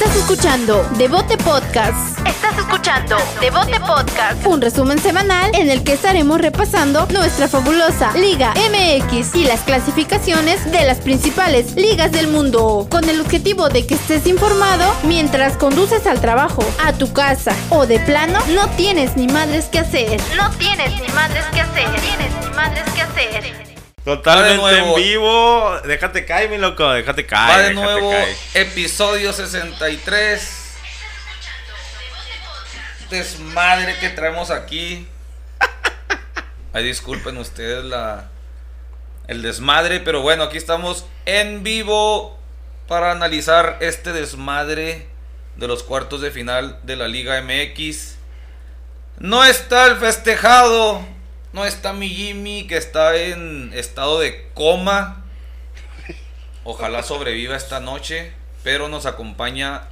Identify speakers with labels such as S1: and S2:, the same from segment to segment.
S1: Estás escuchando Devote Podcast. Estás escuchando Devote Podcast. Un resumen semanal en el que estaremos repasando nuestra fabulosa Liga MX y las clasificaciones de las principales ligas del mundo. Con el objetivo de que estés informado mientras conduces al trabajo, a tu casa o de plano no tienes ni madres que hacer. No tienes ni madres que hacer. No tienes ni madres que hacer.
S2: Totalmente en vivo. Déjate caer, mi loco. Déjate caer.
S3: Va de nuevo,
S2: caer.
S3: episodio 63. Desmadre que traemos aquí. Ay, disculpen ustedes la el desmadre, pero bueno, aquí estamos en vivo para analizar este desmadre de los cuartos de final de la Liga MX. No está el festejado, no está mi Jimmy que está en estado de coma. Ojalá sobreviva esta noche, pero nos acompaña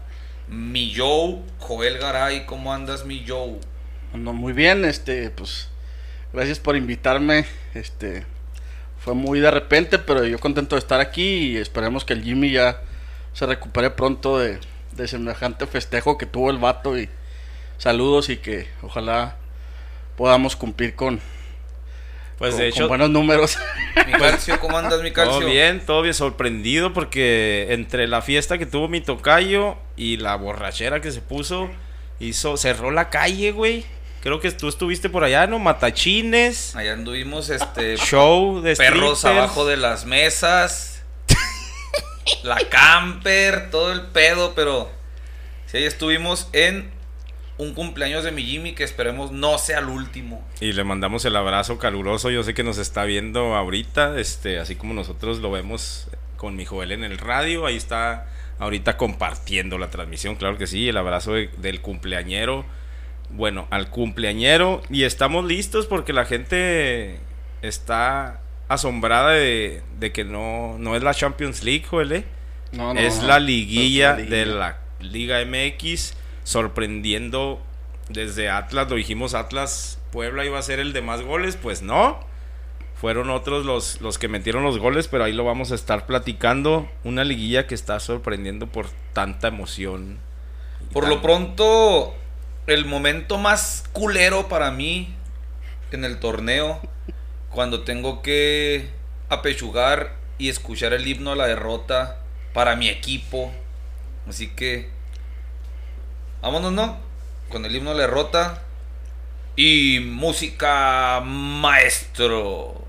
S3: mi Joe, Joel Garay. ¿Cómo andas, mi Joe?
S4: No, muy bien, este, pues, gracias por invitarme, este, fue muy de repente, pero yo contento de estar aquí y esperemos que el Jimmy ya se recupere pronto de, de semejante festejo que tuvo el vato y saludos y que ojalá podamos cumplir con,
S2: Pues
S4: con-
S2: de
S4: con
S2: hecho,
S4: buenos números.
S3: Mi calcio, ¿cómo andas, mi calcio?
S2: todo bien, todo bien sorprendido porque entre la fiesta que tuvo mi tocayo y la borrachera que se puso, hizo, cerró la calle, güey. Creo que tú estuviste por allá, ¿no? Matachines,
S3: Allá anduvimos, este,
S2: show de
S3: perros
S2: strippers.
S3: abajo de las mesas, la camper, todo el pedo, pero sí, ahí estuvimos en un cumpleaños de mi Jimmy que esperemos no sea el último.
S2: Y le mandamos el abrazo caluroso. Yo sé que nos está viendo ahorita, este, así como nosotros lo vemos con mi Joel en el radio. Ahí está ahorita compartiendo la transmisión, claro que sí. El abrazo de- del cumpleañero. Bueno, al cumpleañero. Y estamos listos porque la gente está asombrada de, de que no, no es la Champions League, Joel. ¿eh?
S4: No, no,
S2: es
S4: no,
S2: la liguilla
S4: la liguilla.
S2: de la Liga MX, sorprendiendo desde Atlas, lo dijimos, Atlas Puebla iba a ser el de más goles, pues no. Fueron otros los, los que metieron los goles, pero ahí lo vamos a estar platicando. Una liguilla que está sorprendiendo por tanta emoción.
S3: Por
S2: tan-
S3: lo pronto, el momento más culero para mí en el torneo, cuando tengo que apechugar y escuchar el himno a la derrota para mi equipo. Así que, vámonos, ¿no? Con el himno la derrota y música maestro.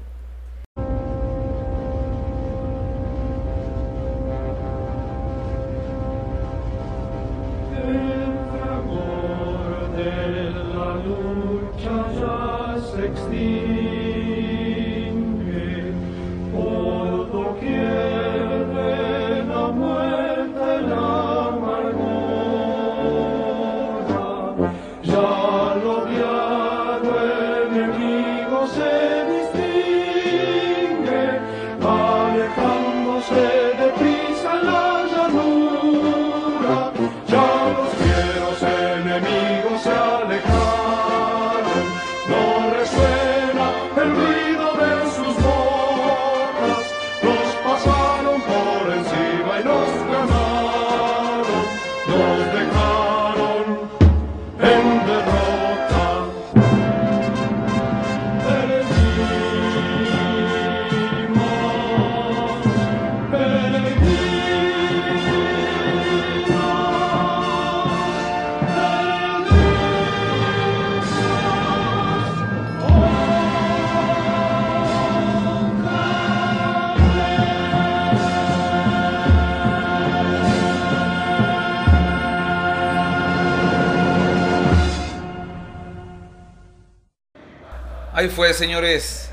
S3: Fue, señores.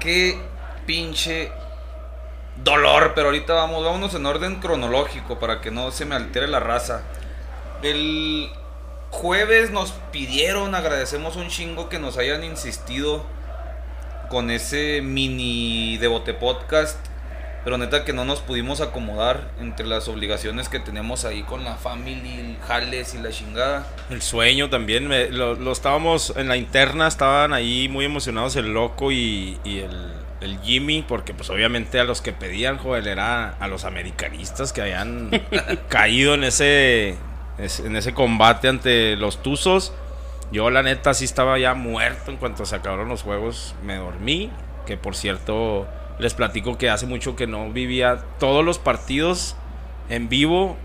S3: Qué pinche dolor. Pero ahorita vamos, vámonos en orden cronológico para que no se me altere la raza. El jueves nos pidieron, agradecemos un chingo que nos hayan insistido con ese mini Devote Podcast. Pero neta que no nos pudimos acomodar entre las obligaciones que tenemos ahí con la family, jales y la chingada.
S2: El sueño también, me- lo, lo estábamos en la interna, estaban ahí muy emocionados el loco y, y el, el Jimmy, porque pues obviamente a los que pedían, joder, era a los americanistas que habían caído en ese, en ese combate ante los Tuzos. Yo la neta sí estaba ya muerto en cuanto se acabaron los juegos, me dormí, que por cierto les platico que hace mucho que no vivía todos los partidos en vivo,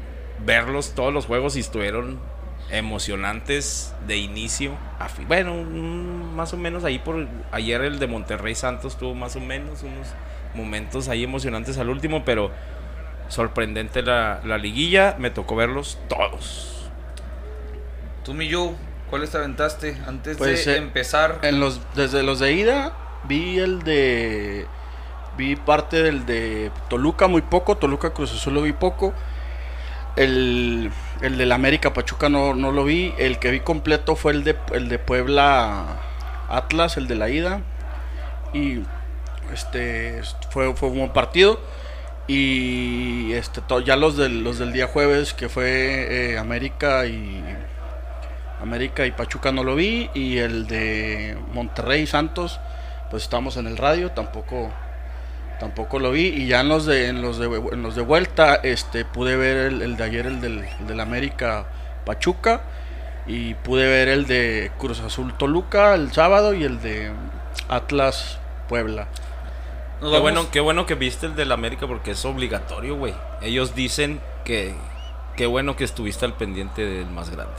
S2: verlos todos los juegos y estuvieron emocionantes de inicio a fin. Bueno, más o menos ahí por ayer el de Monterrey Santos tuvo más o menos unos momentos ahí emocionantes al último, pero sorprendente la, la liguilla, me tocó verlos todos.
S3: Tú, mi yo, ¿cuáles te aventaste antes
S4: Pues,
S3: de
S4: eh,
S3: empezar?
S4: En los, desde los de ida, vi el de. Vi parte del de Toluca muy poco. Toluca Cruz Azul lo vi poco. El, el del América Pachuca no, no lo vi. El que vi completo fue el de, el de Puebla Atlas, el de la ida. Y este fue, fue un buen partido. Y este to- ya los del, los del día jueves, que fue eh, América y América y Pachuca no lo vi y el de Monterrey Santos pues estamos en el radio tampoco tampoco lo vi y ya en los de en los de, en los de vuelta este pude ver el, el de ayer el del, el del América Pachuca y pude ver el de Cruz Azul Toluca el sábado y el de Atlas Puebla
S2: Qué bueno, qué bueno que viste el del América porque es obligatorio, güey. Ellos dicen que qué bueno que estuviste al pendiente del más grande.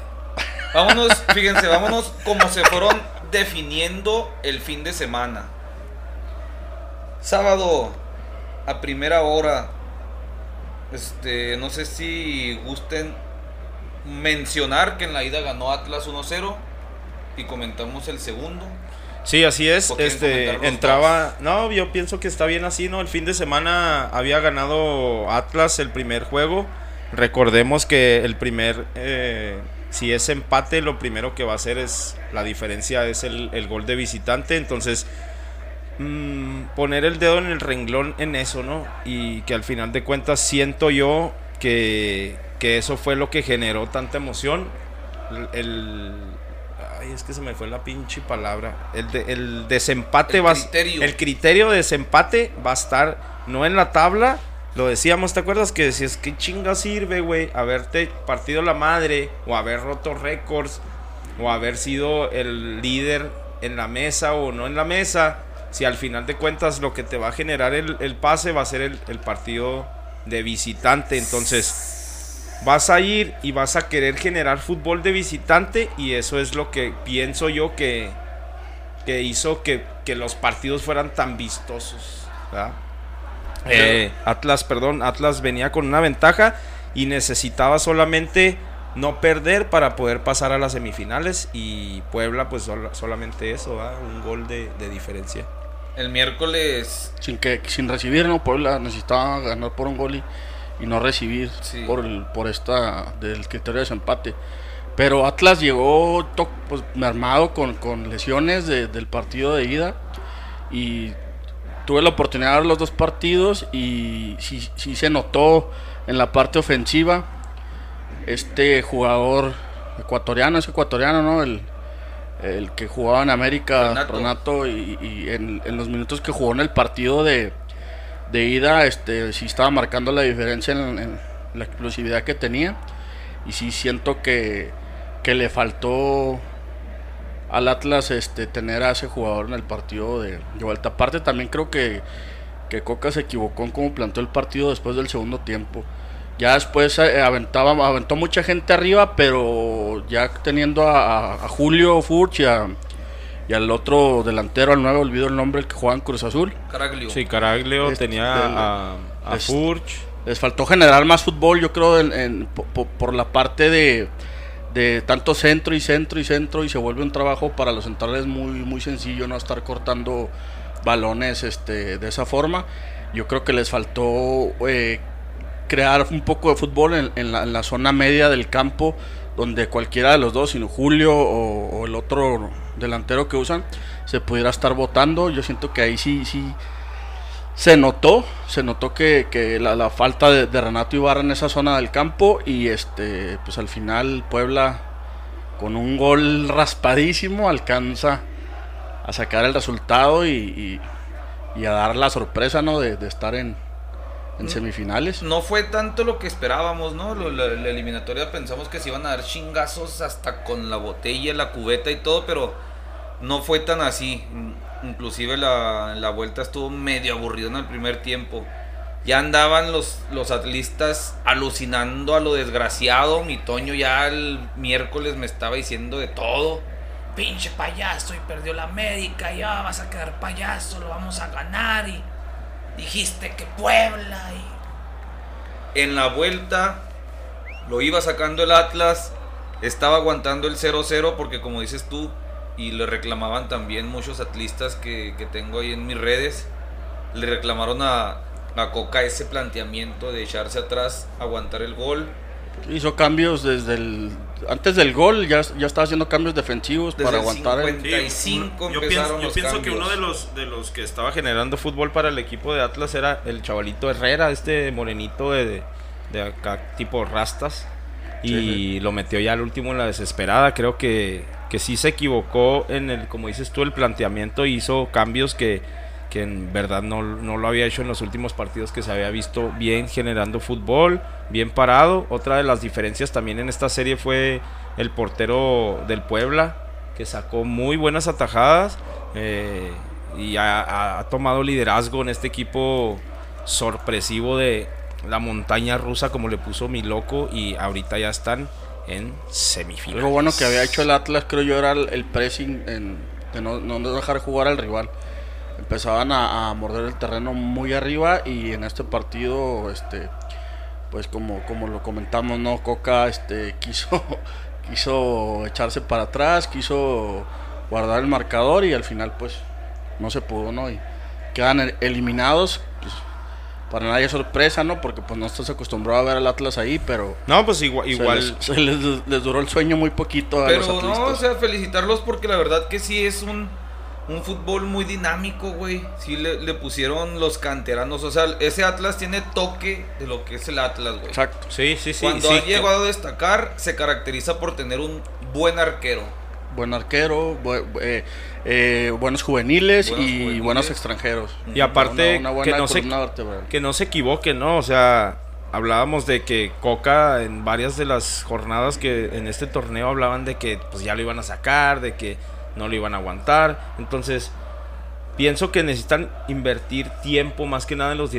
S3: Vámonos, fíjense, vámonos como se fueron definiendo el fin de semana. Sábado, a primera hora. Este, no sé si gusten mencionar que en la ida ganó Atlas 1-0 y comentamos el segundo.
S2: Sí, así es.
S3: ¿O quieren
S2: Este entraba. No, yo pienso que está bien así, ¿no? El fin de semana había ganado Atlas el primer juego. Recordemos que el primer. eh, si es empate, lo primero que va a hacer es. La diferencia es el, el gol de visitante. Entonces. Mm, poner el dedo en el renglón en eso, ¿no? Y que al final de cuentas siento yo que, que eso fue lo que generó tanta emoción. El, el- ay, es que se me fue la pinche palabra. El, de- el desempate
S3: El
S2: va
S3: criterio.
S2: el criterio de desempate va a estar no en la tabla. Lo decíamos, ¿te acuerdas? Que decías, ¿qué chinga sirve, güey? Haberte partido la madre, o haber roto récords, o haber sido el líder en la mesa o no en la mesa. Si al final de cuentas lo que te va a generar el, el pase va a ser el, el partido de visitante. Entonces, vas a ir y vas a querer generar fútbol de visitante y eso es lo que pienso yo que, que hizo que, que los partidos fueran tan vistosos. Eh, Atlas, perdón, Atlas venía con una ventaja y necesitaba solamente no perder para poder pasar a las semifinales y Puebla pues sol- solamente eso, ¿verdad? un gol de, de diferencia.
S3: El miércoles.
S4: Sin que sin recibir no Puebla necesitaba ganar por un gol y, y no recibir
S3: Sí.
S4: por el, por esta del criterio de desempate. Pero Atlas llegó pues, mermado con, con lesiones de- del partido de ida y tuve la oportunidad de ver los dos partidos y sí, sí se notó en la parte ofensiva este jugador ecuatoriano es ecuatoriano no el el que jugaba en América,
S3: Renato.
S4: Renato, y, y en, en los minutos que jugó en el partido de, de ida, este, sí estaba marcando la diferencia en, en la explosividad que tenía. Y sí siento que, que le faltó al Atlas este, tener a ese jugador en el partido de, de vuelta. Aparte también creo que, que Coca se equivocó en cómo planteó el partido después del segundo tiempo. Ya después eh, aventaba, aventó mucha gente arriba, pero ya teniendo a, Julio Furch y, a- y al otro delantero, al nuevo, olvido el nombre, el que juega en Cruz Azul.
S3: Caraglio.
S2: Sí, Caraglio
S4: Este,
S2: tenía
S4: del-
S2: a, Furch.
S4: Les faltó generar más fútbol, yo creo, en- en- po- po- por, la parte de, de tanto centro y centro y centro, y se vuelve un trabajo para los centrales muy, muy sencillo, no estar cortando balones este, de esa forma. Yo creo que les faltó eh, crear un poco de fútbol en, la, zona media del campo, donde cualquiera de los dos, sino Julio o, el otro delantero que usan, se pudiera estar votando. Yo siento que ahí sí, sí, se notó, se notó que, la, falta de, Renato Ibarra en esa zona del campo y este pues al final Puebla con un gol raspadísimo alcanza a sacar el resultado y, a dar la sorpresa, ¿no? De estar en, en semifinales.
S3: No fue tanto lo que esperábamos, ¿no? La, la eliminatoria pensamos que se iban a dar chingazos hasta con la botella, la cubeta y todo, pero no fue tan así. In- Inclusive la, la vuelta estuvo medio aburrido en el primer tiempo. Ya andaban los, los atlistas alucinando a lo desgraciado. Mi Toño ya el miércoles me estaba diciendo de todo. Pinche payaso y perdió la América, ya vas a quedar payaso, lo vamos a ganar y dijiste que Puebla y en la vuelta lo iba sacando el Atlas, estaba aguantando el 0-0 porque como dices tú, y le reclamaban también muchos atlistas que, que tengo ahí en mis redes, le reclamaron a, a Coca ese planteamiento de echarse atrás, aguantar el gol.
S4: Hizo cambios desde el. Antes del gol, ya, ya estaba haciendo cambios defensivos
S3: Desde
S4: para
S3: el
S4: aguantar el.
S3: 55
S2: yo
S3: empezaron
S2: pienso, yo
S3: los
S2: pienso que uno de los de los que estaba generando fútbol para el equipo de Atlas era el chavalito Herrera, este morenito de, de acá tipo rastas. Y
S4: Sí,
S2: lo metió ya al último en la desesperada. Creo que, que sí se equivocó en el, como dices tú, el planteamiento. Hizo cambios que, que en verdad no, no lo había hecho en los últimos partidos que se había visto bien generando fútbol, bien parado. Otra de las diferencias también en esta serie fue el portero del Puebla, que sacó muy buenas atajadas eh, y ha, tomado liderazgo en este equipo sorpresivo de la montaña rusa, como le puso mi loco, y ahorita ya están en semifinales.
S4: Algo bueno que había hecho el Atlas, creo yo, era el, pressing, de no dejar jugar al rival. Empezaban a, a morder el terreno muy arriba y en este partido, este, pues como, como lo comentamos, no, Coca, este, quiso, quiso echarse para atrás, quiso guardar el marcador y al final, pues, no se pudo, ¿no? Y quedan el- eliminados. pues, para nadie es sorpresa, ¿no? Porque pues no estás acostumbrado a ver al Atlas ahí, pero
S2: No, pues igual,
S4: se
S2: igual
S4: les, se les- les duró el sueño muy poquito a
S3: Pero
S4: los
S3: no, o sea, felicitarlos porque la verdad que sí es un, un fútbol muy dinámico, güey. Sí le, le pusieron los canteranos. O sea, ese Atlas tiene toque de lo que es el Atlas, güey.
S4: Exacto.
S2: sí, sí, sí.
S3: Cuando
S2: sí,
S3: ha llegado a destacar, se caracteriza por tener un buen arquero.
S4: Buen arquero, bu- eh, eh, buenos juveniles
S3: Buenos
S4: y
S3: juveniles.
S4: buenos extranjeros.
S2: Y aparte,
S4: Una- una
S2: que,
S4: buena
S2: no se, que no se equivoque, ¿no? O sea, hablábamos de que Coca en varias de las jornadas que en este torneo hablaban de que pues ya lo iban a sacar, de que no lo iban a aguantar. Entonces, pienso que necesitan invertir tiempo más que nada en los,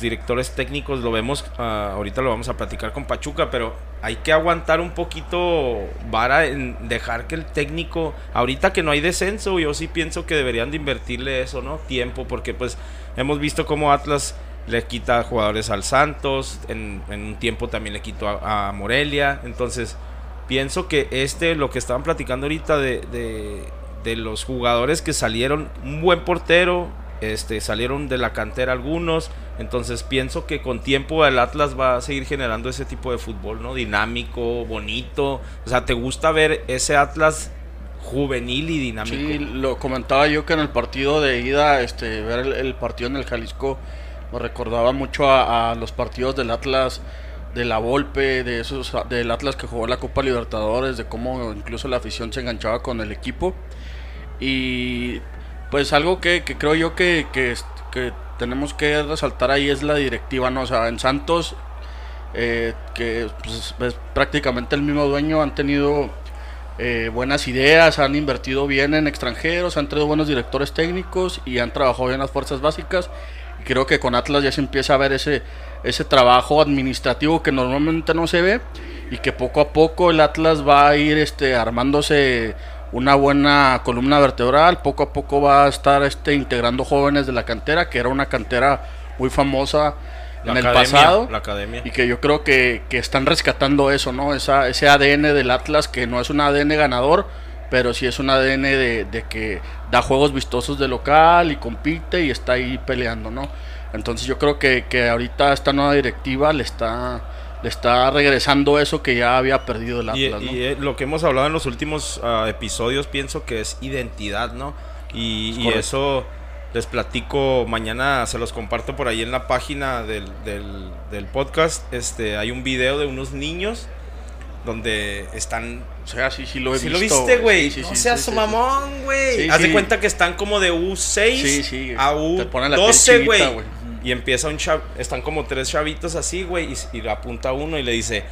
S2: directores técnicos. Lo vemos, ah, ahorita lo vamos a platicar con Pachuca, pero hay que aguantar un poquito vara en dejar que el técnico, ahorita que no hay descenso, yo sí pienso que deberían de invertirle eso, ¿no? Tiempo, porque pues hemos visto cómo Atlas le quita jugadores al Santos, en, un tiempo también le quitó a Morelia, entonces pienso que este, lo que estaban platicando ahorita de, de, los jugadores que salieron, un buen portero, este, salieron de la cantera algunos, entonces pienso que con tiempo el Atlas va a seguir generando ese tipo de fútbol, ¿no? Dinámico, bonito, o sea, ¿te gusta ver ese Atlas juvenil y dinámico?
S4: Sí, lo comentaba yo que en el partido de ida, este, ver el, partido en el Jalisco, me recordaba mucho a los partidos del Atlas, de la Volpe, de esos, del Atlas que jugó la Copa Libertadores, de cómo incluso la afición se enganchaba con el equipo. Y pues algo que, creo yo que, que tenemos que resaltar ahí es la directiva, ¿no? O sea, en Santos, eh, que pues, es prácticamente el mismo dueño, han tenido eh, buenas ideas, han invertido bien en extranjeros, han traído buenos directores técnicos y han trabajado bien las fuerzas básicas. Y creo que con Atlas ya se empieza a ver ese, ese trabajo administrativo que normalmente no se ve y que poco a poco el Atlas va a ir este, armándose una buena columna vertebral, poco a poco va a estar este, integrando jóvenes de la cantera, que era una cantera muy famosa
S2: La
S4: en el pasado.
S2: La academia.
S4: Y que yo creo que, que están rescatando eso, ¿no? Esa, ese ADN del Atlas, que no es un ADN ganador, pero sí es un ADN de, de que da juegos vistosos de local y compite y está ahí peleando, ¿no? Entonces yo creo que, que ahorita esta nueva directiva le está, le está regresando eso que ya había perdido el
S2: Y,
S4: Atlas, ¿no?
S2: y, eh, lo que hemos hablado en los últimos ah, episodios pienso que es identidad, ¿no? Y,
S4: Es
S2: y eso les platico mañana, se los comparto por ahí en la página del, del, del podcast. Este, hay un video de unos niños donde están
S4: O sea, sí, sí lo he
S2: ¿Sí
S4: visto.
S2: lo viste, güey?
S4: Sí, sí,
S2: no seas mamón, güey. Haz de cuenta que están como de U6
S4: Sí, sí.
S2: a
S4: Te ponen la piel
S2: U12,
S4: chinita,
S2: güey. Y empieza un chav... Están como tres chavitos así, güey. Y, y le apunta uno y le dice...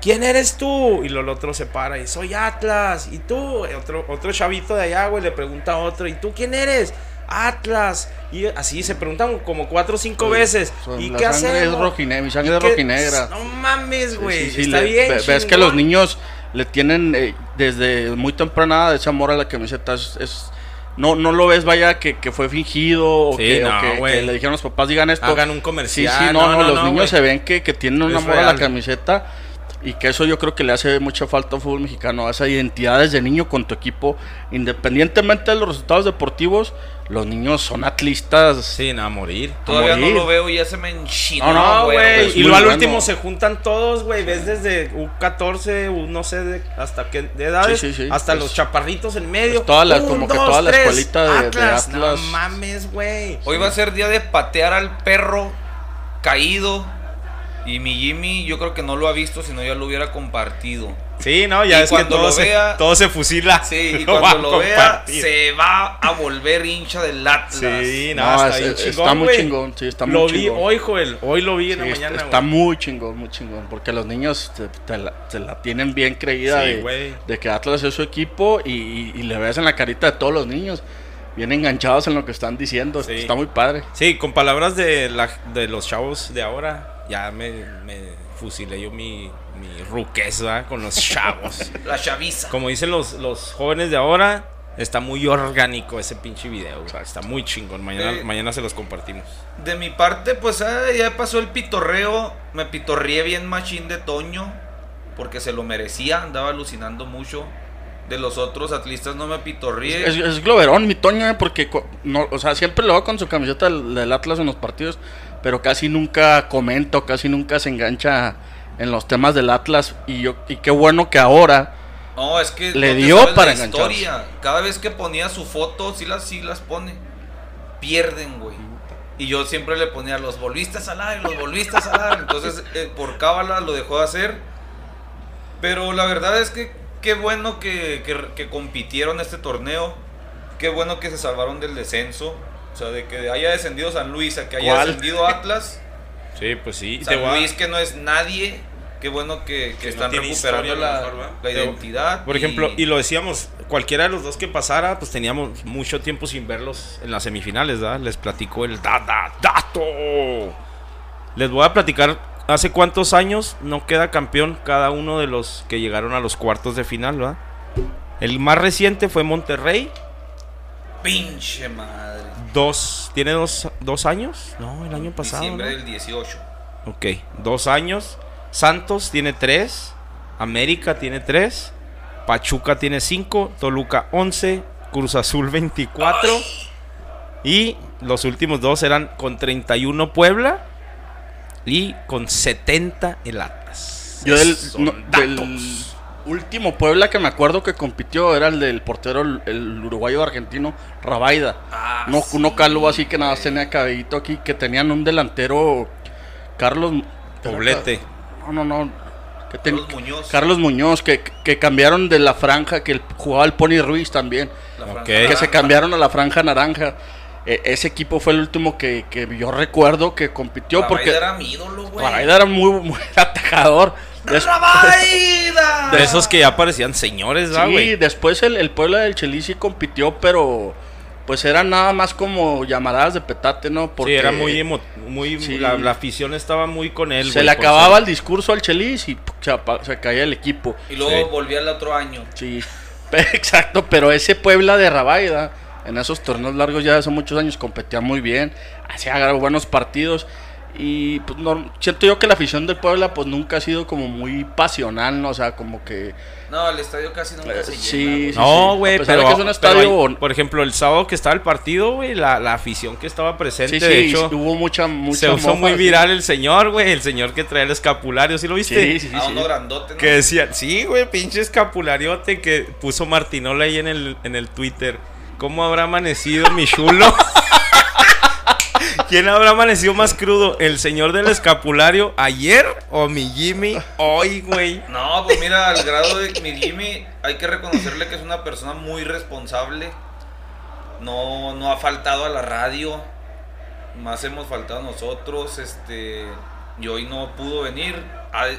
S2: ¿Quién eres tú? Y lo el otro se para y soy Atlas. ¿Y tú? Y otro, otro chavito de allá, güey, le pregunta a otro. ¿Y tú quién eres? Atlas. Y así se preguntan como cuatro o cinco veces. ¿Y qué
S4: sangre es rojinegra, mi sangre
S2: ¿Y
S4: es rojinegra.
S2: No mames, güey.
S4: sí, sí,
S2: Está
S4: le-
S2: bien.
S4: ve- Ves que los niños le tienen eh, desde muy temprana ese amor a la camiseta. Es, es- no, no lo ves, vaya, que, que fue fingido o,
S2: Sí,
S4: que, o
S2: no,
S4: que- que,
S2: güey.
S4: le dijeron los papás, digan esto.
S2: Hagan un
S4: Sí,
S2: comercial.
S4: sí, no, no, los niños se ven que, que tienen un amor a la camiseta y que eso yo creo que le hace mucha falta al fútbol mexicano, esa identidad desde niño con tu equipo, independientemente de los resultados deportivos, los niños son atlistas.
S2: Sí, nada, a morir.
S3: Todavía no
S4: morir.
S3: lo veo y ya se me enchinó.
S4: No, no,
S2: No,
S3: güey.
S2: Y luego al
S4: bueno.
S2: último se juntan todos, güey. Ves desde U14, U no sé de, hasta qué de edades,
S4: Sí, sí, sí.
S2: hasta los chaparritos en medio.
S4: es toda la-
S2: Un,
S4: como que toda la escuelita de- de
S2: Atlas. No
S4: Atlas.
S2: mames, güey.
S3: Hoy va a ser día de patear al perro caído. Y mi Jimmy, yo creo que no lo ha visto, sino ya lo hubiera compartido.
S2: Sí, no, ya
S3: Y
S2: es que
S3: cuando
S2: todo,
S3: lo
S2: se,
S3: vea-
S2: todo se fusila.
S3: Sí, y cuando lo vea, se va a volver hincha del Atlas.
S2: Sí, no,
S4: No,
S2: está,
S4: es-
S2: chingón,
S4: está muy chingón, sí, está muy
S2: Lo vi
S4: chingón.
S2: hoy, Joel. Hoy lo vi en
S4: Sí,
S2: la
S4: está-
S2: mañana,
S4: está
S2: güey.
S4: muy chingón, muy chingón, porque los niños te, te la, te la tienen bien creída
S2: Sí,
S4: de, que Atlas es su equipo y, y- y le ves en la carita de todos los niños, bien enganchados en lo que están diciendo,
S2: Sí.
S4: está muy padre.
S2: Sí, con palabras de, la, de los chavos de ahora, ya me, me fusilé yo mi, mi ruqueza con los chavos.
S3: La chaviza.
S2: Como dicen los, los jóvenes de ahora, está muy orgánico ese pinche video. Está muy chingón. Mañana,
S3: Eh,
S2: mañana se los compartimos.
S3: De mi parte, pues ah, ya pasó el pitorreo. Me pitorreé bien machín de Toño. Porque se lo merecía. Andaba alucinando mucho. De los otros atlistas no me pitorreé.
S4: Es, es globerón, mi Toño, eh, porque co- no, o sea, siempre lo veo con su camiseta del, del Atlas en los partidos, pero casi nunca comento, casi nunca se engancha en los temas del Atlas y yo y qué bueno que ahora
S3: No, es que
S4: Le
S3: no
S4: dio para
S3: la historia. Cada vez que ponía su foto, sí las, sí las pone. Pierden, güey. Y yo siempre le ponía, los volviste a salar, los volviste a salar. Entonces, eh, por cábala lo dejó de hacer. Pero la verdad es que qué bueno que, que- que compitieron este torneo. Qué bueno que se salvaron del descenso. O sea, de que haya descendido San Luis a que haya
S2: ¿Cuál?
S3: descendido Atlas.
S2: Sí, pues sí.
S3: San Luis que no es nadie. Qué bueno que, que
S2: Que no
S3: están recuperando
S2: historia,
S3: la, identidad.
S2: Por ejemplo, y lo decíamos, cualquiera de los dos que pasara, pues teníamos mucho tiempo sin verlos en las semifinales, ¿verdad? Les platico el da, da- dato. Les voy a platicar hace cuántos años no queda campeón cada uno de los que llegaron a los cuartos de final, ¿verdad? El más reciente fue Monterrey,
S3: Pinche madre.
S2: Dos, tiene dos, dos años, no, el año pasado.
S3: Diciembre
S2: ¿no?
S3: del 18.
S2: Ok, dos años. Santos tiene tres. América tiene tres. Pachuca tiene cinco. Toluca 11. Cruz Azul 24. Y los últimos dos eran con 31 Puebla. Y con 70 el Atlas.
S4: Yo del,
S2: Son
S4: no, del
S2: datos.
S4: Último Puebla que me acuerdo que compitió era el del portero, el, el uruguayo argentino, Rabaida.
S3: Ah,
S4: no,
S3: sí,
S4: no calvo así que nada más tenía cabellito aquí, que tenían un delantero, Carlos...
S2: Poblete.
S4: No, no, no. que ten-
S3: Carlos Muñoz.
S4: Carlos Muñoz, que, que cambiaron de la franja, que el- jugaba el Pony Ruiz también.
S3: La
S2: Ok.
S3: franja
S2: Que
S4: se cambiaron a la franja naranja. E- ese equipo fue el último que, que yo recuerdo que compitió porque
S3: era mi ídolo, güey.
S4: Era muy, muy atajador.
S2: De esos que ya parecían señores, ¿verdad,
S4: sí, después el, el pueblo del Chelis sí compitió, pero pues eran nada más como llamaradas de petate, ¿no?
S2: Sí, era muy, emo- muy
S4: Sí.
S2: la, la afición estaba muy con él.
S4: se le acababa
S2: ser-
S4: el discurso al Chelis y se, se caía el equipo.
S3: Y luego
S2: Sí.
S3: volvía el otro año.
S4: Sí, exacto, pero ese Puebla de Rabaida, en esos torneos largos ya hace muchos años competía muy bien, hacía buenos partidos y pues no, siento yo que la afición del Puebla pues nunca ha sido como muy pasional, ¿no? O sea, como que...
S3: No, el estadio casi nunca
S4: Eh,
S3: se
S4: sí,
S3: llena.
S4: sí.
S2: No, güey,
S4: de
S2: pero,
S4: que es un
S2: pero
S4: estadio-
S2: hay- por ejemplo, el sábado que estaba el partido, güey, la, la afición que estaba presente,
S4: Sí, sí,
S2: de hecho,
S4: hubo mucha, mucha
S2: se usó
S4: mofa,
S2: muy
S4: sí.
S2: viral el señor, güey, el señor que trae el escapulario, ¿sí lo viste?
S4: Sí, sí, sí.
S3: A
S4: sí.
S3: uno grandote, ¿no?
S2: Que decían, sí, güey, pinche escapulariote que puso Martinola ahí en el, en el Twitter. ¿Cómo habrá amanecido mi chulo? ¿Quién habrá amanecido más crudo? ¿El señor del escapulario ayer o mi Jimmy hoy, güey?
S3: No, pues mira, al grado de mi Jimmy, hay que reconocerle que es una persona muy responsable. No, no ha faltado a la radio. Más hemos faltado nosotros. Este. Y hoy no pudo venir.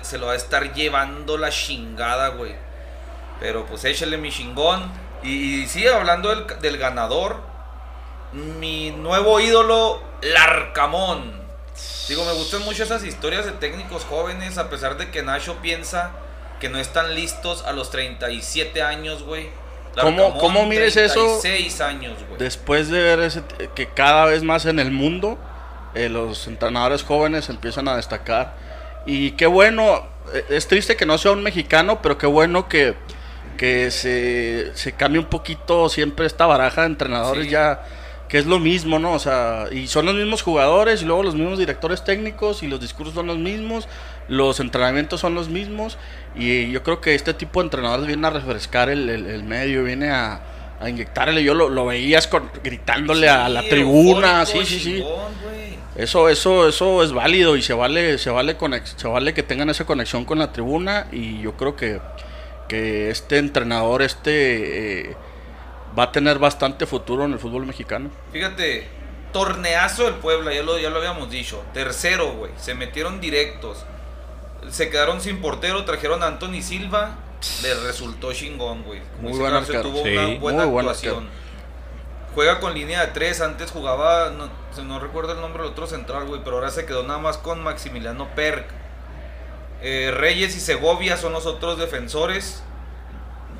S3: Se lo va a estar llevando la chingada, güey. Pero pues échale mi chingón. Y, y sí, hablando del ganador. Mi nuevo ídolo, Larcamón. Digo, me gustan mucho esas historias de técnicos jóvenes, a pesar de que Nacho piensa que no están listos a los 37 años, güey.
S4: ¿Cómo- cómo mides eso?
S3: 36 años, güey.
S4: Después de ver ese, que cada vez más en el mundo eh, los entrenadores jóvenes empiezan a destacar. Y qué bueno, eh, es triste que no sea un mexicano, pero qué bueno que, que se, se cambie un poquito siempre esta baraja de entrenadores
S3: Sí.
S4: ya, que es lo mismo, ¿no? O sea, y son los mismos jugadores y luego los mismos directores técnicos y los discursos son los mismos, los entrenamientos son los mismos y yo creo que este tipo de entrenadores viene a refrescar el, el- el medio, viene a, a inyectarle, yo lo, lo veías con- gritándole a la tribuna, sí, sí, sí. Eso, eso, eso es válido y se vale, se vale conex- se vale que tengan esa conexión con la tribuna y yo creo que, que este entrenador este eh, va a tener bastante futuro en el fútbol mexicano.
S3: Fíjate, torneazo del Puebla, ya lo, ya lo habíamos dicho. Tercero, güey. Se metieron directos. Se quedaron sin portero, trajeron a Anthony Silva. Le resultó chingón, güey. Como
S4: Muy
S3: dice
S4: buen arquero.
S3: tuvo
S2: Sí,
S3: una buena
S4: muy buen
S3: actuación. Juega con línea de tres, antes jugaba, no, se- no recuerdo el nombre del otro central, güey, pero ahora se quedó nada más con Maximiliano Perk. Eh, Reyes y Segovia son los otros defensores.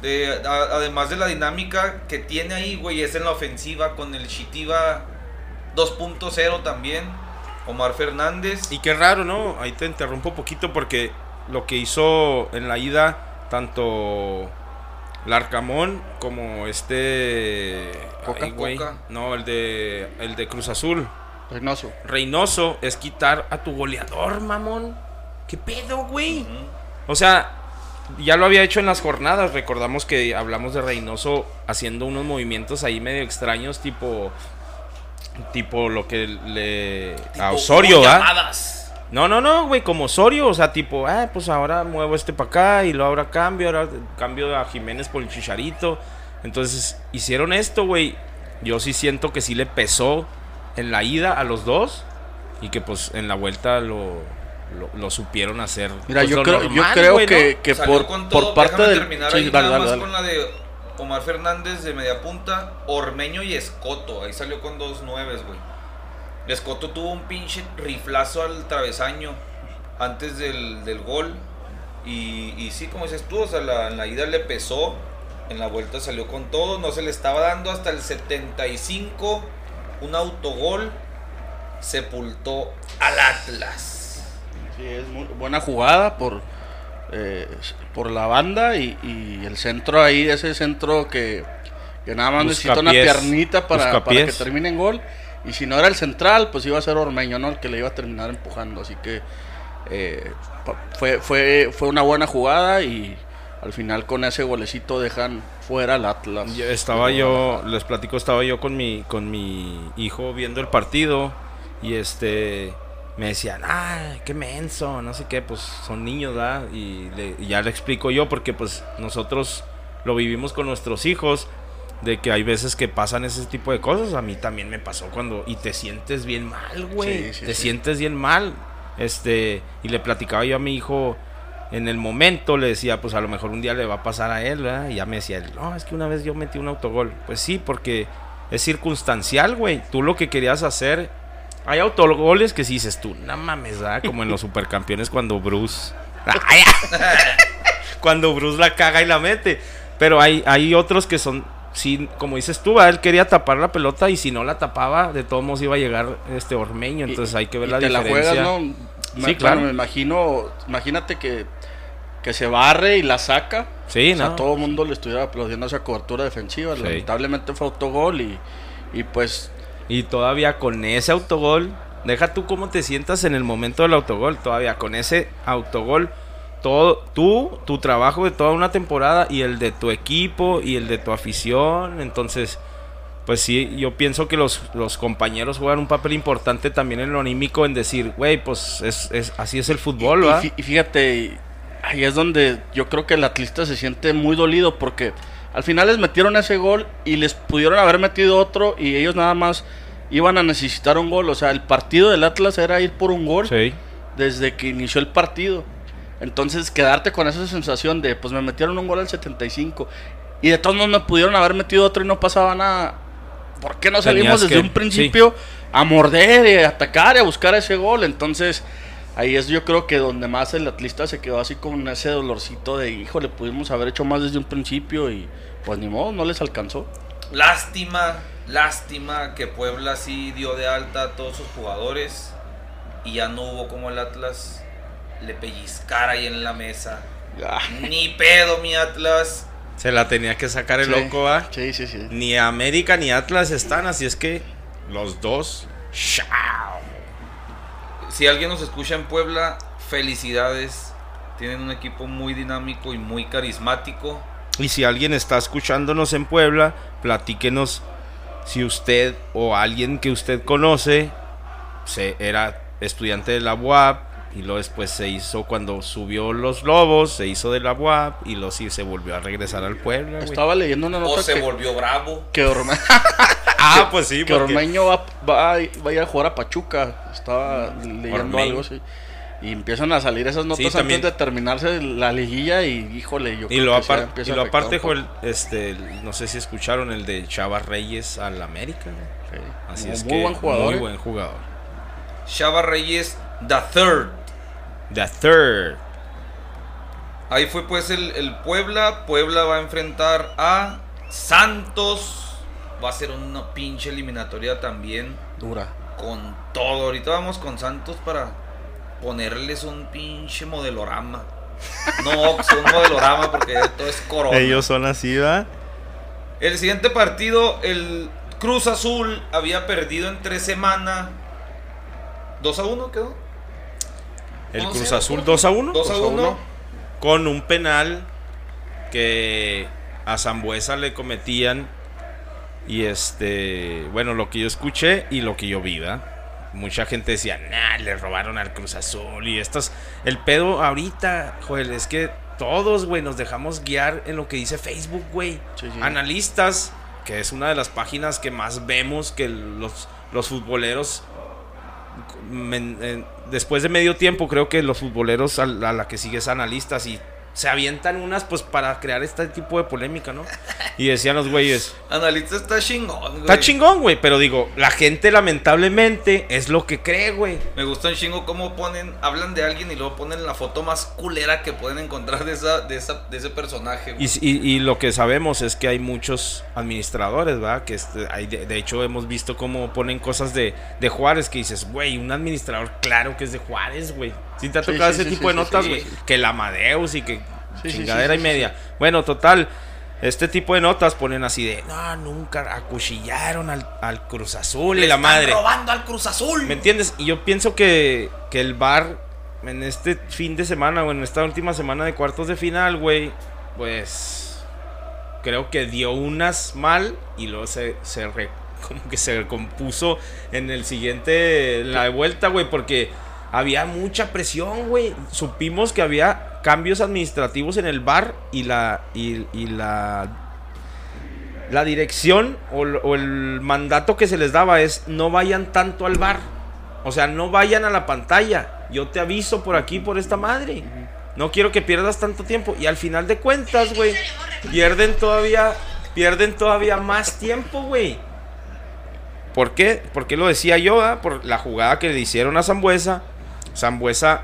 S3: De, a- además de la dinámica que tiene ahí, güey, es en la ofensiva con el Chitiba 2.0 también. Omar Fernández.
S2: Y qué raro, ¿no? Ahí te interrumpo un poquito porque lo que hizo en la ida tanto Larcamón como este
S4: Coca.
S2: ay, güey,
S3: Coca.
S2: no, el de el de Cruz Azul,
S4: Reynoso.
S2: Reynoso es quitar a tu goleador, mamón. ¿Qué pedo, güey? O sea, ya lo había hecho en las jornadas. Recordamos que hablamos de Reynoso haciendo unos movimientos ahí medio extraños, tipo. Tipo lo que le.
S3: Tipo,
S2: a Osorio, ¿ah? No, no, no, güey, como Osorio. O sea, tipo, ah, pues ahora muevo este para acá y luego ahora cambio. Ahora cambio a Jiménez por el Chicharito. Entonces, hicieron esto, güey. Yo sí siento que sí le pesó en la ida a los dos. Y que pues en la vuelta lo, lo, lo supieron hacer.
S4: Mira,
S2: pues,
S4: yo
S2: lo
S4: creo, yo creo que, que por, por parte del...
S3: terminar
S4: sí,
S3: ahí
S4: dale,
S3: nada
S4: dale,
S3: más
S4: dale.
S3: con la de Omar Fernández de media punta, Ormeño y Escoto. Ahí salió con dos nueves, güey. Escoto tuvo un pinche riflazo al travesaño antes del, del gol. Y, y sí, como dices tú, o sea, la, en la ida le pesó. En la vuelta salió con todo. No se le estaba dando hasta el 75. Un autogol. Sepultó al Atlas.
S4: Sí, es muy buena jugada por, eh, por la banda y, y el centro ahí, ese centro que, que nada más necesita una piernita para, para que termine en gol. Y si no era el central, pues iba a ser Ormeño, ¿no? El que le iba a terminar empujando. Así que eh, fue, fue, fue una buena jugada y al final con ese golecito dejan fuera al Atlas.
S2: Yo estaba yo, les platico, estaba yo con mi, con mi hijo viendo el partido y este me decían, ah, qué menso, no sé qué, pues son niños, ¿verdad? Y, le- y ya le explico yo porque pues nosotros lo vivimos con nuestros hijos, de que hay veces que pasan ese tipo de cosas, a mí también me pasó cuando, y te sientes bien mal, güey,
S4: Sí, sí,
S2: te
S4: sí.
S2: sientes bien mal, este, y le platicaba yo a mi hijo, en el momento le decía, pues a lo mejor un día le va a pasar a él, ¿verdad? Y ya me decía, él, no, es que una vez yo metí un autogol. Pues sí, porque es circunstancial, güey. Tú lo que querías hacer. Hay autogoles que sí dices tú, no mames, ¿verdad? Como en los supercampeones cuando Bruce. Cuando Bruce la caga y la mete. Pero hay, hay otros que son, sí, como dices tú, ¿verdad? él quería tapar la pelota y si no la tapaba, de todos modos iba a llegar este Ormeño. Entonces hay que ver
S4: Y
S2: la
S4: te
S2: diferencia.
S4: la juegas, ¿no?
S2: Sí, claro.
S4: me imagino, imagínate que, que se barre y la saca.
S2: Sí,
S4: o sea,
S2: ¿no?
S4: todo el mundo le estuviera aplaudiendo esa cobertura defensiva.
S2: Sí.
S4: Lamentablemente fue autogol y, y pues
S2: Y todavía con ese autogol, deja tú cómo te sientas en el momento del autogol, todavía con ese autogol, todo, tú, tu trabajo de toda una temporada y el de tu equipo y el de tu afición, entonces, pues sí, yo pienso que los, los compañeros juegan un papel importante también en lo anímico, en decir, güey, pues es, es- así es el fútbol, ¿va?
S4: y, y fíjate, ahí es donde yo creo que el atlista se siente muy dolido porque al final les metieron ese gol y les pudieron haber metido otro y ellos nada más iban a necesitar un gol. O sea, el partido del Atlas era ir por un gol
S2: Sí.
S4: desde que inició el partido. Entonces, quedarte con esa sensación de, pues me metieron un gol al 75 y de todos modos me pudieron haber metido otro y no pasaba nada. ¿Por qué no salimos
S2: Tenías
S4: desde
S2: que-
S4: un principio a morder y a atacar y a buscar ese gol? Entonces, ahí es yo creo que donde más el atlista se quedó así con ese dolorcito de, híjole, pudimos haber hecho más desde un principio y pues ni modo, no les alcanzó.
S3: Lástima, lástima que Puebla sí dio de alta a todos sus jugadores y ya no hubo como el Atlas le pellizcara ahí en la mesa.
S4: Ah,
S3: Ni pedo, mi Atlas.
S2: Se la tenía que sacar el
S4: sí.
S2: loco, ¿va?
S4: Sí, sí, sí.
S2: Ni América ni Atlas están, así es que los dos. ¡Chao!
S3: Si alguien nos escucha en Puebla, felicidades. Tienen un equipo muy dinámico y muy carismático.
S2: Y si alguien está escuchándonos en Puebla, platíquenos si usted o alguien que usted conoce se, era estudiante de la UAP y luego después se hizo cuando subió los lobos, se hizo de la UAP y luego sí se volvió a regresar al Puebla. güey.
S4: Estaba leyendo una
S3: O
S4: nota
S3: se
S4: que,
S3: volvió bravo.
S4: que Orme-
S2: Ah, pues sí,
S4: que
S2: porque-
S4: Ormeño va, va, a- va a ir a jugar a Pachuca. Estaba leyendo
S2: Ormeño.
S4: algo así. Y empiezan a salir esas notas
S2: Sí, también.
S4: antes de terminarse la liguilla y híjole, yo
S2: Y
S4: creo
S2: lo,
S4: que empieza
S2: y lo aparte. Joel, este, no sé si escucharon el de Chava Reyes al América.
S4: Sí.
S2: Así
S4: Muy-
S2: es
S4: muy
S2: que
S4: buen jugador.
S2: muy
S4: ¿eh?
S2: buen jugador.
S3: Chava Reyes, the third.
S2: The third.
S3: Ahí fue pues el, el Puebla. Puebla va a enfrentar a Santos. Va a ser una pinche eliminatoria también.
S4: Dura.
S3: Con todo. Ahorita vamos con Santos para ponerles un pinche modelorama. No, Ox, un modelorama porque todo es corona.
S2: Ellos son así, ¿va?
S3: El siguiente partido, el Cruz Azul había perdido en tres semanas. 2 a 1 quedó.
S2: El
S3: ¿Cómo
S2: Cruz? Azul 2 a 1.
S3: 2 a 1.
S2: Con un penal que a Zambuesa le cometían. Y este, bueno, lo que yo escuché y lo que yo vi, ¿verdad? Mucha gente decía, nah, le robaron al Cruz Azul y estos. El pedo ahorita, Joel, es que todos, güey, nos dejamos guiar en lo que dice Facebook, güey.
S4: Sí, sí.
S2: Analistas, que es una de las páginas que más vemos que los, los futboleros. men- eh, después de medio tiempo, creo que los futboleros a, la- a la que sigue es analistas y se avientan unas, pues para crear este tipo de polémica, ¿no? Y decían los güeyes.
S3: Analista está chingón, güey.
S2: Está chingón, güey, pero digo, la gente lamentablemente es lo que cree, güey.
S3: Me gusta un chingo cómo ponen, hablan de alguien y luego ponen la foto más culera que pueden encontrar de esa, de esa, de ese personaje. güey.
S2: Y, y- y lo que sabemos es que hay muchos administradores, ¿verdad? Que este, hay, de, de hecho hemos visto cómo ponen cosas de, de Juárez que dices, güey, un administrador claro que es de Juárez, güey. ¿Sí te ha tocado ese tipo de notas, güey? Que el Amadeus y que chingadera y media. Bueno, total, este tipo de notas ponen así de, no, nunca acuchillaron al, al Cruz Azul y la
S3: están
S2: madre.
S3: robando al Cruz Azul.
S2: ¿Me entiendes? Y yo pienso que, que el bar en este fin de semana o en esta última semana de cuartos de final, güey, pues creo que dio unas mal y luego se, se re- como que se recompuso en el siguiente, en la de vuelta, güey, porque había mucha presión, güey. Supimos que había cambios administrativos en el bar y la, y, la la dirección o, el mandato que se les daba es no vayan tanto al bar. O sea, no vayan a la pantalla. Yo te aviso por aquí, por esta madre. No quiero que pierdas tanto tiempo. Y al final de cuentas, güey, pierden todavía, pierden todavía más tiempo, güey. ¿Por qué? Porque lo decía yo, por la jugada que le hicieron a Zambuesa. Zambuesa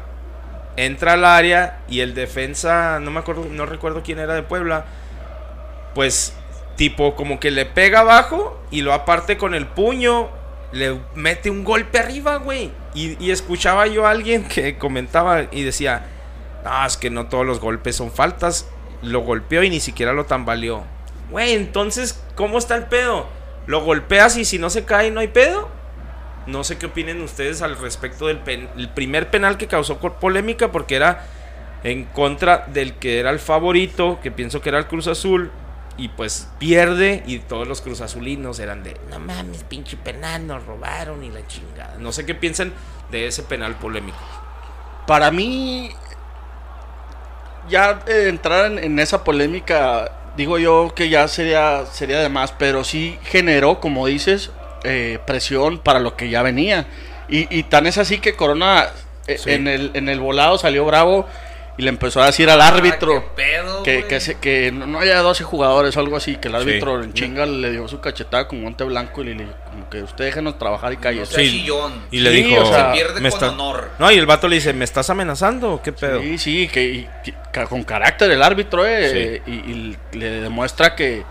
S2: entra al área y el defensa, no me acuerdo, no recuerdo quién era de Puebla, pues tipo como que le pega abajo y lo aparte con el puño, le mete un golpe arriba, güey. Y, escuchaba yo a alguien que comentaba y decía, no, es que no todos los golpes son faltas. Lo golpeó y ni siquiera lo tambaleó. Güey, entonces, ¿cómo está el pedo? ¿Lo golpeas y si no se cae no hay pedo? No sé qué opinen ustedes al respecto del primer penal que causó polémica porque era en contra del que era el favorito, que pienso que era el Cruz Azul, y pues pierde y todos los cruzazulinos eran de, no mames, pinche penal, nos robaron y la chingada. No sé qué piensan de ese penal polémico.
S4: Para mí, ya eh, entrar en, en esa polémica, digo yo que ya sería, sería de más, pero sí generó, como dices, eh, presión para lo que ya venía. Y, y tan es así que Corona eh,
S2: Sí.
S4: en, el, en el volado salió bravo y le empezó a decir al
S3: Ah,
S4: árbitro
S3: qué pedo,
S4: que, que, se- que no, no haya 12 jugadores o algo así, que el
S2: Sí.
S4: árbitro en chinga le dio su cachetada con guante blanco y le dijo como que usted déjenos trabajar y
S3: No
S4: cállese.
S3: sea chillón.
S2: Y le
S4: Sí,
S2: dijo,
S4: o sea,
S3: Se pierde
S2: "Me
S3: con
S2: está-"
S3: honor.
S2: No, y el vato le dice, ¿me estás amenazando? ¿Qué pedo?
S4: Sí, sí, que, y- que- con carácter el árbitro, eh, y, y le demuestra que,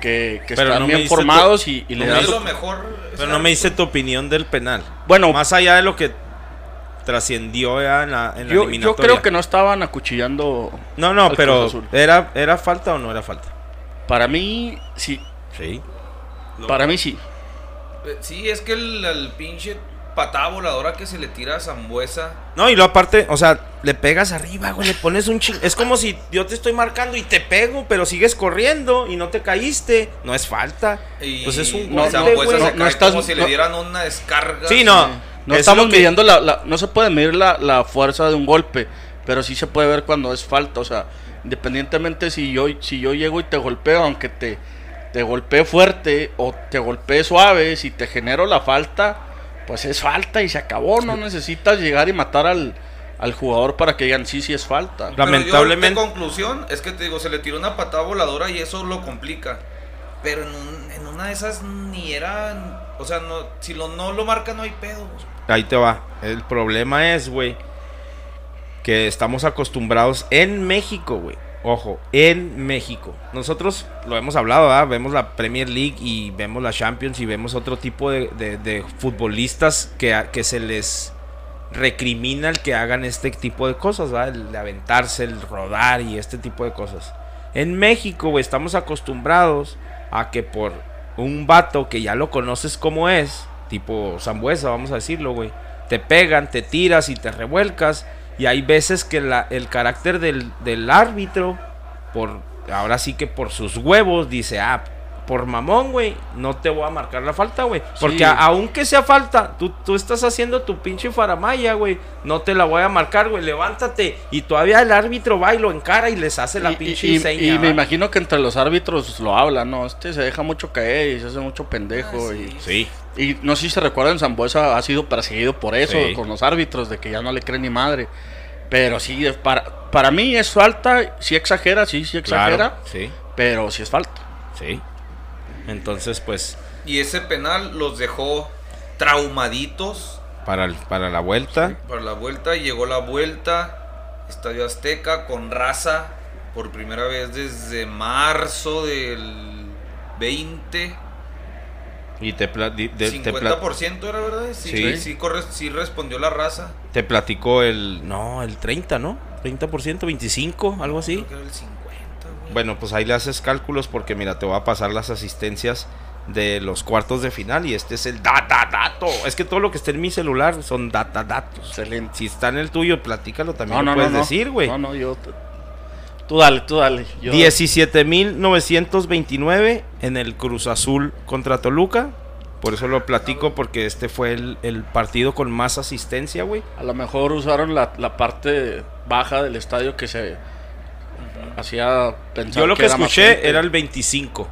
S4: que, que
S2: Pero
S4: están
S2: no
S4: bien formados
S2: tu-
S4: y, y
S2: no
S4: le dan
S3: lo mejor.
S2: Pero no me dice tu opinión del penal.
S4: Bueno,
S2: Más allá de lo que trascendió ya en la, en la
S4: yo, yo
S2: eliminatoria.
S4: creo que no estaban acuchillando.
S2: No, no,
S4: al
S2: pero. ¿era, ¿era falta o no era falta?
S4: Para mí, sí.
S2: Sí.
S4: Para mí sí.
S3: Eh, Sí, es que el, el pinche patada voladora que se le tira a Zambuesa.
S2: No, y lo aparte, o sea, le pegas arriba, güey, le pones un ching... Es como si yo te estoy marcando y te pego, pero sigues corriendo y no te caíste. No es falta.
S3: Y
S2: Pues es un
S4: No,
S2: güey.
S3: se
S4: no, no estás-
S3: como si
S4: no-
S3: le dieran una descarga.
S2: Sí, no.
S4: No estamos
S2: que-
S4: midiendo la, la- No se puede medir la, la fuerza de un golpe, pero sí se puede ver cuando es falta. O sea, independientemente si yo, si yo llego y te golpeo, aunque te, te golpee fuerte o te golpee suave, si te genero la falta, pues es falta y se acabó. No necesitas llegar y matar al, al jugador para que digan sí, sí es falta.
S3: Pero
S2: Lamentablemente-
S3: de conclusión, es que te digo, se le tiró una patada voladora y eso lo complica. Pero en, un- en una de esas ni era. O sea, no, si lo, no lo marca, no hay pedo.
S2: Ahí te va. El problema es, güey, que estamos acostumbrados en México, güey. Ojo, en México. Nosotros lo hemos hablado, ¿verdad? Vemos la Premier League y vemos la Champions y vemos otro tipo de, de- futbolistas que, que se les recrimina el que hagan este tipo de cosas, ¿verdad? El de aventarse, el rodar y este tipo de cosas. En México, estamos acostumbrados a que por un vato que ya lo conoces como es, tipo Zambuesa, vamos a decirlo, güey, te pegan, te tiras y te revuelcas. Y hay veces que la- el carácter del, del árbitro, por ahora sí que por sus huevos, dice, ah, por mamón, güey, no te voy a marcar la falta, güey. Porque
S4: Sí.
S2: a- aunque sea falta, tú, tú estás haciendo tu pinche faramaya, güey. No te la voy a marcar, güey. Levántate. Y todavía el árbitro va y lo encara y les hace la
S4: Y-
S2: pinche
S4: y, y-
S2: seña.
S4: y me imagino que entre los árbitros lo hablan, ¿no? Este se deja mucho caer y se hace mucho pendejo.
S3: Ah, sí.
S2: Sí.
S4: y, y no sé si se recuerdan, Zambuesa ha sido perseguido por eso,
S2: Sí.
S4: con los árbitros, de que ya no le creen ni madre. Pero sí, para, para mí es falta, sí exagera, sí, sí exagera,
S2: Claro. Sí.
S4: pero sí es falta.
S2: Sí. Entonces, pues,
S3: Y ese penal los dejó traumaditos
S2: para, el- para la vuelta.
S3: para la vuelta. Llegó la vuelta, Estadio Azteca con raza por primera vez desde marzo del 20.
S2: Y te, de- te, pla-
S3: 50% era verdad. Sí,
S2: Sí.
S3: sí, corre- sí respondió la raza.
S2: te platicó el. No, el 30, ¿no? 30%, 25, algo así.
S3: Creo que era el 50, güey.
S2: Bueno, pues ahí le haces cálculos porque mira, te voy a pasar las asistencias de los cuartos de final y este es el data dato. Es que todo lo que está en mi celular son data datos.
S4: Excelente.
S2: Si está en el tuyo, platícalo también.
S4: No,
S2: lo puedes
S4: no,
S2: decir, güey.
S4: No, no, yo. Tú dale, tú dale. Yo,
S2: 17.929 en el Cruz Azul contra Toluca. Por eso lo platico porque este fue el, el partido con más asistencia, güey.
S4: A lo mejor usaron la, la parte baja del estadio que se hacía pensar
S2: Yo lo que,
S4: era
S2: escuché era el 25.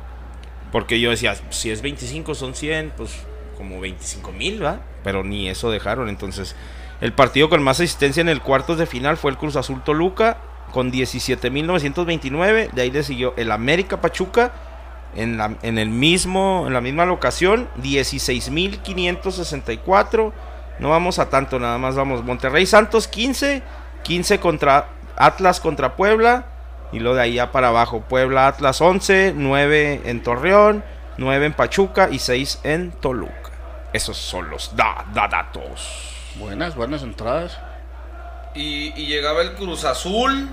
S2: Porque yo decía, si es 25 son 100, pues como 25 mil, ¿va? Pero ni eso dejaron. Entonces, el partido con más asistencia en el cuartos de final fue el Cruz Azul Toluca con 17.929. De ahí le siguió el América Pachuca en, la, en, el mismo, en la misma locación, 16.564. No vamos a tanto, nada más vamos. Monterrey Santos 15, 15 contra Atlas contra Puebla. Y lo de ahí ya para abajo, Puebla Atlas 11, 9 en Torreón, 9 en Pachuca y 6 en Toluca. Esos son los da, da- datos.
S4: Buenas, buenas entradas.
S3: Y, y llegaba el Cruz Azul.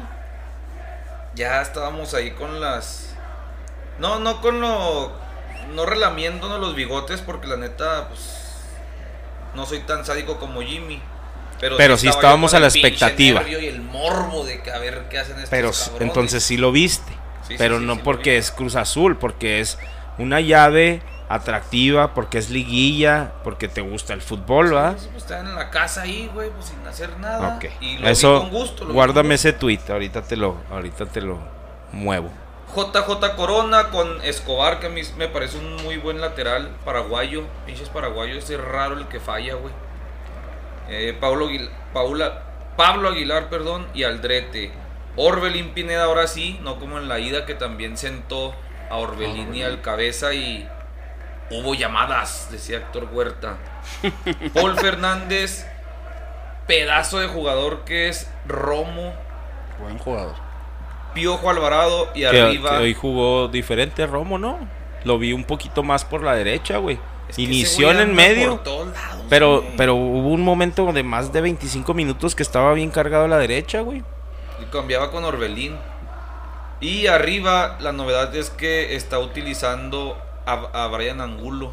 S3: Ya estábamos ahí con las. No, no con lo. No relamiéndonos los bigotes, porque la neta, pues. No soy tan sádico como Jimmy. Pero,
S2: Pero sí estábamos a la expectativa.
S3: Y el morbo de que a ver qué hacen estos
S2: Pero
S3: cabrones.
S2: entonces sí lo viste.
S3: Sí,
S2: pero
S3: sí,
S2: no
S3: sí
S2: porque es Cruz Azul, porque es una llave atractiva, porque es liguilla, porque te gusta el fútbol, ¿va?
S3: Pues, pues, estaban en la casa ahí, güey, pues sin hacer nada.
S2: Ok.
S3: Y lo
S2: Eso,
S3: vi con gusto. lo vi
S2: guárdame
S3: con gusto.
S2: ese tweet, ahorita te lo, ahorita te lo muevo.
S3: JJ Corona con Escobar, que a mí me parece un muy buen lateral paraguayo. Pinches paraguayos, es raro el que falla, güey. Eh, Pablo, Aguil- Paula, Pablo Aguilar, perdón, y Aldrete. Orbelín Pineda, ahora sí, no como en la ida que también sentó a Orbelín y al cabeza y hubo llamadas, decía Héctor Huerta. Paul Fernández, pedazo de jugador que es Romo,
S4: Buen jugador.
S3: Piojo Alvarado y
S2: Que,
S3: arriba.
S2: que hoy jugó diferente Romo, ¿no? Lo vi un poquito más por la derecha, güey.
S3: Es
S2: Inició en el medio.
S3: por todos lados,
S2: Pero,
S3: güey.
S2: pero hubo un momento de más de 25 minutos que estaba bien cargado a la derecha, güey.
S3: Y cambiaba con Orbelín. Y arriba la novedad es que está utilizando a, a Brian Angulo.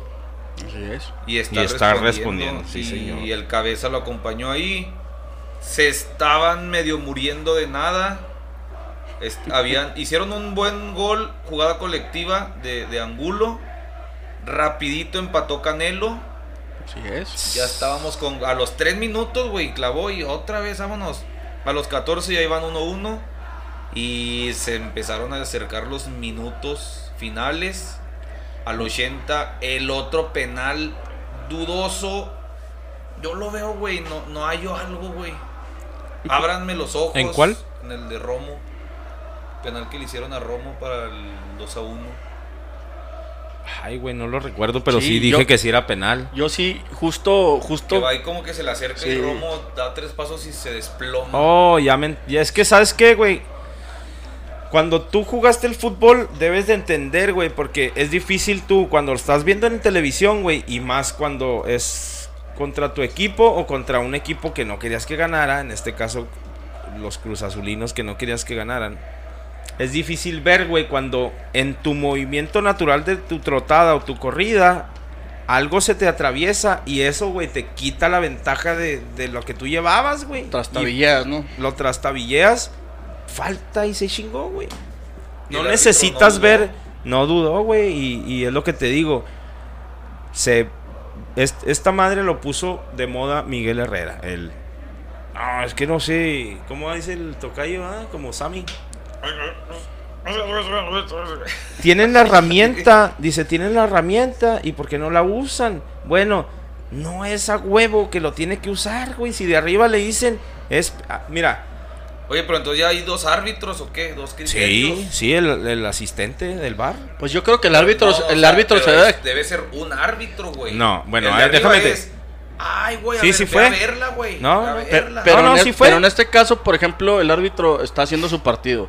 S4: Así es.
S3: Y está,
S2: Y está
S3: respondiendo.
S2: respondiendo, sí,
S3: y,
S2: señor.
S3: y el cabeza lo acompañó ahí. Se estaban medio muriendo de nada. Est- habían, hicieron un buen gol, jugada colectiva de, de Angulo. Rapidito empató Canelo.
S4: Así es.
S3: Ya estábamos con. A los 3 minutos, güey, clavó y otra vez, vámonos. A los 14 ya iban 1-1. Y se empezaron a acercar los minutos finales. Al 80, el otro penal dudoso. Yo lo veo, güey. No, no hallo algo, güey. Ábranme los ojos.
S2: ¿En cuál?
S3: En el de Romo. Penal que le hicieron a Romo para el 2 a 1.
S2: Ay, güey, no lo recuerdo, pero sí,
S4: Sí,
S2: dije
S4: yo-
S2: que sí era penal.
S4: Yo sí, justo,
S3: Que
S4: justo.
S3: va ahí como que se le acerca y
S4: Sí.
S3: Romo da tres pasos y se desploma.
S2: Oh, ya me... Ya es que, ¿sabes qué, güey? Cuando tú jugaste el fútbol, debes de entender, güey, porque es difícil tú, cuando lo estás viendo en televisión, güey, y más cuando es contra tu equipo o contra un equipo que no querías que ganara, en este caso, los Cruz Azulinos que no querías que ganaran. Es difícil ver, güey, cuando en tu movimiento natural de tu trotada o tu corrida, algo se te atraviesa y eso, güey, te quita la ventaja de, de lo que tú llevabas, güey.
S4: Trastabilleas, ¿no?
S2: lo trastabilleas, falta y se chingó, güey. No necesitas
S3: no
S2: ver, no dudó, güey, y, y es lo que te digo. Se es- esta madre lo puso de moda Miguel Herrera, el No, es que no sé, ¿cómo dice el tocayo, ah? Como Sammy. Tienen la herramienta, dice, tienen la herramienta y ¿por qué no la usan? Bueno, no es a huevo que lo tiene que usar, güey. Si de arriba le dicen, es, ah, mira,
S3: Oye, pero entonces ya hay dos árbitros o qué? Dos criterios.
S2: sí, sí, el, el asistente del bar.
S4: Pues yo creo que el árbitro,
S3: No, o
S4: el
S3: sea,
S4: árbitro se
S3: pero
S4: debe.
S3: ser un árbitro, güey.
S2: No, bueno, ver, déjame te-
S3: es, Ay, güey, a
S2: Sí,
S3: ver,
S2: sí fue.
S3: a verla, güey.
S2: No,
S3: a verla.
S4: pero,
S2: No, no,
S4: en
S2: sí
S4: es-
S2: fue.
S4: pero en este caso, por ejemplo, el árbitro está haciendo su partido.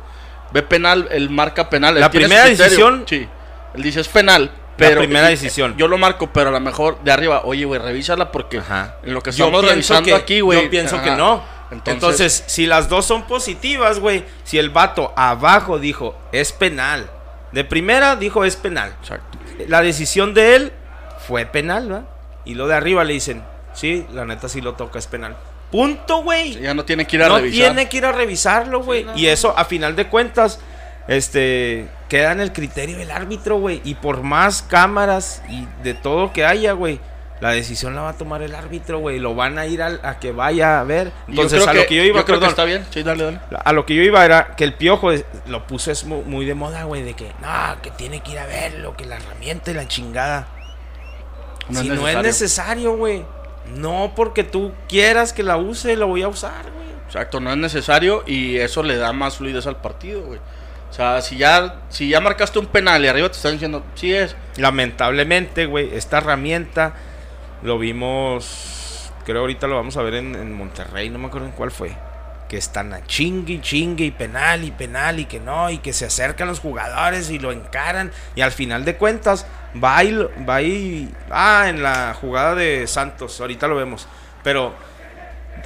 S4: Ve penal, él marca penal.
S2: La primera decisión-
S4: Sí. Él dice es penal. Pero
S2: primera
S4: y-
S2: decisión.
S4: Yo lo marco, pero a lo mejor de arriba, oye, güey, revísala porque
S2: Ajá.
S4: en lo que estamos revisando
S2: que-
S4: aquí, güey.
S2: Yo pienso que no. Entonces, si las dos son positivas, güey, si el vato abajo dijo es penal, de primera dijo es penal,
S4: Exacto.
S2: la decisión de él fue penal, ¿va? Y lo de arriba le dicen, sí, la neta sí lo toca, es penal. Punto, güey.
S4: Ya no tiene que ir a
S2: no
S4: revisar.
S2: tiene que ir a revisarlo, güey.
S3: Sí, no,
S2: y
S3: no.
S2: eso, a final de cuentas, este, queda en el criterio del árbitro, güey. Y por más cámaras y de todo que haya, güey, la decisión la va a tomar el árbitro, güey. Lo van a ir a, que vaya a ver.
S4: Yo
S2: Entonces,
S4: creo
S2: a lo que yo iba,
S4: creo que está bien. Sí, dale, dale.
S2: a lo que yo iba era que el piojo lo puso es mu- muy, de moda, güey, de que, no, que tiene que ir a verlo, que la herramienta y la chingada.
S4: No
S2: si
S4: es
S2: no es
S4: necesario,
S2: güey. No porque tú quieras que la use, lo voy a usar, güey.
S4: Exacto, no es necesario y eso le da más fluidez al partido, güey. O sea, si ya, si ya marcaste un penal y arriba te están diciendo, sí es,
S2: Lamentablemente, güey, esta herramienta lo vimos, creo ahorita lo vamos a ver en, en Monterrey, no me acuerdo en cuál fue. Que están a chingue y chingue y penal y penal y que no, y que se acercan los jugadores y lo encaran. Y al final de cuentas, va y, va y. Ah, en la jugada de Santos, ahorita lo vemos. Pero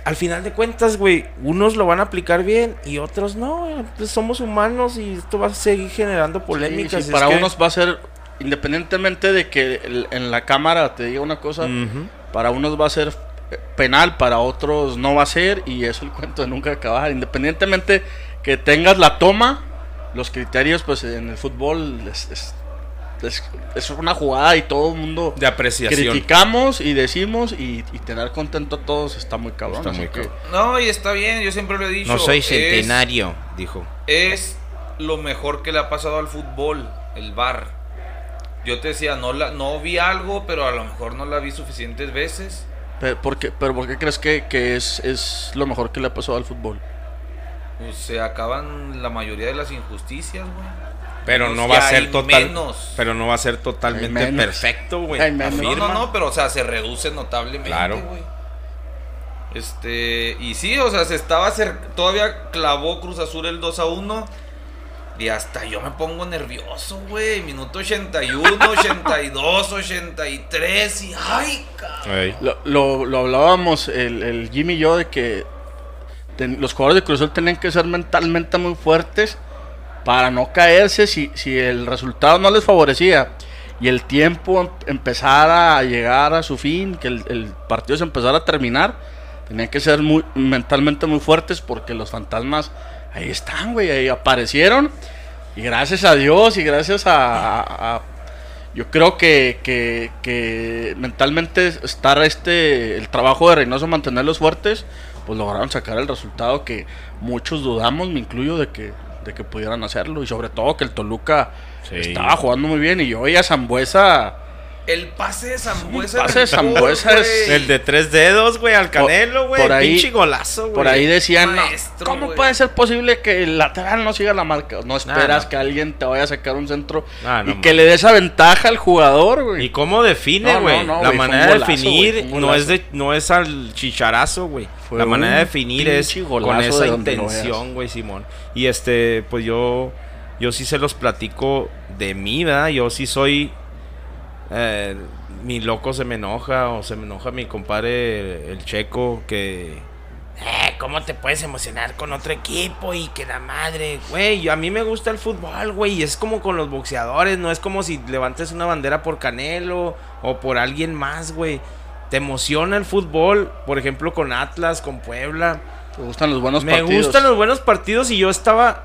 S2: al final de cuentas, güey, unos lo van a aplicar bien y otros no. Pues somos humanos y esto va a seguir generando polémicas.
S4: Sí, para
S2: que-
S4: unos va a ser, independientemente de que el- en la cámara te diga una cosa, para unos va a ser penal, para otros no va a ser y es el cuento de nunca acabar. Independientemente que tengas la toma, los criterios, pues en el fútbol es, es, es- es una jugada y todo el mundo
S2: De apreciación.
S4: criticamos y decimos y, y tener contento a todos está muy cabrón.
S2: Está muy
S4: que-
S2: cabrón.
S3: No, y está bien, yo siempre lo he dicho.
S2: No soy
S3: es-
S2: centenario, dijo.
S3: es lo mejor que le ha pasado al fútbol, el bar. Yo te decía, no, la, no vi algo, pero a lo mejor no la vi suficientes veces.
S4: Pero, ¿por qué, pero ¿por qué crees que, que es, es lo mejor que le ha pasado al fútbol?
S3: Pues se acaban la mayoría de las injusticias, güey.
S2: Pero no va a ser
S3: hay
S2: total.
S3: menos.
S2: Pero no va a ser totalmente perfecto, güey.
S3: No, no, no, pero o sea, se reduce notablemente,
S2: Claro.
S3: güey. Este, y sí, o sea, se estaba todavía clavó Cruz Azul el 2 a 1 y hasta yo me pongo nervioso, güey, minuto 81, 82, 83 y ay, cabrón.
S4: Lo, lo, lo hablábamos el, el Jimmy y yo de que los jugadores de Cruz Azul tenían que ser mentalmente muy fuertes para no caerse si, si el resultado no les favorecía y el tiempo em- empezara a llegar a su fin, que el, el partido se empezara a terminar, tenían que ser muy, mentalmente muy fuertes porque los fantasmas ahí están, güey, ahí aparecieron. Y gracias a Dios y gracias a- a- a yo creo que, que, que mentalmente estar este el trabajo de Reynoso mantenerlos fuertes, pues lograron sacar el resultado que muchos dudamos, me incluyo de que de que pudieran hacerlo. Y sobre todo que el Toluca
S2: Sí.
S4: estaba jugando muy bien. Y yo veía a Zambuesa
S3: El pase de Zambuesa.
S4: El pase de Zambuesa es.
S2: El de tres dedos, güey, al Canelo, güey.
S4: por ahí-
S2: Pinche golazo, güey.
S4: por ahí decían, "No,
S3: Maestro,
S4: ¿cómo
S3: güey".
S4: puede ser posible que el lateral no siga la marca? No esperas
S2: no.
S4: que alguien te vaya a sacar un centro
S2: no
S4: y que le dé esa ventaja al jugador, güey.
S2: ¿Y cómo define,
S4: No, no,
S2: güey?
S4: no,
S2: la
S4: un
S2: manera de
S4: golazo,
S2: definir
S4: fue un
S2: no es de no es al chicharazo, güey. La manera de definir es con esa
S4: de
S2: intención, güey, Simón. Y este, pues yo yo sí se los platico de mí, ¿verdad? Yo sí soy eh, mi loco se me enoja o se me enoja mi compadre el checo que eh, ¿cómo te puedes emocionar con otro equipo y que la madre, güey? A mí me gusta el fútbol, güey, y es como con los boxeadores, no es como si levantes una bandera por Canelo o por alguien más, güey. Te emociona el fútbol, por ejemplo, con Atlas, con Puebla.
S4: Me gustan los buenos
S2: me
S4: partidos.
S2: gustan los buenos partidos y yo estaba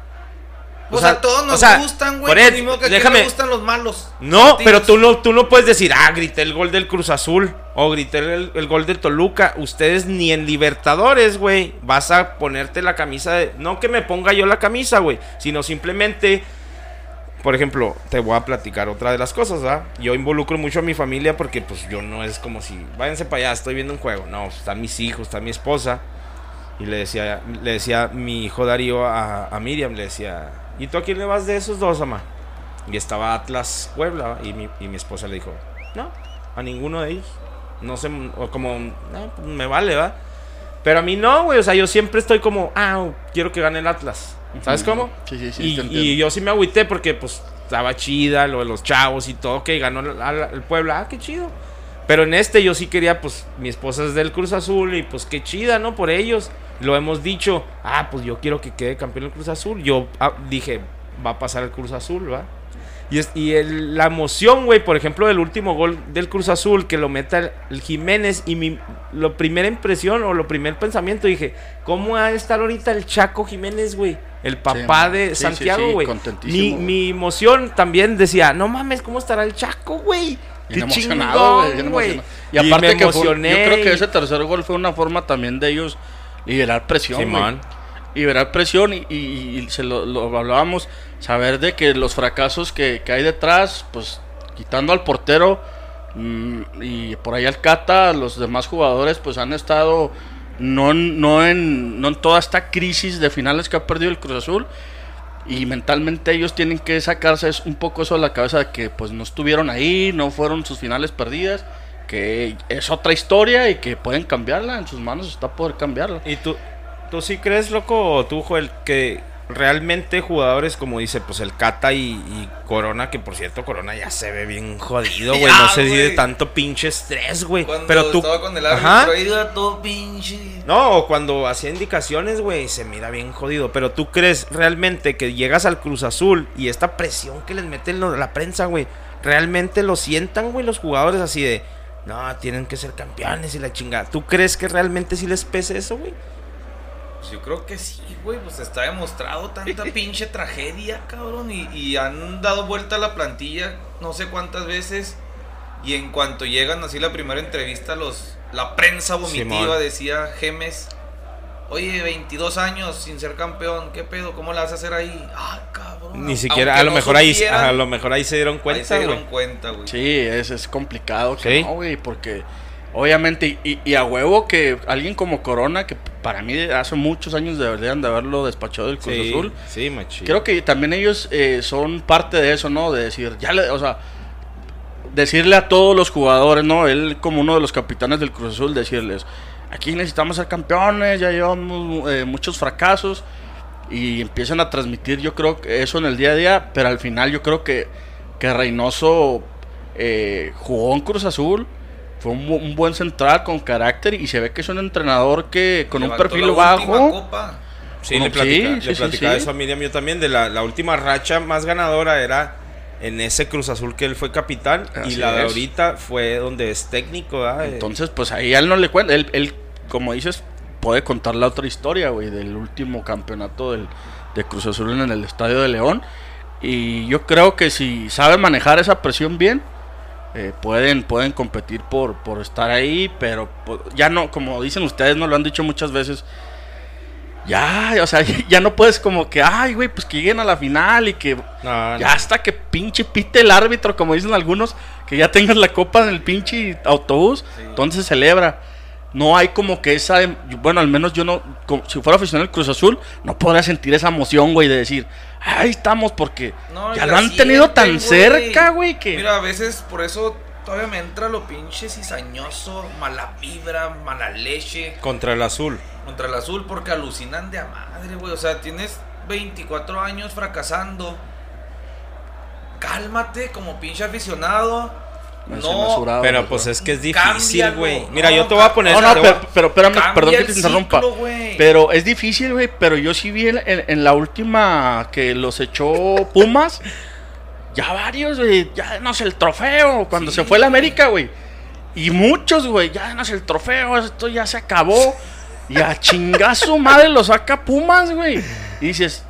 S3: O sea, todos nos
S2: o sea,
S3: gustan, güey. pues
S2: déjame-
S3: gustan los malos.
S2: No,
S3: partidos.
S2: pero tú no, tú no puedes decir, ah, grité el gol del Cruz Azul o grité el, el gol del Toluca. Ustedes ni en Libertadores, güey, vas a ponerte la camisa de... No que me ponga yo la camisa, güey, sino simplemente... Por ejemplo, te voy a platicar otra de las cosas, ¿verdad? Yo involucro mucho a mi familia porque pues yo no es como si, váyanse para allá, estoy viendo un juego. No, están mis hijos, está mi esposa. Y le decía, le decía mi hijo Darío a, a Miriam, le decía, ¿y tú a quién le vas de esos dos, ama? Y estaba Atlas Puebla y mi, y mi esposa le dijo, no, a ninguno de ellos. No sé, o como, "No, pues, me vale, ¿va? Pero a mí no, güey, o sea, yo siempre estoy como, ah, quiero que gane el Atlas. ¿Sabes cómo?
S4: Sí, sí, sí,
S2: y, yo sí me agüité porque pues estaba chida, lo de los chavos y todo, que ganó el, el Puebla, ah, qué chido. Pero en este yo sí quería, pues, mi esposa es del Cruz Azul y pues qué chida, ¿no? Por ellos. Lo hemos dicho, ah, pues yo quiero que quede campeón el Cruz Azul. Yo ah, dije, va a pasar el Cruz Azul, ¿va? Y, es, y el- la emoción, güey, por ejemplo, del último gol del Cruz Azul, que lo meta el, el Jiménez, y mi lo primera impresión o lo primer pensamiento, dije, ¿cómo va a estar ahorita el Chaco Jiménez, güey? El papá
S4: Sí,
S2: de
S4: sí, sí,
S2: Santiago,
S4: sí,
S2: güey.
S4: contentísimo,
S2: mi, mi emoción también decía, no mames, ¿cómo estará el Chaco, güey? Qué
S4: emocionado, güey. Y aparte
S2: me
S4: que fue- yo creo que ese tercer gol fue una forma también de ellos liberar presión.
S2: Simón.
S4: liberar presión y, y- y se lo, lo hablábamos, saber de que los fracasos que, que hay detrás, pues quitando al portero mm, y por ahí al Cata, los demás jugadores pues han estado no, en- no, en, no en toda esta crisis de finales que ha perdido el Cruz Azul y mentalmente ellos tienen que sacarse un poco eso de la cabeza de que pues no estuvieron ahí, no fueron sus finales perdidas, que es otra historia y que pueden cambiarla, en sus manos está poder cambiarla.
S2: ¿Y tú, tú sí crees, loco, o tú, Joel, que realmente jugadores como dice, pues el Cata y, y Corona, que por cierto, Corona ya se ve bien jodido, güey. No sé si de tanto pinche estrés, güey. Pero tú.
S3: estaba con el árbitro todo pinche.
S2: No, o cuando hacía indicaciones, güey, se mira bien jodido. Pero tú crees realmente que llegas al Cruz Azul y esta presión que les mete lo- la prensa, güey, realmente lo sientan, güey, los jugadores así de, no, tienen que ser campeones y la chingada. ¿Tú crees que realmente sí les pese eso, güey?
S3: Pues yo creo que sí, güey. Pues está demostrado tanta pinche tragedia, cabrón. Y, y han dado vuelta a la plantilla no sé cuántas veces. Y en cuanto llegan así la primera entrevista, los la prensa vomitiva
S2: Simón.
S3: decía Gemes. Oye, 22 años sin ser campeón, ¿qué pedo? ¿Cómo la vas a hacer ahí? Ah, cabrón.
S2: Ni siquiera,
S3: Aunque
S2: a lo
S3: no
S2: mejor ahí,
S3: supieran,
S2: a lo mejor ahí se dieron
S3: ahí
S2: cuenta,
S3: se dieron
S2: güey.
S3: cuenta, güey.
S4: Sí, es, es complicado que
S2: Sí.
S4: no, güey, porque obviamente, y, y a huevo que alguien como Corona, que para mí hace muchos años deberían de haberlo despachado del Cruz
S2: Sí,
S4: Azul,
S2: sí, machín.
S4: creo que también ellos eh, son parte de eso, ¿no? De decir, ya le, o sea, decirle a todos los jugadores, ¿no? Él como uno de los capitanes del Cruz Azul, decirles, aquí necesitamos ser campeones, ya llevamos eh, muchos fracasos y empiezan a transmitir, yo creo que eso en el día a día, pero al final yo creo que, que Reynoso eh, jugó en Cruz Azul. Fue un, un buen central con carácter y se ve que es un entrenador que con un perfil bajo.
S3: copa.
S2: Sí,
S4: Como-
S2: le platica,
S4: sí,
S2: le
S4: sí,
S2: platicaba
S4: sí.
S2: eso a Miriam yo también. De la, la última racha más ganadora era en ese Cruz Azul que él fue capitán. y
S4: Así
S2: la de
S4: es.
S2: ahorita fue donde es técnico, ¿verdad?
S4: Entonces, pues ahí a él no le cuenta. Él, él, como dices, puede contar la otra historia, güey, del último campeonato del, de Cruz Azul en el Estadio de León. Y yo creo que si sabe manejar esa presión bien, eh, pueden, pueden competir por, por estar ahí, pero pues, ya no, como dicen ustedes, no lo han dicho muchas veces. Ya, o sea, ya no puedes como que, ay, güey, pues que lleguen a la final y que
S2: No,
S4: ya hasta que pinche pite el árbitro, como dicen algunos, que ya tengas la copa en el pinche autobús, entonces se celebra. No hay como que esa, bueno, al menos yo no, como si fuera aficionado del Cruz Azul, no podría sentir esa emoción, güey, de decir, ahí estamos, porque
S3: No,
S4: ya lo han tenido tan
S3: güey.
S4: cerca, güey, que...
S3: Mira, a veces por eso todavía me entra lo pinche cizañoso, mala vibra, mala leche
S2: Contra el azul.
S3: contra el azul porque alucinan de a madre, güey. O sea, tienes 24 años fracasando. Cálmate como pinche aficionado. No,
S4: mesurado,
S2: Pero pues es que es difícil, güey. Mira,
S3: No,
S2: yo te voy a poner.
S4: No, no, pero, pero espérame, perdón que te interrumpa. Pero es difícil, güey. Pero yo sí vi en, en- en la última que los echó Pumas. Ya varios, güey. Ya denos el trofeo. Cuando
S3: Sí.
S4: se fue la América, güey. Y muchos, güey. Ya denos el trofeo. Esto ya se acabó. Y a chingazo madre lo saca Pumas, güey. Y dices,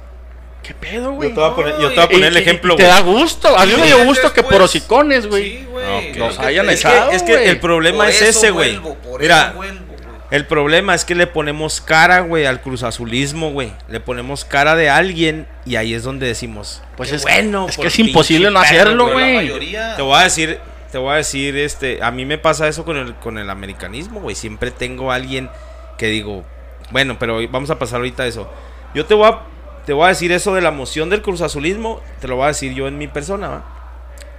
S4: ¿qué pedo,
S2: Yo
S4: güey?
S2: te voy a poner, yo te voy a
S3: Y-
S2: poner el ejemplo,
S4: y Te
S2: güey.
S4: da gusto. A mí me dio gusto que por hocicones, güey.
S3: Sí, güey.
S2: Ah,
S4: hayan echado.
S2: que, es que
S4: güey.
S2: el problema
S3: por
S2: es
S3: eso
S2: ese, güey. Mira,
S3: eso vuelvo, güey.
S2: el problema es que le ponemos cara, güey, al cruzazulismo, güey. Le ponemos cara de alguien y ahí es donde decimos,
S4: Pues
S2: qué
S4: es,
S2: bueno.
S4: es que es imposible no hacerlo, güey.
S3: mayoría-
S2: Te voy a decir, te voy a decir, este, a mí me pasa eso con el, con el americanismo, güey. Siempre tengo a alguien que digo, bueno, pero vamos a pasar ahorita a eso. Yo te voy a, te voy a decir eso de la moción del cruzazulismo, te lo voy a decir yo en mi persona, ¿va?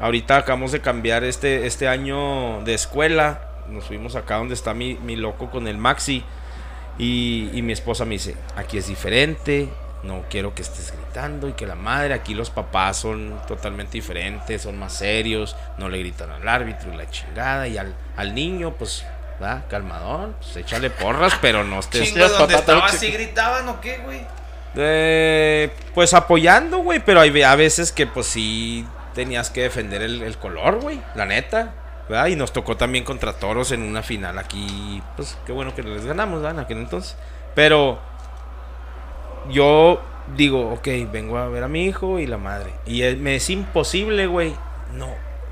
S2: Ahorita acabamos de cambiar este, este año de escuela. Nos fuimos acá donde está mi, mi loco con el Maxi. Y, y mi esposa me dice, aquí es diferente, no quiero que estés gritando y que la madre, aquí los papás son totalmente diferentes, son más serios, no le gritan al árbitro y la chingada y al, al niño, pues, va, calmadón, pues échale porras, pero no estés...
S3: Chingo, donde estaba así gritaban o qué, güey.
S2: Eh, pues apoyando, güey, pero hay a veces que pues sí tenías que defender el, el color, güey, la neta. ¿verdad? Y nos tocó también contra Toros en una final aquí. Pues qué bueno que les ganamos, ¿verdad? En aquel entonces. Pero yo digo, ok, vengo a ver a mi hijo y la madre. Y me es imposible, güey, no,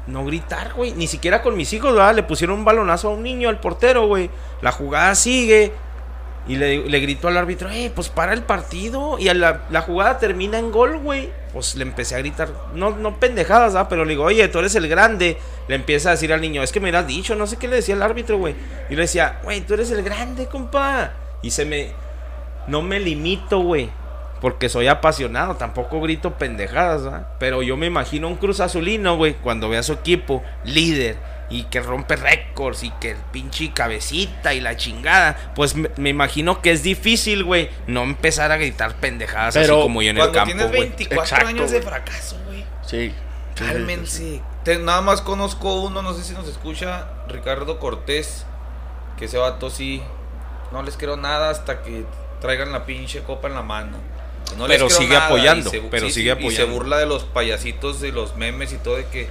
S2: no gritar, güey. Ni siquiera con mis hijos, ¿verdad? Le pusieron un balonazo a un niño, al portero, güey. La jugada sigue. Y le, le gritó al árbitro, eh, pues para el partido. Y a la, la jugada termina en gol, güey. Pues le empecé a gritar, no, no pendejadas, ¿ah? Pero le digo, oye, tú eres el grande. Le empieza a decir al niño, es que me hubieras dicho, no sé qué le decía el árbitro, güey. Y le decía, güey, tú eres el grande, compa. Y se me. No me limito, güey. Porque soy apasionado, tampoco grito pendejadas, ¿ah? Pero yo me imagino un Cruz Azulino, güey, cuando ve a su equipo, líder, y que rompe récords, y que el pinche cabecita y la chingada. Pues me, me imagino que es difícil, güey, no empezar a gritar pendejadas
S4: Pero
S2: así como yo en el
S3: Cuando
S2: campo,
S3: tienes
S2: güey.
S3: 24
S4: Exacto,
S3: años de fracaso, güey.
S4: Sí. sí,
S3: Cálmense. Te- nada más conozco uno, no sé si nos escucha, Ricardo Cortés. Que ese vato sí. No les quiero nada hasta que traigan la pinche copa en la mano. No les
S2: Pero
S3: creo
S2: sigue
S3: nada,
S2: apoyando,
S3: se-
S2: pero
S3: sí,
S2: sigue
S3: sí, Y se
S2: apoyando.
S3: burla de los payasitos, de los memes y todo, de que.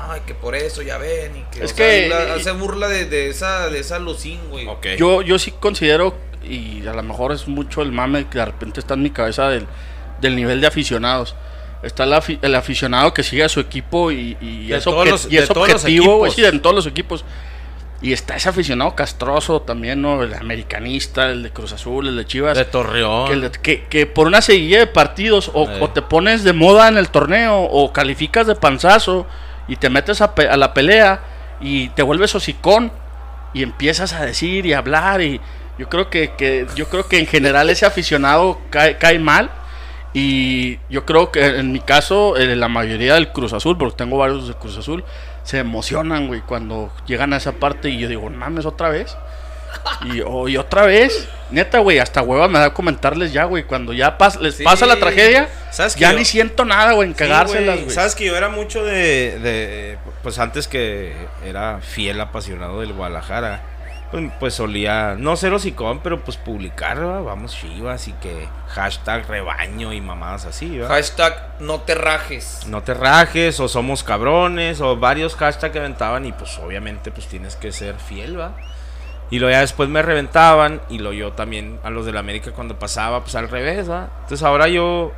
S3: Ay, que por eso ya ven. Y que,
S4: Es
S3: o sea,
S4: que-
S3: la- hace burla de, de esa, de esa lucín, güey.
S2: Ok.
S4: Yo, yo sí considero y a lo mejor es mucho el mame que de repente está en mi cabeza del, del nivel de aficionados. Está el, afi- el aficionado que sigue a su equipo y, y es, obje-
S2: los-
S4: y es objetivo, sí, en todos los equipos. Y está ese aficionado castroso también, ¿no? El americanista, el de Cruz Azul, el de Chivas.
S2: De Torreón.
S4: Que, que- que por una seguilla de partidos o,
S2: Eh.
S4: o te pones de moda en el torneo o calificas de panzazo y te metes a, pe- a la pelea y te vuelves hocicón y empiezas a decir y hablar y yo creo que, yo creo que en general ese aficionado cae, cae mal y yo creo que en mi caso eh, la mayoría del Cruz Azul porque tengo varios de Cruz Azul se emocionan güey cuando llegan a esa parte y yo digo "No mames otra vez y, o- y otra vez, neta, güey, hasta hueva me da comentarles ya, güey. Cuando ya pas- les
S2: Sí.
S4: pasa la tragedia,
S2: ¿Sabes que
S4: ya
S2: yo-
S4: ni siento nada, güey, en cagárselas,
S2: güey. Sabes que yo era mucho de, de- Pues antes que era fiel apasionado del Guadalajara. Pues, pues solía. No ser hocicón, pero pues publicar, ¿verdad? vamos chivas y que hashtag rebaño y mamadas así, ¿verdad?
S3: Hashtag no te rajes.
S2: no te rajes o somos cabrones o varios hashtags que aventaban y pues obviamente pues tienes que ser fiel, ¿va? Y luego ya después me reventaban y lo yo también a los de la América cuando pasaba pues al revés, ¿va? Entonces ahora yo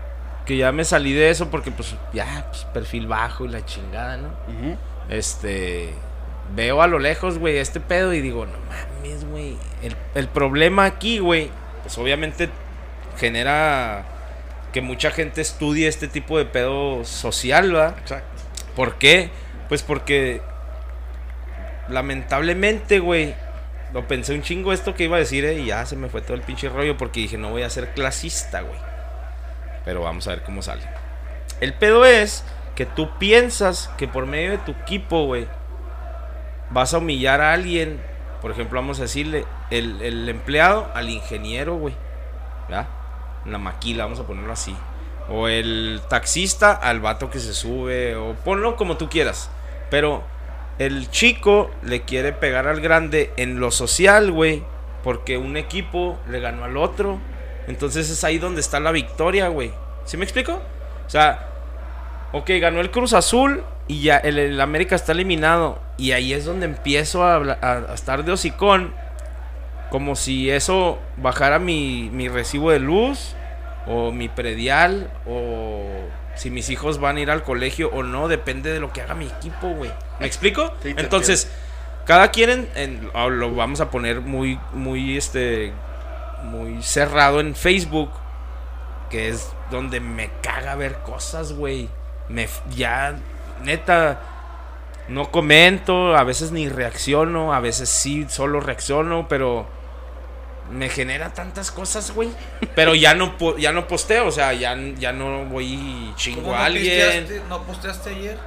S2: que ya me salí de eso porque pues ya pues perfil bajo y la chingada, ¿no?
S4: Ujú.
S2: Este veo a lo lejos, güey, este pedo y digo, no mames, güey. El, el problema aquí, güey, pues obviamente genera que mucha gente estudie este tipo de pedo social, ¿va?
S4: Exacto.
S2: ¿Por qué? Pues porque lamentablemente, güey, lo pensé un chingo esto que iba a decir, eh, y ya se me fue todo el pinche rollo porque dije, no voy a ser clasista, güey. Pero vamos a ver cómo sale. El pedo es que tú piensas que por medio de tu equipo, güey, vas a humillar a alguien. Por ejemplo, vamos a decirle, el, el empleado al ingeniero, güey. ¿Verdad? La maquila, vamos a ponerlo así. O el taxista al vato que se sube. O ponlo como tú quieras. Pero el chico le quiere pegar al grande en lo social, güey. Porque un equipo le ganó al otro. Entonces es ahí donde está la victoria, güey. ¿Sí me explico? O sea, ok, ganó el Cruz Azul y ya el, América está eliminado. Y ahí es donde empiezo a, a- estar de hocicón. Como si eso bajara mi recibo de luz o mi predial o si mis hijos van a ir al colegio o no, depende de lo que haga mi equipo, güey. ¿Me explico?
S4: Sí,
S2: Entonces, cada quien en- en- o lo vamos a poner muy, muy, este, muy cerrado en Facebook, que es donde me caga ver cosas, güey. Me, ya, neta, no comento, a veces ni reacciono, a veces sí, solo reacciono, pero me genera tantas cosas, güey. Pero ya no, po- ya no posteo, o sea, ya, ya no voy y chingo
S3: ¿Cómo
S2: a
S3: no
S2: alguien.
S3: pisteaste? ¿No posteaste ayer?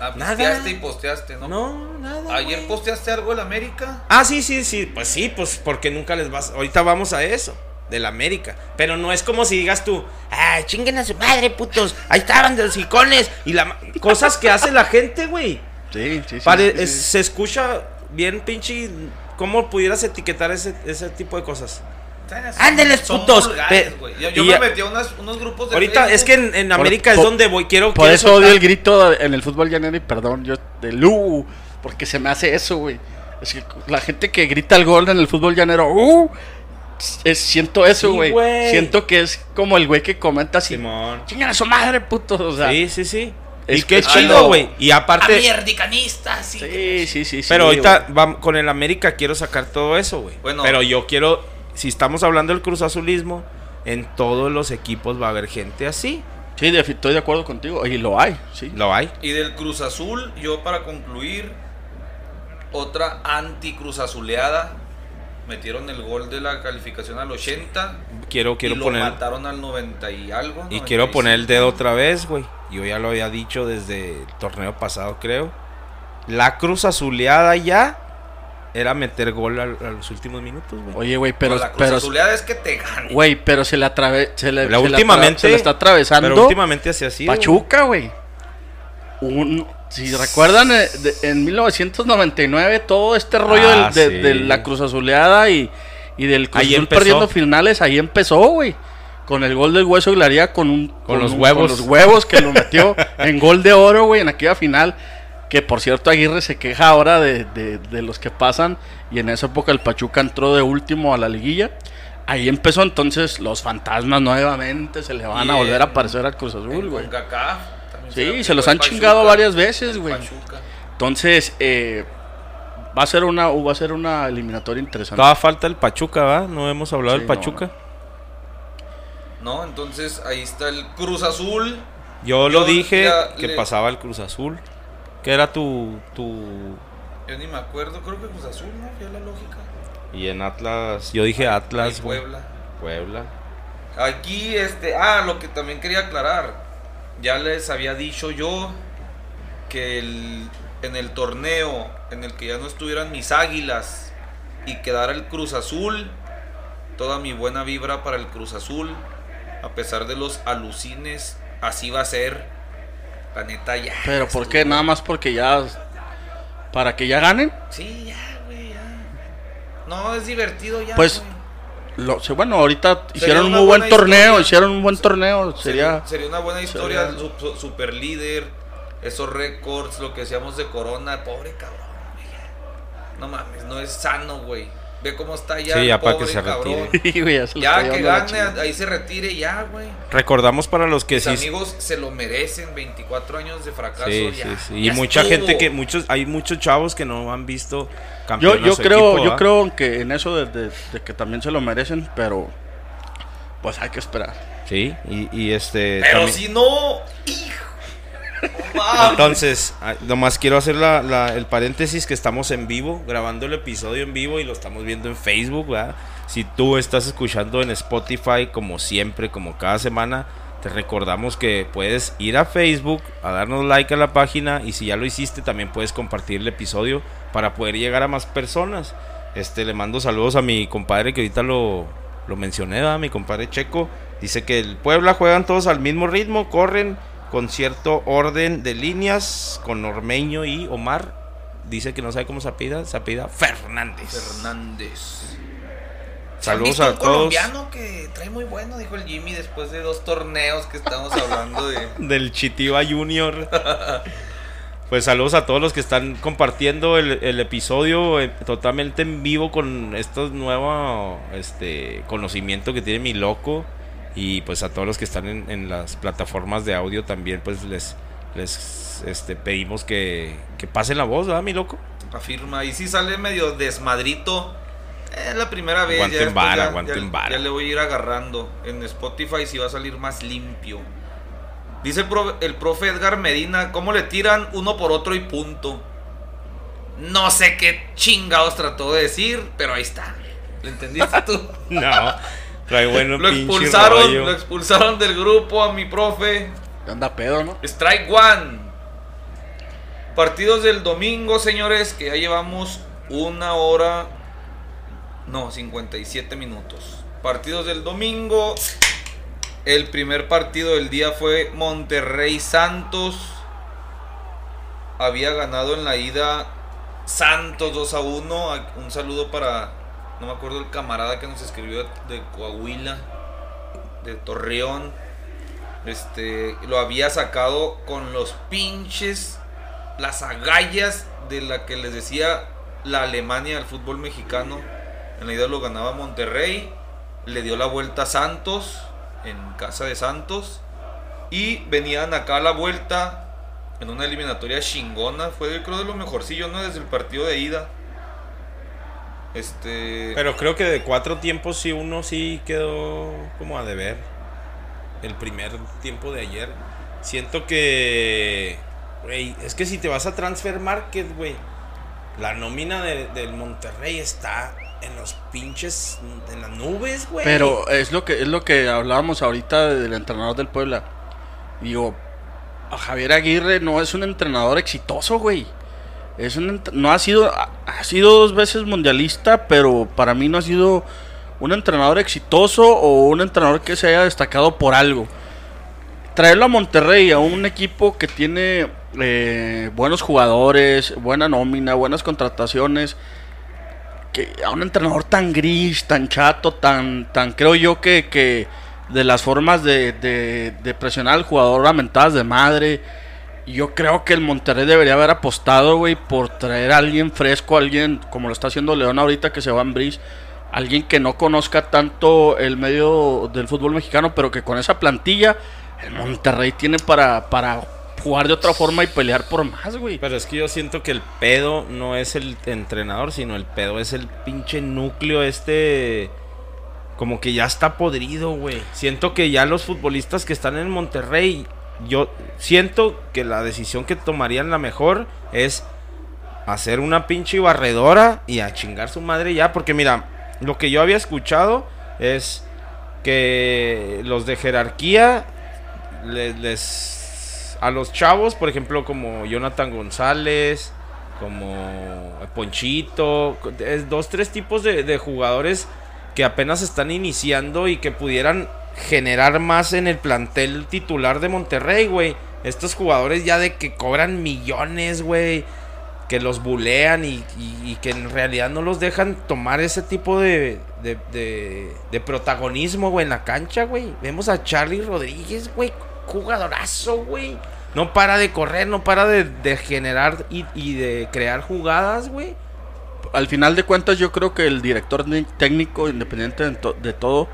S3: Ah,
S2: Nada.
S3: pisteaste y posteaste, ¿no?
S2: No, nada.
S3: ¿Ayer posteaste algo en América?
S2: Ah, sí, sí, sí. Pues sí, pues porque nunca les vas. Ahorita vamos a eso. Del América. Pero no es como si digas tú, ah, chinguen a su madre, putos. Ahí estaban de los icones. Y la ma-". cosas que hace la gente, güey.
S4: Sí, sí, sí.
S2: Pare-
S4: sí,
S2: es-
S4: sí.
S2: Se escucha bien, pinche. ¿Cómo pudieras etiquetar ese, ese tipo de cosas? Ándeles, putos.
S3: vulgares. Yo, yo me metí a unas- unos grupos de
S2: Ahorita es que en, en
S4: Por-
S2: América es
S4: por-
S2: donde voy. Quiero.
S4: Por
S2: quiero
S4: eso odio el grito en el fútbol llanero y perdón, yo de Lu, porque se me hace eso, güey. Es que la gente que grita el gol en el fútbol llanero, uh, es- siento eso, güey. siento que es como el güey que comenta así,
S2: Simón.
S4: chingan a su madre, puto. O sea,
S2: Sí, sí, sí.
S4: Es
S2: y que- chido, güey. Y aparte.
S3: Amierdicanista, sí.
S4: sí, sí, sí. sí,
S2: Pero ahorita con el América quiero sacar todo eso, güey.
S3: Bueno.
S2: Pero yo quiero, si estamos hablando del Cruz Azulismo, en todos los equipos va a haber gente así.
S4: Sí, de- estoy de acuerdo contigo. Y lo hay, sí.
S2: Lo hay.
S3: Y del Cruz Azul, yo para concluir, otra anti-Cruz Azuleada. Metieron el gol de la calificación al 80.
S2: Quiero, quiero
S3: y lo
S2: poner.
S3: mataron al 90 y algo.
S2: Y
S3: 95.
S2: quiero poner el dedo otra vez, güey. Yo ya lo había dicho desde el torneo pasado, creo. La Cruz Azuleada ya era meter gol a, los últimos minutos, güey.
S4: Oye, güey, pero,
S3: No, la Cruz
S4: pero,
S3: Azuleada es que te gane.
S4: güey, pero se le se le,
S2: La
S4: se le
S2: últimamente-
S4: atra- se le está atravesando.
S2: Pero últimamente así así.
S4: Pachuca, güey. Un- Si recuerdan, eh, en 1999 todo este rollo
S2: Ah,
S4: del- de,
S2: sí.
S4: de la Cruz Azuleada y, y del Cruz
S2: Ahí
S4: perdiendo finales, ahí empezó, güey. Con el gol del Hueso Glaría con un...
S2: Con los
S4: un-
S2: huevos.
S4: Con los huevos que lo metió en gol de oro, güey, en aquella final. Que por cierto Aguirre se queja ahora de, de- de los que pasan. Y en esa época el Pachuca entró de último a la liguilla. ahí empezó entonces los fantasmas nuevamente se le van a volver a aparecer al Cruz Azul, güey. Sí, se los han
S3: Pachuca,
S4: chingado varias veces, güey. Entonces, eh, va a ser una va a ser una eliminatoria interesante.
S2: Todavía falta el Pachuca, ¿va? No hemos hablado
S4: Sí,
S2: del
S4: no,
S2: Pachuca.
S3: No, entonces ahí está el Cruz Azul.
S2: Yo lo dije que
S3: le-
S2: pasaba el Cruz Azul. Que era tu, tu...
S3: Yo ni me acuerdo, creo que Cruz Azul, ¿no? Fue la lógica.
S2: Y en Atlas... Yo dije Atlas.
S3: Puebla.
S2: Puebla.
S3: Aquí, este, ah, lo que también quería aclarar. Ya les había dicho yo que el- en el torneo en el que ya no estuvieran mis águilas y quedara el Cruz Azul, toda mi buena vibra para el Cruz Azul, a pesar de los alucines, así va a ser. La neta ya.
S4: Pero ¿por qué? Nada más porque ya para que ya ganen.
S3: Sí, ya, güey, ya. No, es divertido ya.
S4: Pues,
S3: güey.
S4: Lo, sí, bueno, ahorita hicieron un muy buen torneo,
S3: historia.
S4: hicieron un buen torneo, sería
S3: sería, sería una buena historia,
S4: sería-
S3: su- su- super líder, esos récords, lo que decíamos de Corona, pobre cabrón, güey. No mames, no es sano, güey. Ve cómo está ya.
S2: Sí,
S3: el
S2: ya para
S3: pobre
S2: que se
S3: cabrón.
S2: retire.
S4: Ya
S3: Ya que gane, ahí se retire ya, güey.
S2: Recordamos para los que
S3: Mis
S2: sí...
S3: amigos se lo merecen, 24 años de fracaso
S2: Sí,
S3: ya.
S2: sí, sí. Y
S3: ya
S2: mucha
S3: estuvo.
S2: gente que... muchos Hay muchos chavos que no han visto
S4: Yo,
S2: campeón a
S4: yo
S2: su
S4: creo,
S2: equipo,
S4: yo creo que en eso de, de- de que también se lo merecen, pero pues hay que esperar.
S2: Sí, y, y este...
S3: Pero
S2: también-
S3: si no, hijo.
S2: Entonces, ah, nomás quiero hacer la, el paréntesis que estamos en vivo, grabando el episodio en vivo y lo estamos viendo en Facebook. Si tú estás escuchando en Spotify, como siempre, como cada semana, te recordamos que puedes ir a Facebook a darnos like a la página y si ya lo hiciste, también puedes compartir el episodio para poder llegar a más personas. Este, le mando saludos a mi compadre que ahorita lo, lo mencioné. Mi compadre Checo. Dice que el Puebla juegan todos al mismo ritmo, corren con cierto orden de líneas, con Ormeño y Omar. Dice que no sabe cómo se apida, se apida Fernández.
S3: Fernández.
S2: Saludos
S3: ¿Han visto
S2: a
S3: un
S2: todos.
S3: colombiano que trae muy bueno, dijo el Jimmy después de dos torneos que estamos hablando de.
S2: Del Chitiba Junior. Pues saludos a todos los que están compartiendo el, el episodio eh, totalmente en vivo con estos nuevos este, conocimiento que tiene mi loco. Y pues a todos los que están en, en las plataformas de audio también pues les, les este, pedimos que, que pasen la voz, ¿verdad mi loco?
S3: Afirma. Y si sale medio desmadrito. Es la primera vez.
S2: Aguanten
S3: ya
S2: vara,
S3: ya-
S2: aguanten
S3: ya-
S2: vara.
S3: Ya le voy a ir agarrando. En Spotify sí va a salir más limpio. Dice el, pro- el profe Edgar Medina, ¿cómo le tiran uno por otro y punto? No sé qué chingados trató de decir, pero ahí está. ¿Lo entendiste tú?
S2: No, trae bueno
S3: lo expulsaron,
S2: rollo.
S3: lo expulsaron del grupo a mi profe.
S4: Anda pedo, ¿no?
S3: Strike one. Partidos del domingo, señores, que ya llevamos una hora. No, 57 minutos. Partidos del domingo. El primer partido del día fue Monterrey Santos. Había ganado en la ida Santos 2 a 1. Un saludo para, no me acuerdo el camarada que nos escribió de Coahuila, de Torreón. Este, lo había sacado con los pinches, las agallas de la que les decía la Alemania del fútbol mexicano. En la ida lo ganaba Monterrey, le dio la vuelta a Santos, en casa de Santos, y venían acá a la vuelta en una eliminatoria chingona. Fue creo de lo mejorcillo, ¿no? Desde el partido de ida. Este.
S2: Pero creo que de cuatro tiempos sí uno sí quedó como a deber. El primer tiempo de ayer. Siento que... Güey, es que si te vas a Transfer Market, güey. La nómina de- del Monterrey está en los pinches... En las nubes, güey.
S4: Pero es lo que es lo que hablábamos ahorita del entrenador del Puebla. Digo, a Javier Aguirre no es un entrenador exitoso, güey. Es un no ha sido ha, sido dos veces mundialista, pero para mí no ha sido un entrenador exitoso o un entrenador que se haya destacado por algo. Traerlo a Monterrey, a un equipo que tiene eh, buenos jugadores, buena nómina, buenas contrataciones, que a un entrenador tan gris, tan chato, tan, tan creo yo que, que de las formas de presionar al jugador a mentadas de madre. Yo creo que el Monterrey debería haber apostado, güey, por traer a alguien fresco, alguien como lo está haciendo León ahorita que se va en Bris, alguien que no conozca tanto el medio del fútbol mexicano, pero que con esa plantilla el Monterrey tiene para, para jugar de otra forma y pelear por más, güey.
S2: Pero es que yo siento que el pedo no es el entrenador, sino el pedo es el pinche núcleo este. Como que ya está podrido, güey. Siento que ya los futbolistas que están en Monterrey, yo siento que la decisión que tomarían la mejor es hacer una pinche barredora y a chingar su madre ya. Porque mira, lo que yo había escuchado es que los de jerarquía les, a los chavos, por ejemplo, como Jonathan González, como Ponchito, es dos, tres tipos de jugadores que apenas están iniciando y que pudieran generar más en el plantel titular de Monterrey, güey. Estos jugadores ya de que cobran millones, güey que los bulean y, que en realidad no los dejan tomar ese tipo de, de, protagonismo, güey, en la cancha, güey. Vemos a Charlie Rodríguez, güey, jugadorazo, güey. No para de correr, no para de, generar y, de crear jugadas, güey.
S4: Al final de cuentas, yo creo que el director ni- técnico, independiente de todo,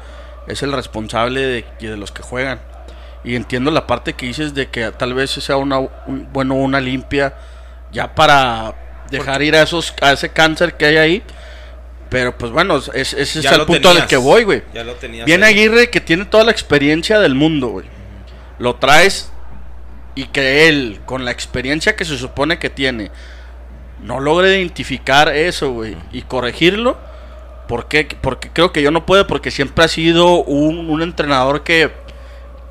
S4: es el responsable de, de los que juegan. Y entiendo la parte que dices de que tal vez sea una, un- bueno, una limpia ya para dejar ir a esos a ese cáncer que hay ahí. Pero pues bueno, es- ese es el punto al
S2: tenías,
S4: que voy, güey.
S2: Ya lo tenías.
S4: Viene
S2: ahí.
S4: Aguirre que tiene toda la experiencia del mundo, güey. Lo traes y que él, con la experiencia que se supone que tiene, no logra identificar eso, güey, y corregirlo. ¿Por qué? Porque creo que yo no puedo, porque siempre ha sido un, un entrenador que,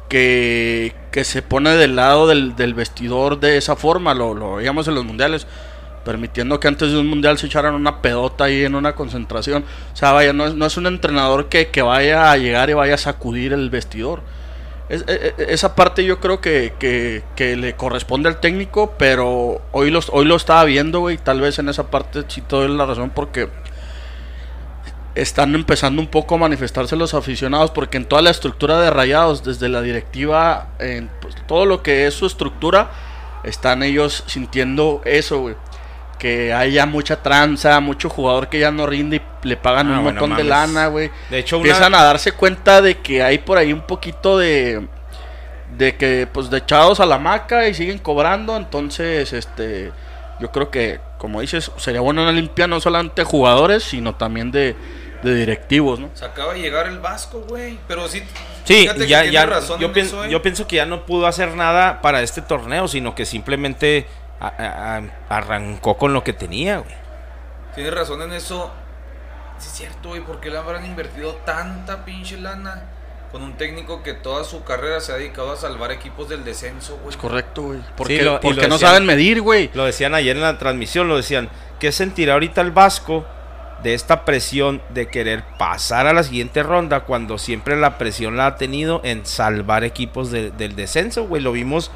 S4: que, que se pone del lado del, del vestidor de esa forma, lo, lo veíamos en los mundiales, permitiendo que antes de un mundial se echaran una pedota ahí en una concentración. O sea, vaya, no es, no es un entrenador que, que vaya a llegar y vaya a sacudir el vestidor. Es- e- e- esa parte yo creo que, que- que le corresponde al técnico, pero hoy, los, hoy lo estaba viendo, güey, tal vez en esa parte sí te doy la razón porque están empezando un poco a manifestarse los aficionados porque en toda la estructura de Rayados, desde la directiva, en pues, todo lo que es su estructura, están ellos sintiendo eso, güey. Que haya mucha tranza, mucho jugador que ya no rinde y le pagan
S2: Ah,
S4: un
S2: bueno,
S4: montón de lana, güey.
S2: De hecho, una-
S4: Empiezan a darse cuenta de que hay por ahí un poquito de de que pues de echados a la maca y siguen cobrando, entonces este yo creo que como dices, sería bueno una limpia no solamente de jugadores, sino también de, de directivos, ¿no?
S3: Se acaba de llegar el Vasco, güey. Pero sí.
S2: Sí,
S3: fíjate que
S2: ya,
S3: tiene
S2: ya,
S3: razón
S2: yo,
S3: en
S2: pien-
S3: eso, eh.
S2: yo pienso que ya no pudo hacer nada para este torneo, sino que simplemente a- a- a- arrancó con lo que tenía, güey.
S3: Tienes razón en eso. Sí, es cierto, güey. ¿Por qué le habrán invertido tanta pinche lana con un técnico que toda su carrera se ha dedicado a salvar equipos del descenso, güey?
S4: Es correcto, güey.
S2: Sí,
S4: Porque,
S2: lo-
S4: porque
S2: lo
S4: no saben medir, güey.
S2: Lo decían ayer en la transmisión, lo decían, ¿qué sentirá ahorita el Vasco de esta presión de querer pasar a la siguiente ronda cuando siempre la presión la ha tenido en salvar equipos de- del descenso, güey? Lo vimos,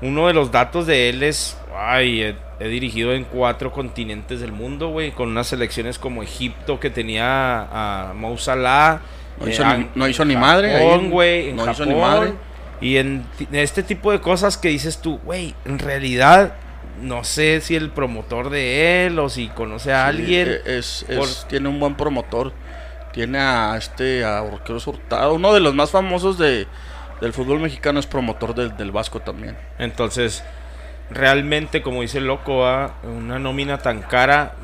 S2: uno de los datos de él es, ay, he, he dirigido en cuatro continentes del mundo, güey, con unas selecciones como Egipto que tenía a Mo Salah.
S4: No
S2: eh,
S4: hizo ni-
S2: en-
S4: no hizo ni madre ahí en- no hizo ni madre.
S2: Y en, en este tipo de cosas que dices tú, güey, en realidad no sé si el promotor de él o si conoce a
S4: Sí,
S2: alguien.
S4: eh, es, es-
S2: por-
S4: tiene un buen promotor. Tiene a este a Orqueros Hurtado, uno de los más famosos de, del fútbol mexicano es promotor del, del Vasco también.
S2: Entonces, realmente, como dice el loco, ah, una nómina tan cara,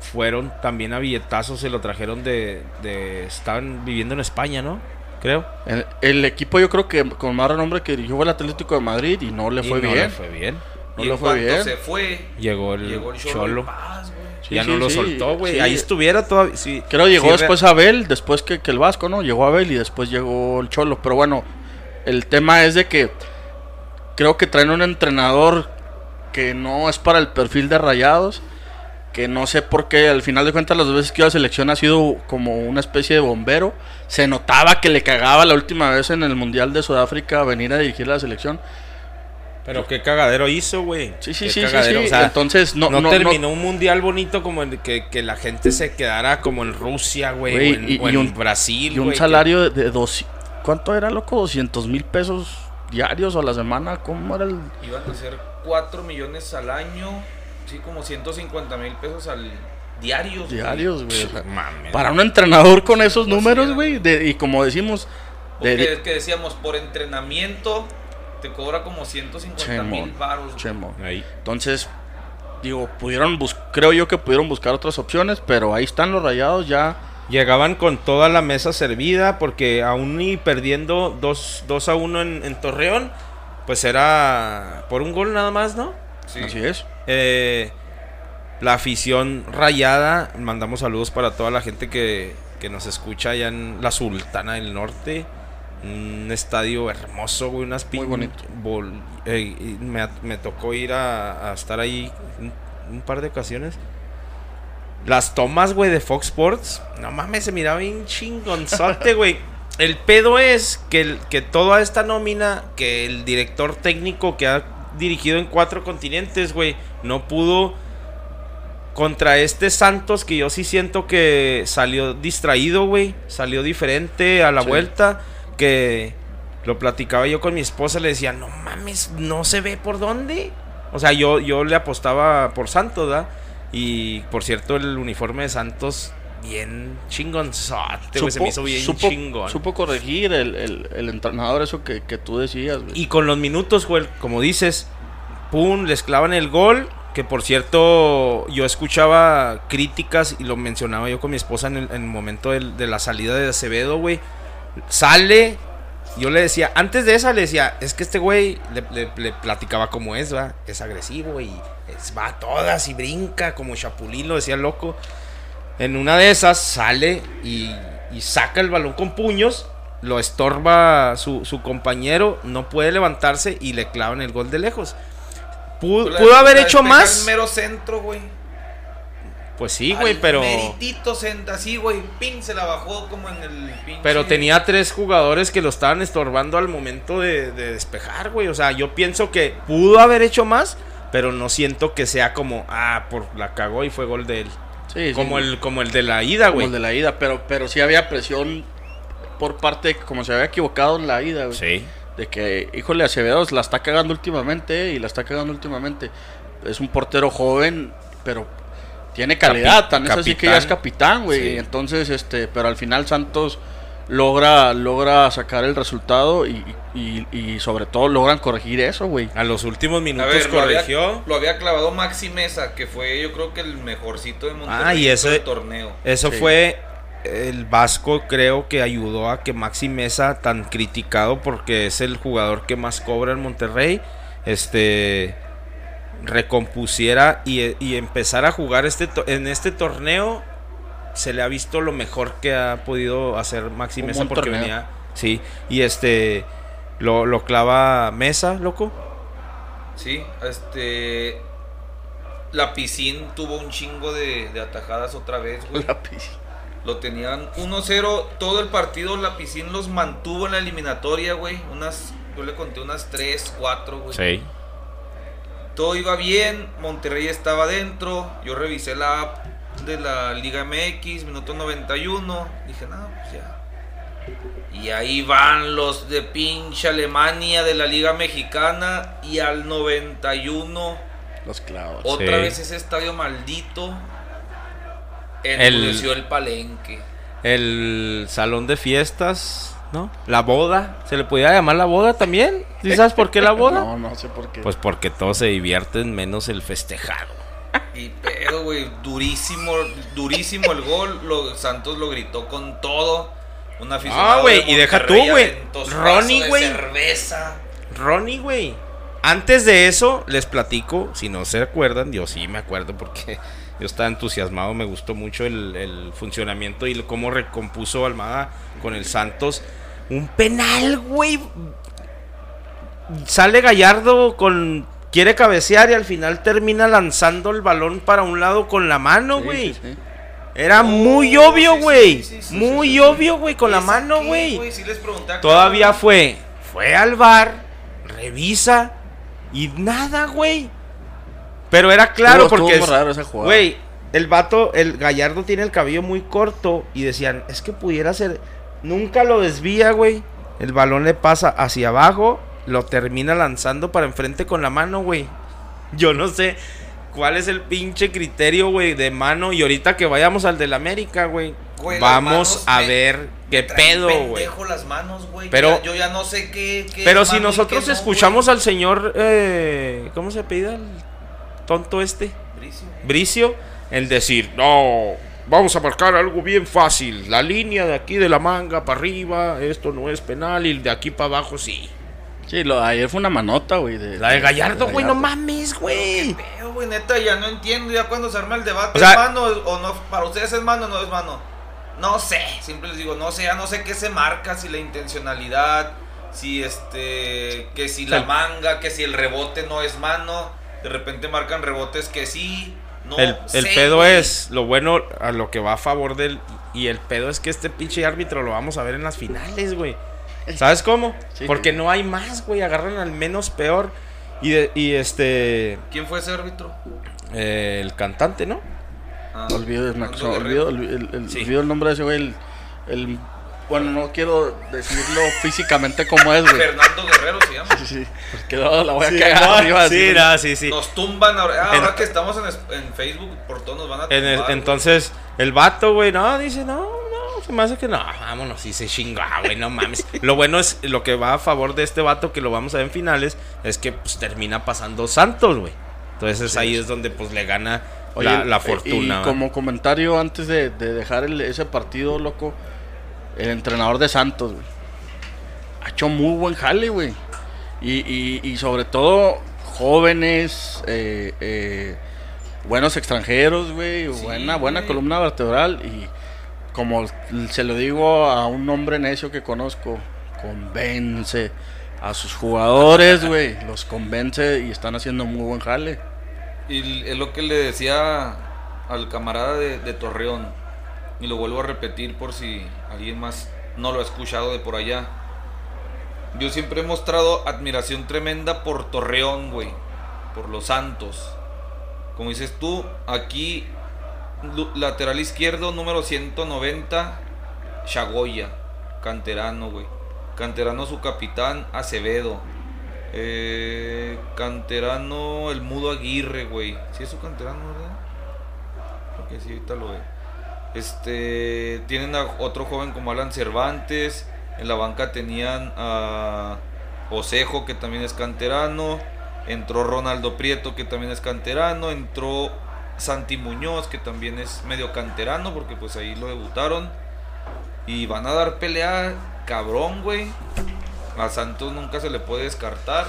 S2: fueron también a billetazos, se lo trajeron de, de... Estaban viviendo en España, ¿no? Creo.
S4: El, el equipo yo creo que con más renombre que dirigió fue el Atlético de Madrid y no le
S2: Y
S4: fue
S2: no
S4: bien.
S2: le fue bien.
S4: No
S3: y en
S4: fue
S3: cuanto
S4: bien.
S3: se fue,
S2: Llegó el,
S3: llegó el Cholo. Paz.
S4: Sí,
S2: ya
S4: sí,
S2: no lo
S4: sí,
S2: soltó, güey.
S4: sí.
S2: Ahí estuviera todavía. sí,
S4: Creo llegó
S2: sí,
S4: después Abel, después que, que el Vasco, ¿no? Llegó Abel y después llegó el Cholo. Pero bueno, el tema es de que creo que traen un entrenador que no es para el perfil de rayados. Que no sé por qué, al final de cuentas, las veces que iba a selección ha sido como una especie de bombero. Se notaba que le cagaba la última vez en el Mundial de Sudáfrica venir a dirigir la selección.
S2: Pero qué cagadero hizo, güey.
S4: Sí, sí,
S2: Qué
S4: sí, sí,
S2: cagadero,
S4: sí.
S2: o sea,
S4: Entonces, no,
S2: no,
S4: no, no-
S2: terminó un mundial bonito como el que, que la gente se quedara como en Rusia, güey, o en,
S4: y-
S2: o
S4: y un-
S2: Brasil,
S4: Y un salario de, de dos... ¿Cuánto era, loco? ¿200 mil pesos diarios a la semana? ¿Cómo era el...?
S3: Iban a ser 4 millones al año. Sí, como 150 mil pesos al diarios. güey.
S4: diarios, güey. o sea, para un entrenador con esos
S3: Pues
S4: números, güey, y como decimos, de,
S3: que decíamos, por entrenamiento te cobra como 150 mil
S4: Chemón,
S3: baros.
S4: Chemo.
S2: Ahí.
S4: Entonces, digo, pudieron bus creo yo que pudieron buscar otras opciones, pero ahí están los rayados ya.
S2: Llegaban con toda la mesa servida porque aún y perdiendo 2 a 1 en, en Torreón, pues era por un gol nada más, ¿no?
S3: Sí.
S4: Así es.
S2: Eh, la afición rayada, mandamos saludos para toda la gente que, que nos escucha allá en la Sultana del Norte. Un estadio hermoso, güey, unas
S4: Muy bonito.
S2: bol- eh, me, me tocó ir a, a estar ahí un, un par de ocasiones. Las tomas, güey, de Fox Sports. No mames, se miraba bien chingonzote, güey. El pedo es que, el- que toda esta nómina, que el director técnico que ha dirigido en cuatro continentes, güey, no pudo contra este Santos que yo sí siento que salió distraído, güey. Salió diferente a la
S4: Sí.
S2: vuelta. Que lo platicaba yo con mi esposa, le decía, no mames, no se ve por dónde. O sea, yo, yo le apostaba por Santos, ¿verdad? Y por cierto, el uniforme de Santos, bien chingonzote, güey. Se me hizo bien
S4: supo,
S2: chingón.
S4: supo corregir el, el- el entrenador eso que, que tú decías, güey.
S2: Y con los minutos, güey, como dices, pum, les clavan el gol. Que por cierto, yo escuchaba críticas y lo mencionaba yo con mi esposa en el, en el momento del- de la salida de Acevedo, güey. Sale, yo le decía, antes de esa le decía, es que este güey le, le- le platicaba cómo es, va, es agresivo y es- va a todas y brinca como chapulín, lo decía el loco. En una de esas sale y, y saca el balón con puños, lo estorba su, su compañero, no puede levantarse y le clavan el gol de lejos. Pudo, pudo haber hecho más.
S3: mero centro, güey.
S2: Pues sí, güey,
S3: Al
S2: pero...
S3: Meritito así, güey. Pin, se la bajó como en el pinche.
S2: Pero tenía tres jugadores que lo estaban estorbando al momento de, de despejar, güey. O sea, yo pienso que pudo haber hecho más, pero no siento que sea como, ah, por la cagó y fue gol de él.
S4: Sí, sí,
S2: como,
S4: güey.
S2: el, como el de la ida,
S4: Como
S2: güey.
S4: el de la ida, pero, pero sí había presión por parte, como se había equivocado en la ida, güey.
S2: Sí.
S4: De que, híjole, Acevedo la está cagando últimamente eh, y la está cagando últimamente. Es un portero joven, pero tiene calidad.
S2: Capi-
S4: Tan es así que ya es
S2: capitán.
S4: güey.
S2: Sí.
S4: Entonces, este, pero al final Santos logra, logra sacar el resultado y, y, y sobre todo logran corregir eso, güey.
S2: A los últimos minutos
S3: ver, lo había,
S2: corrigió.
S3: lo había clavado Maxi Mesa, que fue yo creo que el mejorcito de Monterrey
S2: Ah, y ese-
S3: todo el torneo.
S2: Eso
S4: Sí.
S2: fue el Vasco, creo que ayudó a que Maxi Mesa, tan criticado porque es el jugador que más cobra en Monterrey, este recompusiera y, y empezara a jugar este to- en este torneo. Se le ha visto lo mejor que ha podido hacer Maxi
S4: Un
S2: Mesa porque
S4: torneo.
S2: venía. Sí, y este lo, lo clava Mesa, loco.
S3: Sí, este. La piscina tuvo un chingo de, de atajadas otra vez, güey. Lo tenían 1-0 todo el partido. La piscina los mantuvo en la eliminatoria, güey. Unas, yo le conté unas 3, 4, güey.
S2: Sí.
S3: Todo iba bien. Monterrey estaba dentro. Yo revisé la app de la Liga MX, minuto 91. Dije, no, pues ya. Y ahí van los de pinche Alemania de la Liga Mexicana. Y al 91,
S4: Los clavos.
S3: otra
S2: Sí.
S3: vez ese estadio maldito.
S2: El-
S3: Enmudeció el palenque.
S2: El salón de fiestas, ¿no? La boda. ¿Se le podía llamar la boda también? ¿Sí sabes por qué la boda?
S4: No, no sé por qué.
S2: Pues porque todos se divierten menos el festejado.
S3: Y pedo, güey, durísimo, durísimo el gol. Lo, Santos lo gritó con todo. Un aficionado
S2: Ah, güey,
S3: de
S2: y deja tú, güey. Ronnie, güey.
S3: cerveza.
S2: Ronnie, güey. Antes de eso, les platico, si no se acuerdan, yo sí me acuerdo porque yo estaba entusiasmado, me gustó mucho el, el funcionamiento y cómo recompuso Almada con el Santos. Un penal, güey. Sale Gallardo con... Quiere cabecear y al final termina lanzando el balón para un lado con la mano, güey.
S4: sí, sí.
S2: Era muy obvio, güey. muy obvio, güey, con la
S3: ¿Esa
S2: mano, güey. Todavía fue, fue al bar, revisa y nada, güey. Pero era claro
S4: Estuvo-
S2: porque,
S4: estuvo raro esa jugada.
S2: güey, el vato, el Gallardo tiene el cabello muy corto y decían, es que pudiera ser, nunca lo desvía, güey. El balón le pasa hacia abajo, lo termina lanzando para enfrente con la mano, güey. Yo no sé. ¿Cuál es el pinche criterio, güey, de mano? Y ahorita que vayamos al del América, güey, vamos a
S3: me-
S2: ver qué pedo, güey.
S3: las manos, güey.
S2: Pero-
S3: Ya- yo ya no sé qué. qué
S2: Pero si nosotros
S3: no,
S2: escuchamos al señor, eh, ¿cómo se pide el tonto este?
S3: Bricio.
S2: Bricio, el decir, no, vamos a marcar algo bien fácil. La línea de aquí de la manga para arriba, esto no es penal, y de aquí para abajo sí.
S4: Sí, lo, ayer fue una manota, güey. De,
S2: La de Gallardo, güey, no mames, güey.
S3: Pero, güey, neta, ya no entiendo. Ya cuando se arma el debate,
S2: O sea-
S3: ¿es mano o no? Para ustedes es mano o no es mano. No sé, siempre les digo, no sé, ya no sé qué se marca, si la intencionalidad, si este, que si la manga, que si el rebote no es mano. De repente marcan rebotes que sí. No
S2: el el
S3: sé,
S2: pedo
S3: güey.
S2: es, lo bueno, a lo que va a favor del... Y el pedo es que este pinche árbitro lo vamos a ver en las finales, güey. ¿Sabes cómo?
S4: Sí.
S2: Porque no hay más, güey. Agarran al menos peor. Y, de- y este...
S3: ¿Quién fue ese árbitro?
S2: eh, el cantante, ¿no?
S3: Ah,
S4: Olvido, el, el-
S2: Sí.
S4: olvido el nombre de ese güey. El, el- bueno, no quiero decirlo físicamente como es, güey.
S3: Fernando Guerrero se llama.
S4: Sí, sí, porque no, la voy a cagar. iba a
S2: sí, no, sí, sí.
S3: Nos tumban ahora. ah,
S2: En-
S3: ahora que estamos en, Facebook, por todos nos van a tumbar.
S2: En el- entonces, el vato, güey, no, dice, no, no, se me hace que no, vámonos, y se chinga, güey, no mames. Lo bueno es, lo que va a favor de este vato, que lo vamos a ver en finales, es que pues termina pasando Santos, güey. Entonces ahí es donde pues le gana
S4: Oye,
S2: la, la
S4: eh,
S2: fortuna.
S4: Y como comentario antes de, de dejar el- ese partido, loco, el entrenador de Santos, güey, ha hecho muy buen jale, güey. Y, y- y sobre todo jóvenes, eh, eh, buenos extranjeros, güey,
S3: Sí,
S4: buena, buena
S3: güey.
S4: columna vertebral. Y como se lo digo a un hombre necio que conozco, convence a sus jugadores, güey, los convence y están haciendo muy buen jale.
S3: Y es lo que le decía al camarada de, de Torreón. Y lo vuelvo a repetir por si alguien más no lo ha escuchado de por allá. Yo siempre he mostrado admiración tremenda por Torreón, güey. Por los Santos. Como dices tú, aquí lateral izquierdo número 190, Chagoya, canterano, güey. Canterano su capitán, Acevedo. Eh, canterano, el mudo Aguirre, güey. Sí, es su canterano, ¿verdad? Creo que sí, ahorita lo ve. Este, tienen a otro joven como Alan Cervantes. En la banca tenían a Osejo, que también es canterano. Entró Ronaldo Prieto, que también es canterano. Entró Santi Muñoz, que también es medio canterano, porque pues ahí lo debutaron. Y van a dar pelea, cabrón, güey. A Santos nunca se le puede descartar.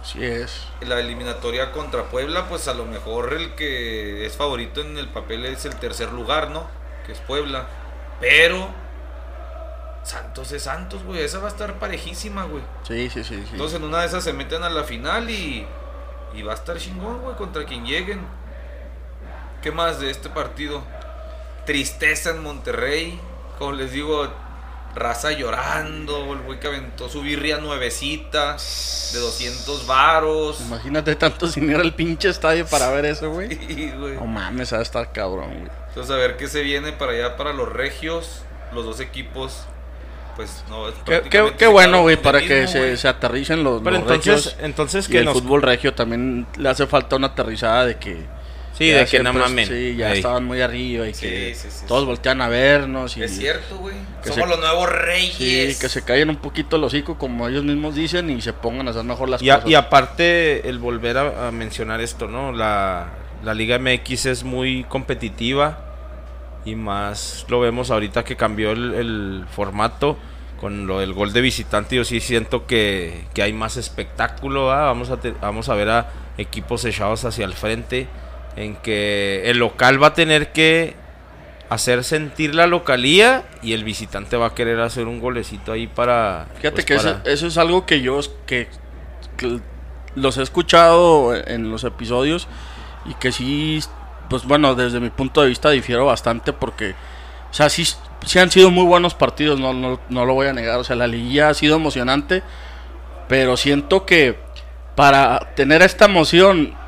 S4: Así es.
S3: La eliminatoria contra Puebla, pues a lo mejor el que es favorito en el papel es el tercer lugar, ¿no? Que es Puebla. Pero Santos es Santos, güey. Esa va a estar parejísima, güey.
S4: Sí, sí, sí. sí.
S3: Entonces en una de esas se meten a la final y, y va a estar chingón, güey, contra quien lleguen. ¿Qué más de este partido? Tristeza en Monterrey. Como les digo, raza llorando. El güey que aventó su birria nuevecita de 200 varos.
S4: Imagínate tanto sin ir al pinche estadio para ver eso, güey.
S3: Sí, güey.
S4: No mames, va a estar cabrón, güey.
S3: Entonces a ver qué se viene para allá, para los regios. Los dos equipos. Pues no, es
S4: Qué, qué- qué bueno, güey, para
S3: mismo,
S4: que se, se aterricen los,
S2: Pero
S4: los
S2: entonces,
S4: regios.
S2: entonces
S4: Y
S2: que
S4: el
S2: nos...
S4: fútbol regio también le hace falta una aterrizada de que.
S2: Sí,
S4: ya
S2: de que no mamen.
S4: Sí, ya
S2: Ey.
S4: estaban muy arriba y
S3: Sí,
S4: que
S3: sí, sí,
S4: todos
S3: sí.
S4: voltean a vernos. Y,
S3: Es cierto, güey. Somos
S4: se-
S3: los nuevos reyes.
S4: Sí, que se callen un poquito el hocico, como ellos mismos dicen, y se pongan a hacer mejor las
S2: Y, a-
S4: cosas.
S2: y aparte, el volver a, a mencionar esto, ¿no? La, la Liga MX es muy competitiva y más lo vemos ahorita que cambió el, el formato con lo del gol de visitante. Yo sí siento que, que hay más espectáculo, ¿va? Vamos a, te- vamos a ver a equipos echados hacia el frente, en que el local va a tener que hacer sentir la localía y el visitante va a querer hacer un golecito ahí para...
S4: Fíjate
S2: pues,
S4: que eso,
S2: para-
S4: eso es algo que yo que, que los he escuchado en los episodios y que sí, pues bueno, desde mi punto de vista difiero bastante porque, o sea, sí, sí han sido muy buenos partidos, no, no, no lo voy a negar, o sea, la liguilla ha sido emocionante, pero siento que para tener esta emoción, ¿cu-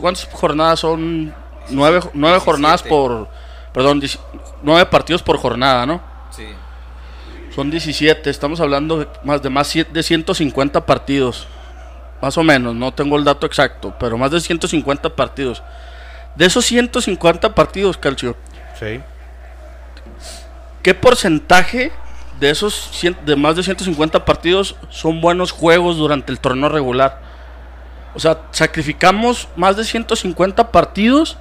S4: ¿cuántas jornadas son? Nueve, nueve jornadas
S3: 17.
S4: por, perdón, nueve partidos por jornada, ¿no?
S3: Sí.
S4: Son 17, estamos hablando de más de más de 150 partidos. Más o menos, no tengo el dato exacto, pero más de 150 partidos. De esos 150 partidos, Calcio,
S2: Sí.
S4: ¿qué porcentaje de esos cien- de más de 150 partidos son buenos juegos durante el torneo regular? O sea, sacrificamos más de 150 partidos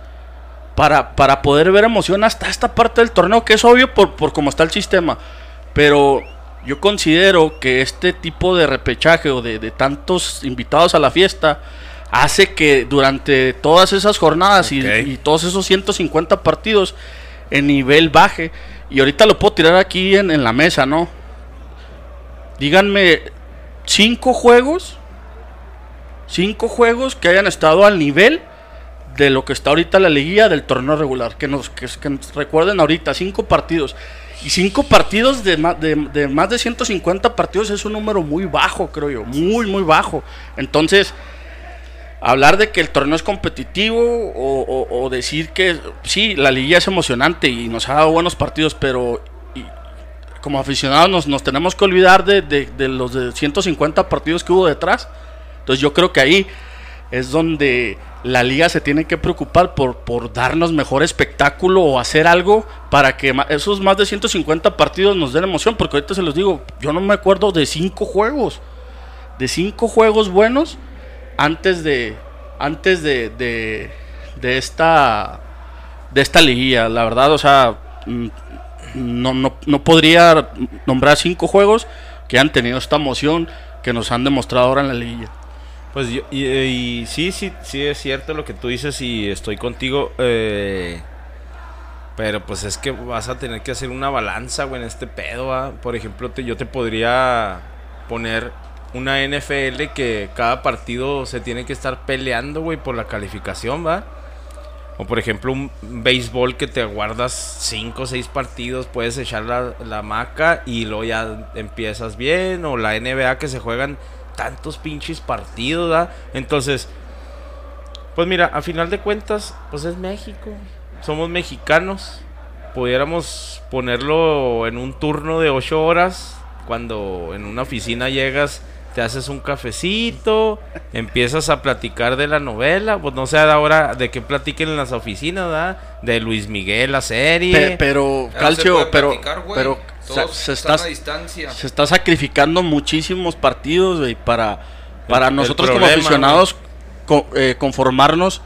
S4: para, para poder ver emoción hasta esta parte del torneo, que es obvio por, por cómo está el sistema. Pero yo considero que este tipo de repechaje o de, de tantos invitados a la fiesta hace que durante todas esas jornadas y- y, todos esos 150 partidos el nivel baje. Y ahorita lo puedo tirar aquí en, en la mesa, ¿no? Díganme cinco juegos, cinco juegos que hayan estado al nivel de lo que está ahorita la liguilla del torneo regular. Que nos, que, nos recuerden ahorita, cinco partidos. Y cinco partidos de, de, de más de 150 partidos es un número muy bajo, creo yo. Muy, muy bajo. Entonces, hablar de que el torneo es competitivo o, decir que sí, la liguilla es emocionante y nos ha dado buenos partidos, pero como aficionados nos, nos tenemos que olvidar de, de- los de 150 partidos que hubo detrás. Entonces yo creo que ahí es donde la liga se tiene que preocupar por, por darnos mejor espectáculo o hacer algo para que esos más de 150 partidos nos den emoción. Porque ahorita se los digo, yo no me acuerdo de cinco juegos. De cinco juegos buenos antes de antes de, de, de esta de esta liguilla. La verdad, o sea, mm, no, no, no podría nombrar cinco juegos que han tenido esta emoción que nos han demostrado ahora en la liguilla.
S2: Pues yo, y, eh, y sí, sí, sí es cierto lo que tú dices y estoy contigo. eh, pero pues es que vas a tener que hacer una balanza, güey, en este pedo, ¿va? Por ejemplo, te- yo te podría poner una NFL que cada partido se tiene que estar peleando, güey, por la calificación, ¿va? O por ejemplo, un béisbol que te aguardas 5 o 6 partidos, puedes echar la, la maca y luego ya empiezas bien. O la NBA que se juegan tantos pinches partidos, ¿verdad? Entonces, pues mira, a final de cuentas, pues es México. Somos mexicanos. Pudiéramos ponerlo en un turno de 8 horas. Cuando en una oficina llegas, te haces un cafecito, empiezas a platicar de la novela. Pues no sé ahora de qué platiquen en las oficinas, ¿verdad? De Luis Miguel, la serie.
S4: Pe- pero,
S3: se
S4: Calcio, pero, pero
S3: Todos
S4: se, se
S3: están
S4: está,
S3: a distancia.
S4: se está sacrificando muchísimos partidos, güey, para, para
S2: El- el
S4: nosotros como aficionados co- eh, conformarnos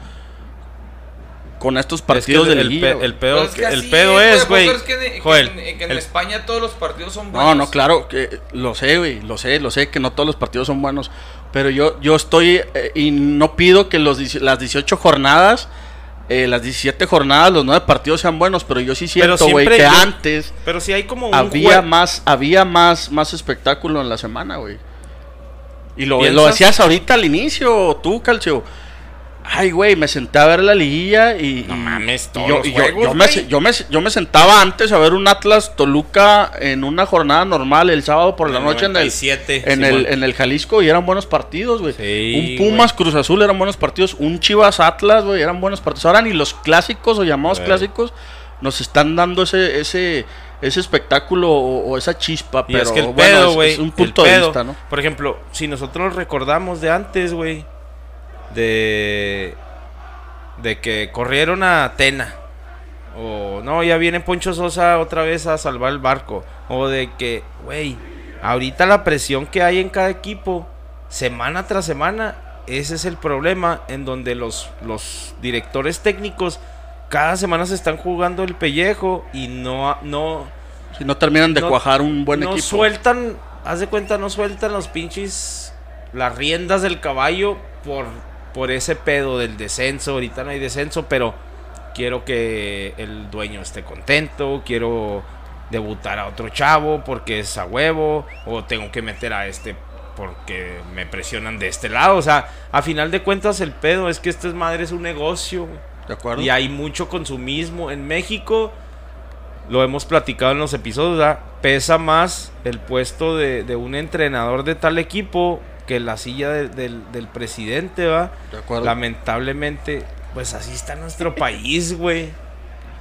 S4: con estos partidos
S2: Es que
S4: de
S2: el,
S4: liguilla.
S2: pedo,
S3: es que
S2: el
S3: así
S2: pedo
S3: es,
S2: es, güey.
S3: ¿Puedes creer que en- que
S2: Joel,
S3: en, que en
S2: el-
S3: España todos los partidos son buenos.
S4: No, no, claro, que lo sé, güey, lo sé, lo sé que no todos los partidos son buenos, pero yo yo estoy eh, y no pido que los las 18 jornadas, eh, las 17 jornadas, los 9 partidos sean buenos, pero yo sí siento, güey, que
S2: yo-
S4: antes
S2: Pero si hay como un
S4: había más había más más espectáculo en la semana, güey. Y lo decías ahorita al inicio, tú, Calcio. Ay, güey, me senté a ver la liguilla y.
S2: No mames,
S4: y
S2: todos
S4: yo,
S2: los
S4: y
S2: juegos,
S4: yo me,
S2: güey.
S4: se- yo, me, yo me sentaba antes a ver un Atlas Toluca en una jornada normal el sábado por la
S2: el
S4: noche en el,
S2: 97,
S4: en, el, en el Jalisco y eran buenos partidos, güey.
S2: Sí,
S4: un Pumas Cruz Azul eran buenos partidos. Un Chivas Atlas, güey, eran buenos partidos. Ahora ni los clásicos o llamados clásicos nos están dando ese, ese, ese espectáculo o, o esa chispa.
S2: Y
S4: Pero
S2: es que el
S4: bueno,
S2: pedo,
S4: es-
S2: güey.
S4: es un punto de
S2: pedo,
S4: vista, ¿no?
S2: Por ejemplo, si nosotros recordamos de antes, güey. De. De que corrieron a Tena. O no, ya viene Poncho Sosa otra vez a salvar el barco. O de que, güey, ahorita la presión que hay en cada equipo, semana tras semana, ese es el problema en donde los, los directores técnicos cada semana se están jugando el pellejo y no, no,
S4: Si no terminan de
S2: no-
S4: cuajar un buen
S2: no
S4: equipo.
S2: sueltan, haz de cuenta, no sueltan los pinches las riendas del caballo por, por ese pedo del descenso. Ahorita no hay descenso, pero quiero que el dueño esté contento, quiero debutar a otro chavo porque es a huevo, o tengo que meter a este porque me presionan de este lado. O sea, a final de cuentas el pedo es que este madre es un negocio. güey.
S4: ¿De acuerdo?
S2: Y hay mucho consumismo. En México, lo hemos platicado en los episodios, ¿verdad? pesa más el puesto de, de un entrenador de tal equipo que la silla de- del, del presidente, ¿va?
S4: De acuerdo.
S2: Lamentablemente, pues así está nuestro país, güey.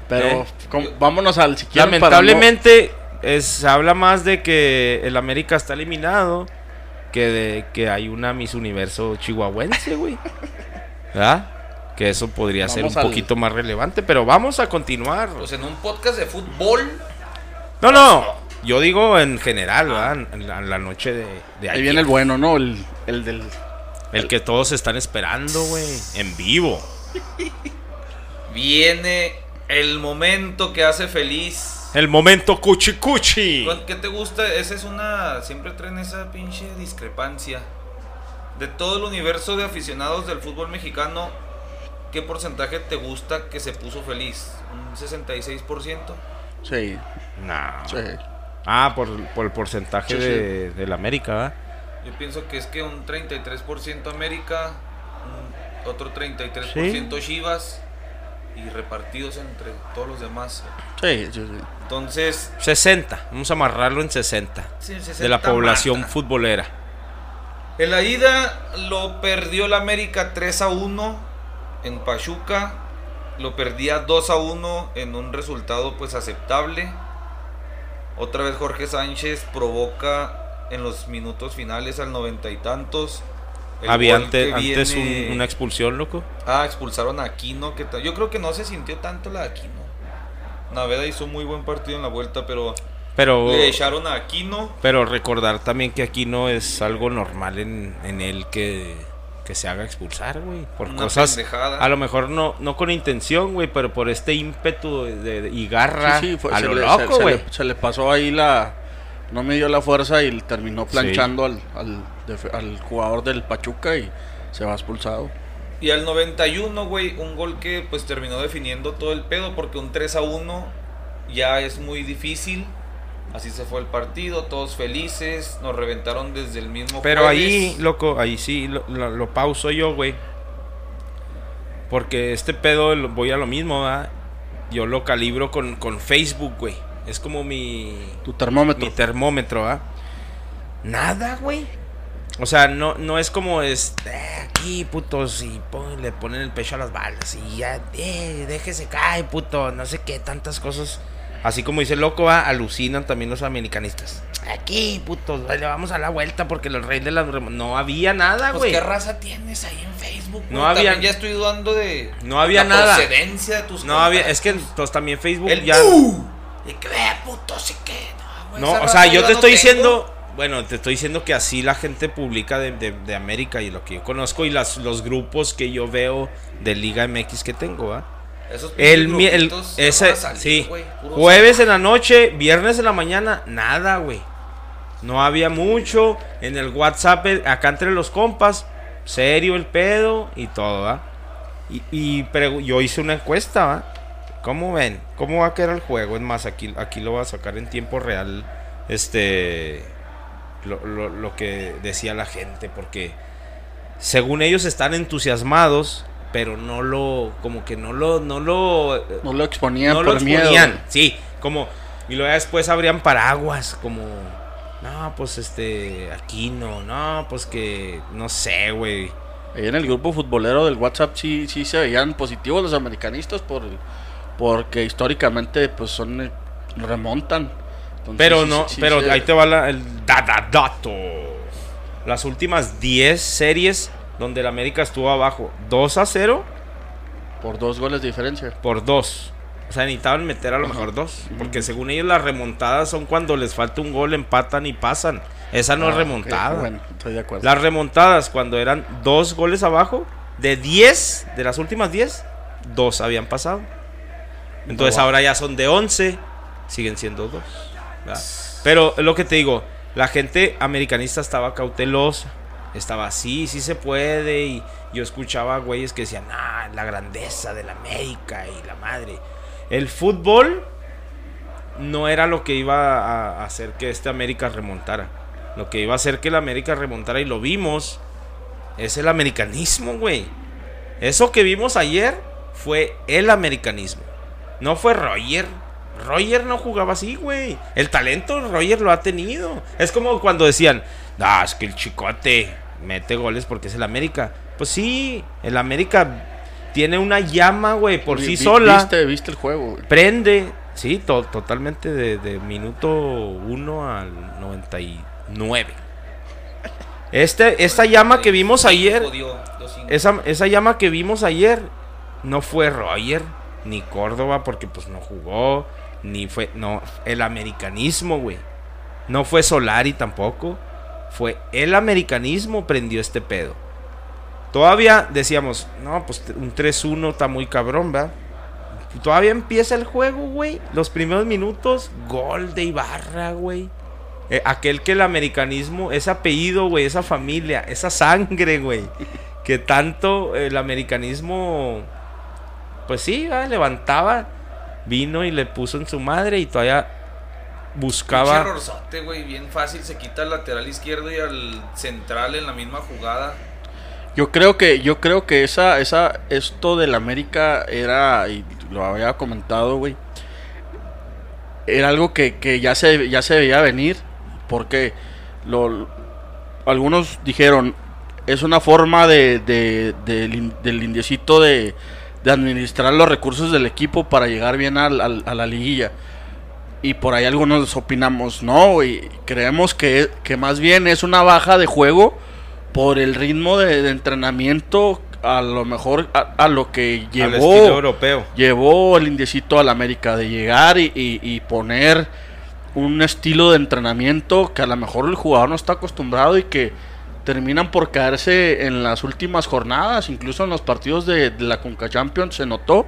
S4: Pero
S2: Eh.
S4: vámonos al si quieren, para no-
S2: Lamentablemente, es- se habla más de que el América está eliminado que de que hay una Miss Universo chihuahuense, güey. ¿Verdad? Que eso podría ser un
S4: al-
S2: poquito más relevante, pero vamos a continuar.
S3: Pues en un podcast de fútbol.
S2: No, no, yo digo en general, ¿verdad? En la, en la noche de, de
S4: Ahí
S2: ayer.
S4: viene el bueno, ¿no? El, el del.
S2: El que todos están esperando, güey. En vivo.
S3: Viene el momento que hace feliz.
S2: El momento cuchi cuchi.
S3: ¿Cuál- ¿Qué te gusta? Esa es una. Siempre traen esa pinche discrepancia. De todo el universo de aficionados del fútbol mexicano, ¿qué porcentaje te gusta que se puso feliz? ¿Un 66%?
S4: Sí,
S2: No.
S4: sí.
S2: Ah, por, por el porcentaje
S4: Sí, sí.
S2: de, del América, ¿verdad?
S3: Yo pienso que es que un 33% América, un otro 33% Chivas y repartidos entre todos los demás.
S4: Sí, sí, sí.
S3: Entonces,
S2: 60. Vamos a amarrarlo en 60.
S3: sí,
S2: De
S3: 60
S2: la población
S3: mata.
S2: futbolera.
S3: En la ida lo perdió el América 3 a 1 en Pachuca. Lo perdía 2 a 1 en un resultado pues aceptable. Otra vez Jorge Sánchez provoca en los minutos finales al noventa y tantos.
S2: Había ante- antes un- una expulsión, loco.
S3: Ah, expulsaron a Aquino. Que Yo creo que no se sintió tanto la de Aquino. Naveda hizo muy buen partido en la vuelta, pero
S2: Pero,
S3: le echaron a Aquino.
S2: pero recordar también que aquí no es algo normal en, en él que, que se haga expulsar, güey. Por
S3: Una
S2: cosas.
S3: pendejada.
S2: A lo mejor no, no con intención, güey, pero por este ímpetu de- de- y garra
S4: Sí, sí, fue-
S2: a
S4: se,
S2: lo
S4: le,
S2: loco, güey.
S4: se le pasó ahí la. No me dio la fuerza y terminó planchando al, al, al jugador del Pachuca y se va expulsado.
S3: Y al 91, güey, un gol que pues terminó definiendo todo el pedo porque un 3 a 1 ya es muy difícil. Así se fue el partido, todos felices, nos reventaron desde el mismo
S2: Pero
S3: jueves.
S2: ahí, loco, ahí sí lo, lo- lo pauso yo, güey. Porque este pedo voy a lo mismo, ¿verdad? Yo lo calibro con, con Facebook, güey. Es como mi,
S4: Tu termómetro.
S2: mi termómetro, ¿ah? Nada, güey. O sea, no, no es como es "Eh, aquí, putos, y pon- le ponen el pecho a las balas y ya, eh, déjese caer, puto, no sé qué, tantas cosas. Así como dice el loco, ¿ah? alucinan también los americanistas. Aquí, putos, le vamos a la vuelta porque el rey de las... remo-". No había nada,
S3: Pues
S2: güey.
S3: qué raza tienes ahí en Facebook.
S2: No
S3: güey?
S2: había-
S3: También ya estoy dudando de
S2: No había
S3: la
S2: nada.
S3: procedencia de tus
S2: no había, es que pues, también Facebook
S3: el
S2: ya...
S3: ¡Uh! Y que vea, puto, sí que no, güey,
S2: No, o sea, yo te estoy
S3: tengo.
S2: diciendo, bueno, te estoy diciendo que así la gente publica de, de- de América y lo que yo conozco y las, los grupos que yo veo de Liga MX que tengo, ¿ah?
S3: Esos
S2: El, el- ese,
S3: salir,
S2: sí, jueves en la noche, viernes en la mañana, nada, güey. No había mucho en el WhatsApp, eh, acá entre los compas, serio el pedo y todo, ¿va? Y, y yo hice una encuesta, ¿va? ¿Cómo ven? ¿Cómo va a quedar el juego? Es más, aquí, aquí lo voy a sacar en tiempo real, este, lo, lo- lo que decía la gente, porque según ellos están entusiasmados, pero no lo, como que no lo, no lo,
S4: No lo exponían
S2: no
S4: por
S2: lo
S4: miedo.
S2: exponían, sí, como y luego después abrían paraguas, como no, pues este aquí no, no, pues que no sé, güey.
S4: Ahí en el grupo futbolero del WhatsApp sí, sí se veían positivos los americanistas por porque históricamente pues son eh, remontan. Entonces,
S2: Pero no,
S4: sí, sí
S2: pero ahí te va la- el da- da- dato. Las últimas 10 series donde el América estuvo abajo 2 a 0
S4: por dos goles de diferencia.
S2: por 2. O sea, necesitaban meter a lo mejor dos. Porque según ellos las remontadas son cuando les falta un gol, empatan y pasan. Esa no es
S4: Ah,
S2: remontada.
S4: Bueno, estoy de acuerdo.
S2: Las remontadas, cuando eran dos goles abajo, de 10, de las últimas 10, dos habían pasado. Entonces
S4: Wow.
S2: ahora ya son de 11, siguen siendo dos. ¿verdad? Pero es lo que te digo, la gente americanista estaba cautelosa, estaba así, sí se puede. Y yo escuchaba güeyes que decían, ah, la grandeza de la América y la madre. El fútbol no era lo que iba a hacer que este América remontara. Lo que iba a hacer que el América remontara y lo vimos es el americanismo, güey. Eso que vimos ayer fue el americanismo. No fue Roger. Roger no jugaba así, güey. El talento Roger lo ha tenido. Es como cuando decían, ah, es que el chicote mete goles porque es el América. Pues sí, el América tiene una llama, güey, por
S4: Vi-
S2: sí
S4: vi-
S2: sola
S4: Viste, viste el juego, güey.
S2: prende, sí, to- totalmente de, de minuto 1 al 99. Este, esta llama que vimos ayer, esa, esa llama que vimos ayer, no fue Roger ni Córdoba porque pues no jugó, ni fue no el americanismo, güey. No fue Solari tampoco, fue el americanismo prendió este pedo. Todavía decíamos, no, pues un 3-1 está muy cabrón, ¿va? Todavía empieza el juego, güey. Los primeros minutos, gol de Ibarra, güey. Eh, aquel que el americanismo, ese apellido, güey, esa familia, esa sangre, güey. Que tanto el americanismo, pues sí, ¿va? levantaba, vino y le puso en su madre y todavía buscaba.
S3: Pinche güey, bien fácil. Se quita al lateral izquierdo y al central en la misma jugada.
S4: Yo creo que, yo creo que esa, esa, esto del América era, y lo había comentado, güey, era algo que, que ya se, ya se veía venir, porque lo, algunos dijeron, es una forma de, de- del in- del indiecito de, de administrar los recursos del equipo para llegar bien al- al- a la liguilla. Y por ahí algunos opinamos, no, y creemos que, que más bien es una baja de juego por el ritmo de, de entrenamiento, a lo mejor a, a lo que
S2: al
S4: llevó
S2: estilo europeo.
S4: llevó el indiecito al América de llegar y, y- y poner un estilo de entrenamiento que a lo mejor el jugador no está acostumbrado y que terminan por caerse en las últimas jornadas, incluso en los partidos de, de la Conca Champions se notó.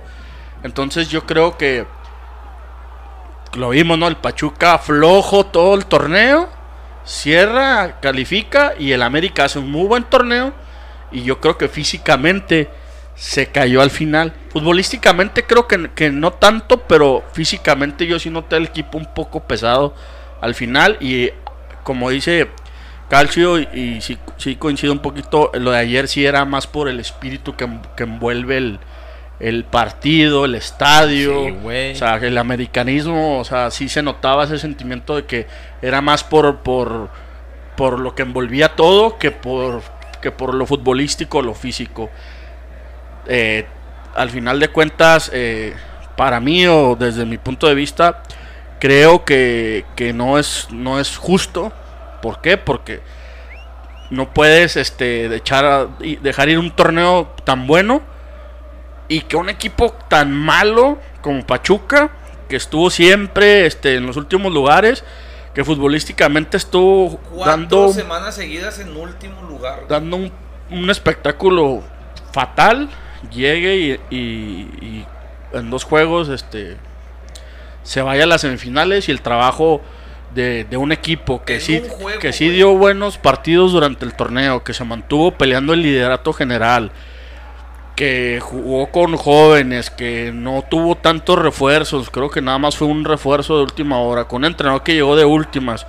S4: Entonces yo creo que lo vimos, ¿no? El Pachuca flojo todo el torneo, cierra, califica y el América hace un muy buen torneo y yo creo que físicamente se cayó al final. Futbolísticamente creo que, que no tanto, pero físicamente yo sí noté el equipo un poco pesado al final y como dice Calcio y, y sí, sí coincido un poquito, lo de ayer sí era más por el espíritu que, que envuelve el, el partido, el estadio,
S2: Sí,
S4: o sea, el americanismo, o sea, sí se notaba ese sentimiento de que era más por, por, por lo que envolvía todo que por, que por lo futbolístico, lo físico. Eh, al final de cuentas, eh, para mí o desde mi punto de vista, creo que, que no, es, no es justo. ¿Por qué? Porque no puedes este, echar a- dejar ir un torneo tan bueno y que un equipo tan malo como Pachuca, que estuvo siempre este, en los últimos lugares, que futbolísticamente estuvo dando,
S3: semanas seguidas en último lugar.
S4: dando un, un espectáculo fatal, llegue y, y- y en dos juegos este, se vaya a las semifinales y el trabajo de, de un equipo que
S3: En
S4: sí,
S3: juego,
S4: que sí dio buenos partidos durante el torneo, que se mantuvo peleando el liderato general, que jugó con jóvenes, que no tuvo tantos refuerzos, creo que nada más fue un refuerzo de última hora, con un entrenador que llegó de últimas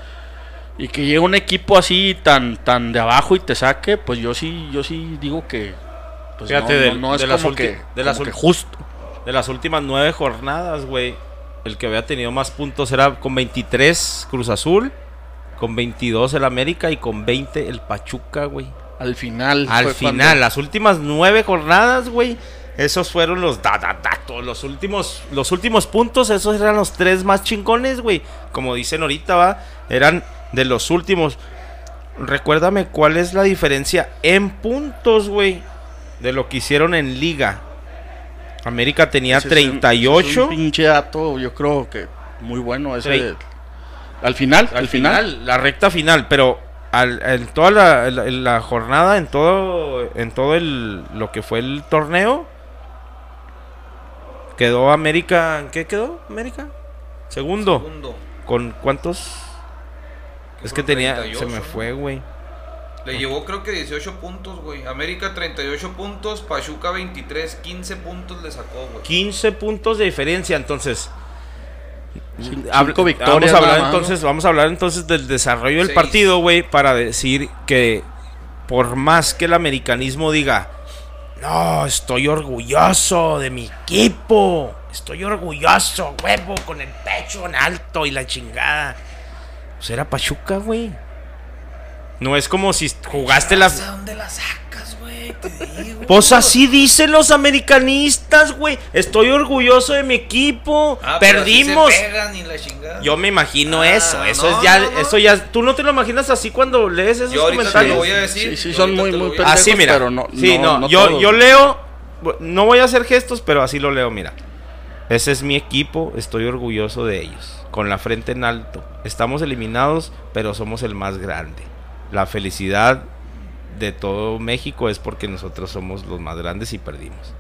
S4: y que llegue un equipo así tan tan de abajo y te saque, pues yo sí yo sí digo que pues
S2: Fíjate,
S4: no,
S2: del-
S4: no- no es
S2: de
S4: como que,
S2: de las
S4: como que justo.
S2: De las últimas nueve jornadas, güey. El que había tenido más puntos era con 23 Cruz Azul, con 22 el América y con 20 el Pachuca, güey.
S4: Al final
S2: Al
S4: fue
S2: final,
S4: cuando-
S2: las últimas nueve jornadas, güey. Esos fueron los da, da, datos, los últimos, los últimos puntos, esos eran los tres más chingones, güey. Como dicen ahorita, va, eran de los últimos. Recuérdame cuál es la diferencia en puntos, güey, de lo que hicieron en liga. América tenía
S4: ese es un- ese es
S2: 38.
S4: un pinche dato, yo creo que muy bueno ese al final,
S2: al final, la recta final, pero al, en toda la, la- la jornada, en todo, en todo el, lo que fue el torneo, quedó América, ¿qué quedó América? Segundo,
S3: Segundo.
S2: con cuántos? Es que tenía,
S3: 38,
S2: se me fue, güey.
S3: Le llevó creo que 18 puntos, güey. América 38 puntos, Pachuca 23, 15 puntos le sacó, güey.
S2: 15 puntos de diferencia, entonces.
S4: Cinco victorias
S2: Vamos a hablar
S4: nada
S2: entonces, vamos a hablar entonces del desarrollo del
S3: Seis.
S2: partido, güey, para decir que por más que el americanismo diga, no, estoy orgulloso de mi equipo, estoy orgulloso, huevo, con el pecho en alto y la chingada. Pues era Pachuca, güey. No es como si jugaste las...
S3: dónde la sacas, güey? Te digo.
S2: Pues así dicen los americanistas, güey. Estoy orgulloso de mi equipo.
S3: Ah, pero así
S2: Perdimos.
S3: se pegan y la chingada.
S2: Yo me imagino
S3: Ah,
S2: eso. Eso
S3: no,
S2: es ya,
S3: no, no.
S2: eso ya. ¿Tú no te lo imaginas así cuando lees esos
S3: Yo ahorita te
S2: comentarios?
S3: lo voy a decir.
S4: Sí, sí,
S3: yo
S4: son muy- muy pendejos.
S2: Así, mira.
S4: pero no-
S2: sí,
S4: no-
S2: no.
S4: no
S2: yo, yo leo no voy a hacer gestos, pero así lo leo, mira. Ese es mi equipo, estoy orgulloso de ellos. Con la frente en alto. Estamos eliminados, pero somos el más grande. La felicidad de todo México es porque nosotros somos los más grandes y perdimos.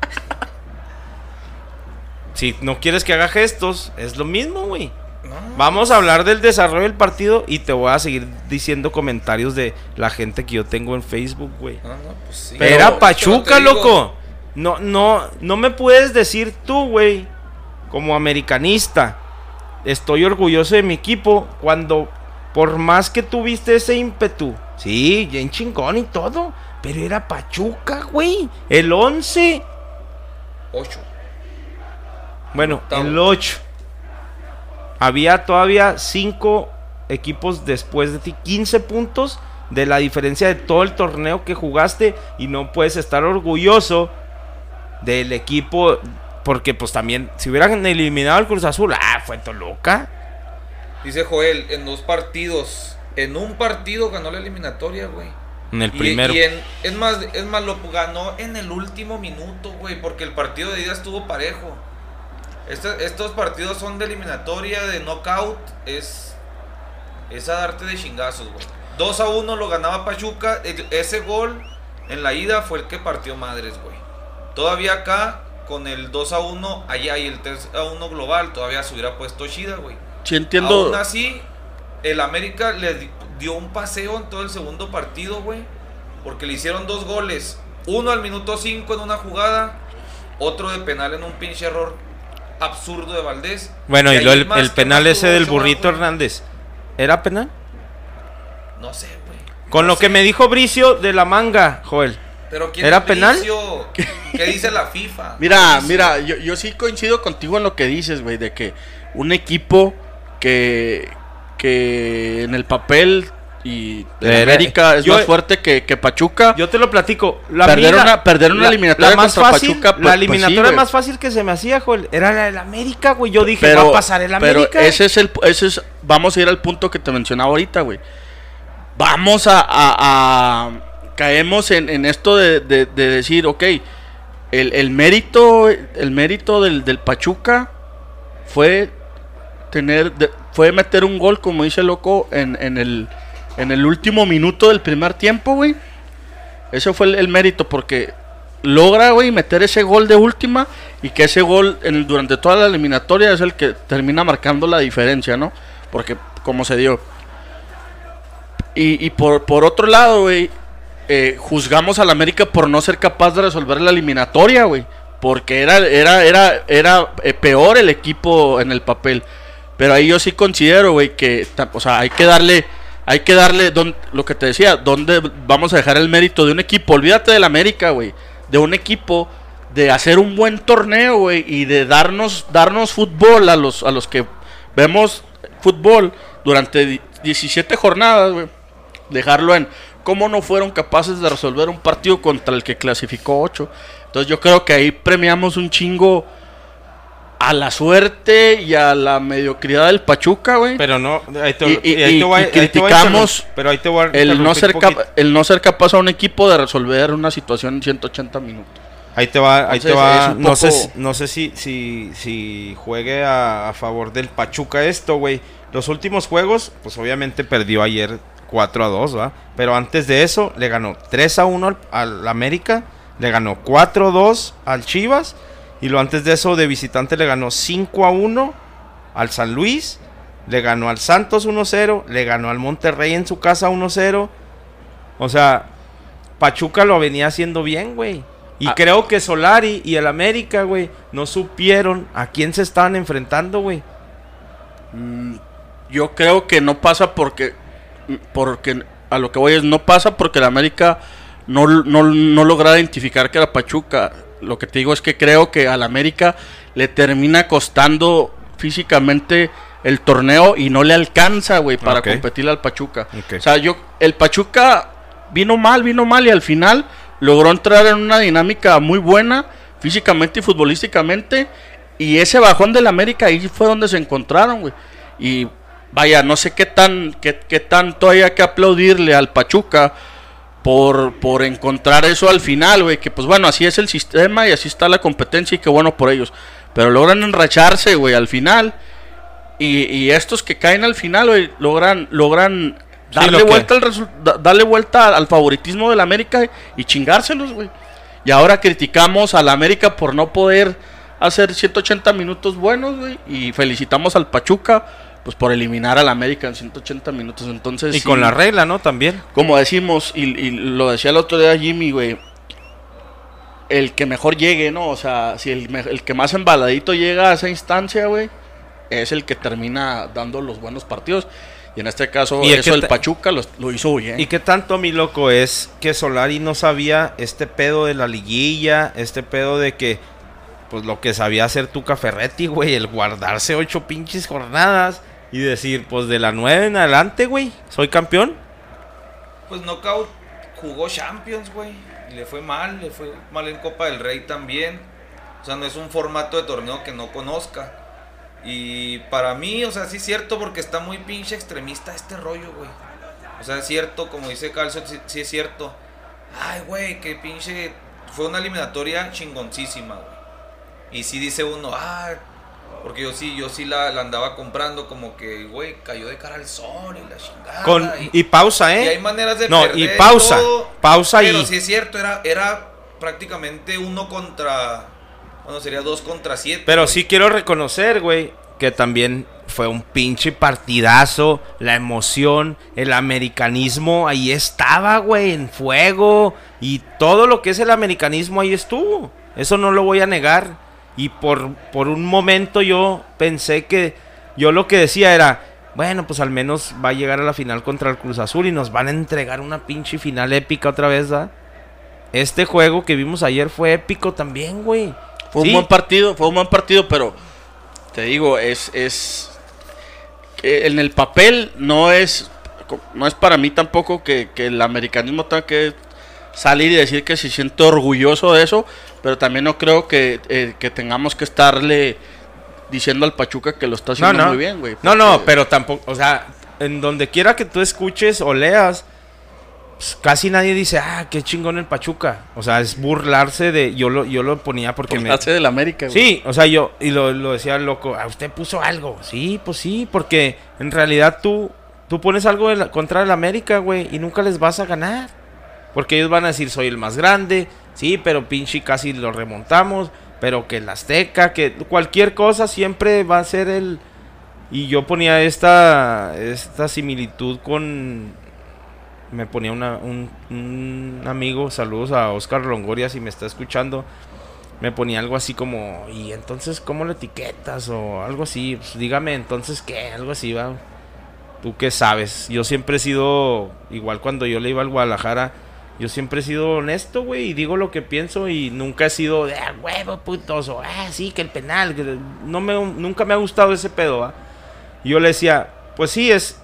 S2: si no quieres que haga gestos, es lo mismo, güey. Vamos a hablar del desarrollo del partido y te voy a seguir diciendo comentarios de la gente que yo tengo en Facebook, güey.
S3: No, no, pues sí.
S2: Pero Pachuca,
S3: digo,
S2: loco. No, no, no me puedes decir tú, güey, como americanista, estoy orgulloso de mi equipo cuando por más que tuviste ese ímpetu, sí, bien chingón y todo, pero era Pachuca, güey, el 11,
S3: Ocho.
S2: bueno,
S3: Octavo.
S2: el 8. Había todavía 5 equipos después de ti, 15 puntos de la diferencia de todo el torneo que jugaste y no puedes estar orgulloso del equipo porque pues también si hubieran eliminado al Cruz Azul, ah, fue Toluca.
S3: Dice Joel, en dos partidos. En un partido ganó la eliminatoria, güey.
S2: En el
S3: Y-
S2: primero.
S3: Y, en- es más, es más, lo ganó en el último minuto, güey, porque el partido de ida estuvo parejo. Este- estos partidos son de eliminatoria, de knockout, es, es a darte de chingazos, güey. 2 a 1 lo ganaba Pachuca, ese gol en la ida fue el que partió madres, güey. Todavía acá, con el 2 a 1, allá y el 3 a 1 global, todavía se hubiera puesto Shida, güey.
S4: Sí entiendo.
S3: Aún así, el América le di- dio un paseo en todo el segundo partido, güey. Porque le hicieron dos goles. Uno al minuto 5 en una jugada. Otro de penal en un pinche error absurdo de Valdés.
S2: Bueno, y lo- el, penal ese del burrito. Hernández, ¿era penal?
S3: No sé, güey.
S2: Con
S3: No
S2: lo que me dijo Bricio de la manga, Joel.
S3: Pero ¿quién
S2: ¿Era
S3: es
S2: penal?
S3: Bricio? ¿Qué dice la FIFA?
S4: Mira,
S3: ¿Qué
S4: mira, yo, yo sí coincido contigo en lo que dices, güey, de que un equipo que, que en el papel y en América es
S2: yo-
S4: más fuerte que, que Pachuca.
S2: Yo te lo platico. La
S4: Perder una- perder una eliminatoria
S2: más
S4: contra
S2: fácil,
S4: Pachuca, pues-
S2: La
S4: pues sí,
S2: eliminatoria más fácil que se me hacía, Joel, era la del América, güey. Yo dije, va a pasar el
S4: pero
S2: América.
S4: ese es el ese es vamos a ir al punto que te mencionaba ahorita, güey. Vamos a, a- a- caemos en, en esto de, de- de decir, ok, el, el mérito el mérito del, del Pachuca fue tener de- fue meter un gol como dice loco en, en el en el último minuto del primer tiempo, güey. Ese fue el, mérito porque logra, güey, meter ese gol de última y que ese gol durante toda la eliminatoria es el que termina marcando la diferencia, ¿no? Porque como se dio. Y, y por, por otro lado, güey, eh, juzgamos al América por no ser capaz de resolver la eliminatoria, güey. Porque era, era, era, era eh, peor el equipo en el papel. Pero ahí yo sí considero, güey, que, o sea, hay que darle, hay que darle, don- lo que te decía, dónde vamos a dejar el mérito de un equipo. Olvídate del América, güey. De un equipo, de hacer un buen torneo, güey, y de darnos, darnos fútbol a los, a los que vemos fútbol durante di- 17 jornadas, güey. Dejarlo en cómo no fueron capaces de resolver un partido contra el que clasificó 8. Entonces yo creo que ahí premiamos un chingo a la suerte y a la mediocridad del Pachuca, güey.
S2: Pero no, ahí te,
S4: Y- y-
S2: ahí te
S4: y-
S2: voy-
S4: y
S2: ahí te voy a
S4: criticamos
S2: interrumpir, pero ahí te voy a
S4: el no, ser el no ser capaz a un equipo de resolver una situación en 180 minutos.
S2: Ahí te va, ahí te va. No sé,
S4: poco-
S2: no sé si, si, si juegue a, a favor del Pachuca esto, güey. Los últimos juegos, pues obviamente perdió ayer 4 a 2, ¿va? Pero antes de eso, le ganó 3 a 1 al, al América, le ganó 4 a 2 al Chivas, y lo antes de eso, de visitante, le ganó 5 a 1 al San Luis, le ganó al Santos 1-0, le ganó al Monterrey en su casa 1-0. O sea, Pachuca lo venía haciendo bien, güey. Y
S4: Ah.
S2: creo que Solari y el América, güey, no supieron a quién se estaban enfrentando, güey.
S4: Mm, Yo creo que no pasa porque, porque a lo que voy es, no pasa porque el América no, no, no logra identificar que era Pachuca. Lo que te digo es que creo que al América le termina costando físicamente el torneo y no le alcanza, güey, para
S2: Ok.
S4: competirle al Pachuca. O sea, yo, el Pachuca vino mal, vino mal y al final logró entrar en una dinámica muy buena, físicamente y futbolísticamente. Y ese bajón del América ahí fue donde se encontraron, güey. Y vaya, no sé qué tan, qué, qué tanto haya que aplaudirle al Pachuca por, por encontrar eso al final, güey. Que pues bueno, así es el sistema y así está la competencia y qué bueno por ellos. Pero logran enracharse, güey, al final. Y, y estos que caen al final, güey, logran, logran darle, vuelta al da- darle vuelta al favoritismo del América y chingárselos, güey. Y ahora criticamos al América por no poder hacer 180 minutos buenos, güey. Y felicitamos al Pachuca, pues por eliminar al América en 180 minutos. Entonces,
S2: Y
S4: sí,
S2: con la regla, ¿no? También.
S4: como decimos, y, y lo decía el otro día Jimmy, güey, el que mejor llegue, ¿no? O sea, si el, el que más embaladito llega a esa instancia, güey, es el que termina dando los buenos partidos. Y en este caso,
S2: Y el
S4: eso el Pachuca lo, lo hizo bien.
S2: ¿Y qué tanto, mi loco, es que Solari no sabía este pedo de la liguilla, este pedo de que, pues lo que sabía hacer Tuca Ferretti, güey, el guardarse ocho pinches jornadas y decir, pues de la nueve en adelante, güey, soy campeón?
S3: Pues Knockout jugó Champions, güey. Le fue mal, le fue mal en Copa del Rey también. O sea, no es un formato de torneo que no conozca. Y para mí, o sea, sí es cierto porque está muy pinche extremista este rollo, güey. O sea, es cierto, como dice Calcio, sí, sí es cierto. Ay, güey, que pinche... Fue una eliminatoria chingoncísima, güey. Y sí dice uno, ah, porque yo sí, yo sí la, la andaba comprando como que, güey, cayó de cara al sol y la chingada.
S2: Con,
S3: y-
S2: y pausa,
S3: y hay
S2: ¿eh?
S3: maneras de
S2: No, y pausa,
S3: todo,
S2: pausa
S3: pero
S2: y-
S3: sí es cierto, era, era prácticamente uno contra. Bueno, sería dos contra siete.
S2: Pero sí quiero reconocer, güey, que también fue un pinche partidazo, la emoción, el americanismo, ahí estaba, güey, en fuego. Y todo lo que es el americanismo ahí estuvo. Eso no lo voy a negar. Y por, por un momento yo pensé que yo lo que decía era, bueno, pues al menos va a llegar a la final contra el Cruz Azul y nos van a entregar una pinche final épica otra vez, ¿verdad? Este juego que vimos ayer fue épico también, güey.
S4: Fue un buen partido, fue un buen partido, pero te digo, es, es que en el papel no es no es para mí tampoco que, que el americanismo tenga que salir y decir que se siente orgulloso de eso, pero también no creo que, eh, que tengamos que estarle diciendo al Pachuca que lo está haciendo muy bien, güey.
S2: No, no,
S4: porque-
S2: pero tampoco, o sea, en donde quiera que tú escuches o leas, pues, casi nadie dice, ah, qué chingón el Pachuca. O sea, es burlarse de, yo lo, yo lo ponía porque me...
S4: Hace del América, güey.
S2: Sí, o sea, yo, y lo, lo decía el loco, ¿a usted puso algo? Sí, pues sí, porque en realidad tú, tú pones algo de la- contra el América, güey, y nunca les vas a ganar. Porque ellos van a decir, soy el más grande, sí, pero pinche casi lo remontamos, pero que el Azteca, que cualquier cosa siempre va a ser el... Y yo ponía esta, esta similitud con... Me ponía una- un, un amigo, saludos a Oscar Longoria si me está escuchando me ponía algo así como, y entonces, ¿cómo lo etiquetas? O algo así, pues dígame, entonces, ¿qué? Algo así, va. ¿Tú qué sabes? Yo siempre he sido, igual cuando yo le iba al Guadalajara, yo siempre he sido honesto, güey, y digo lo que pienso y nunca he sido de "Ah, huevo, putos, o ah, sí, que el penal, que no me, nunca me ha gustado ese pedo, ¿va? Y yo le decía, pues sí, es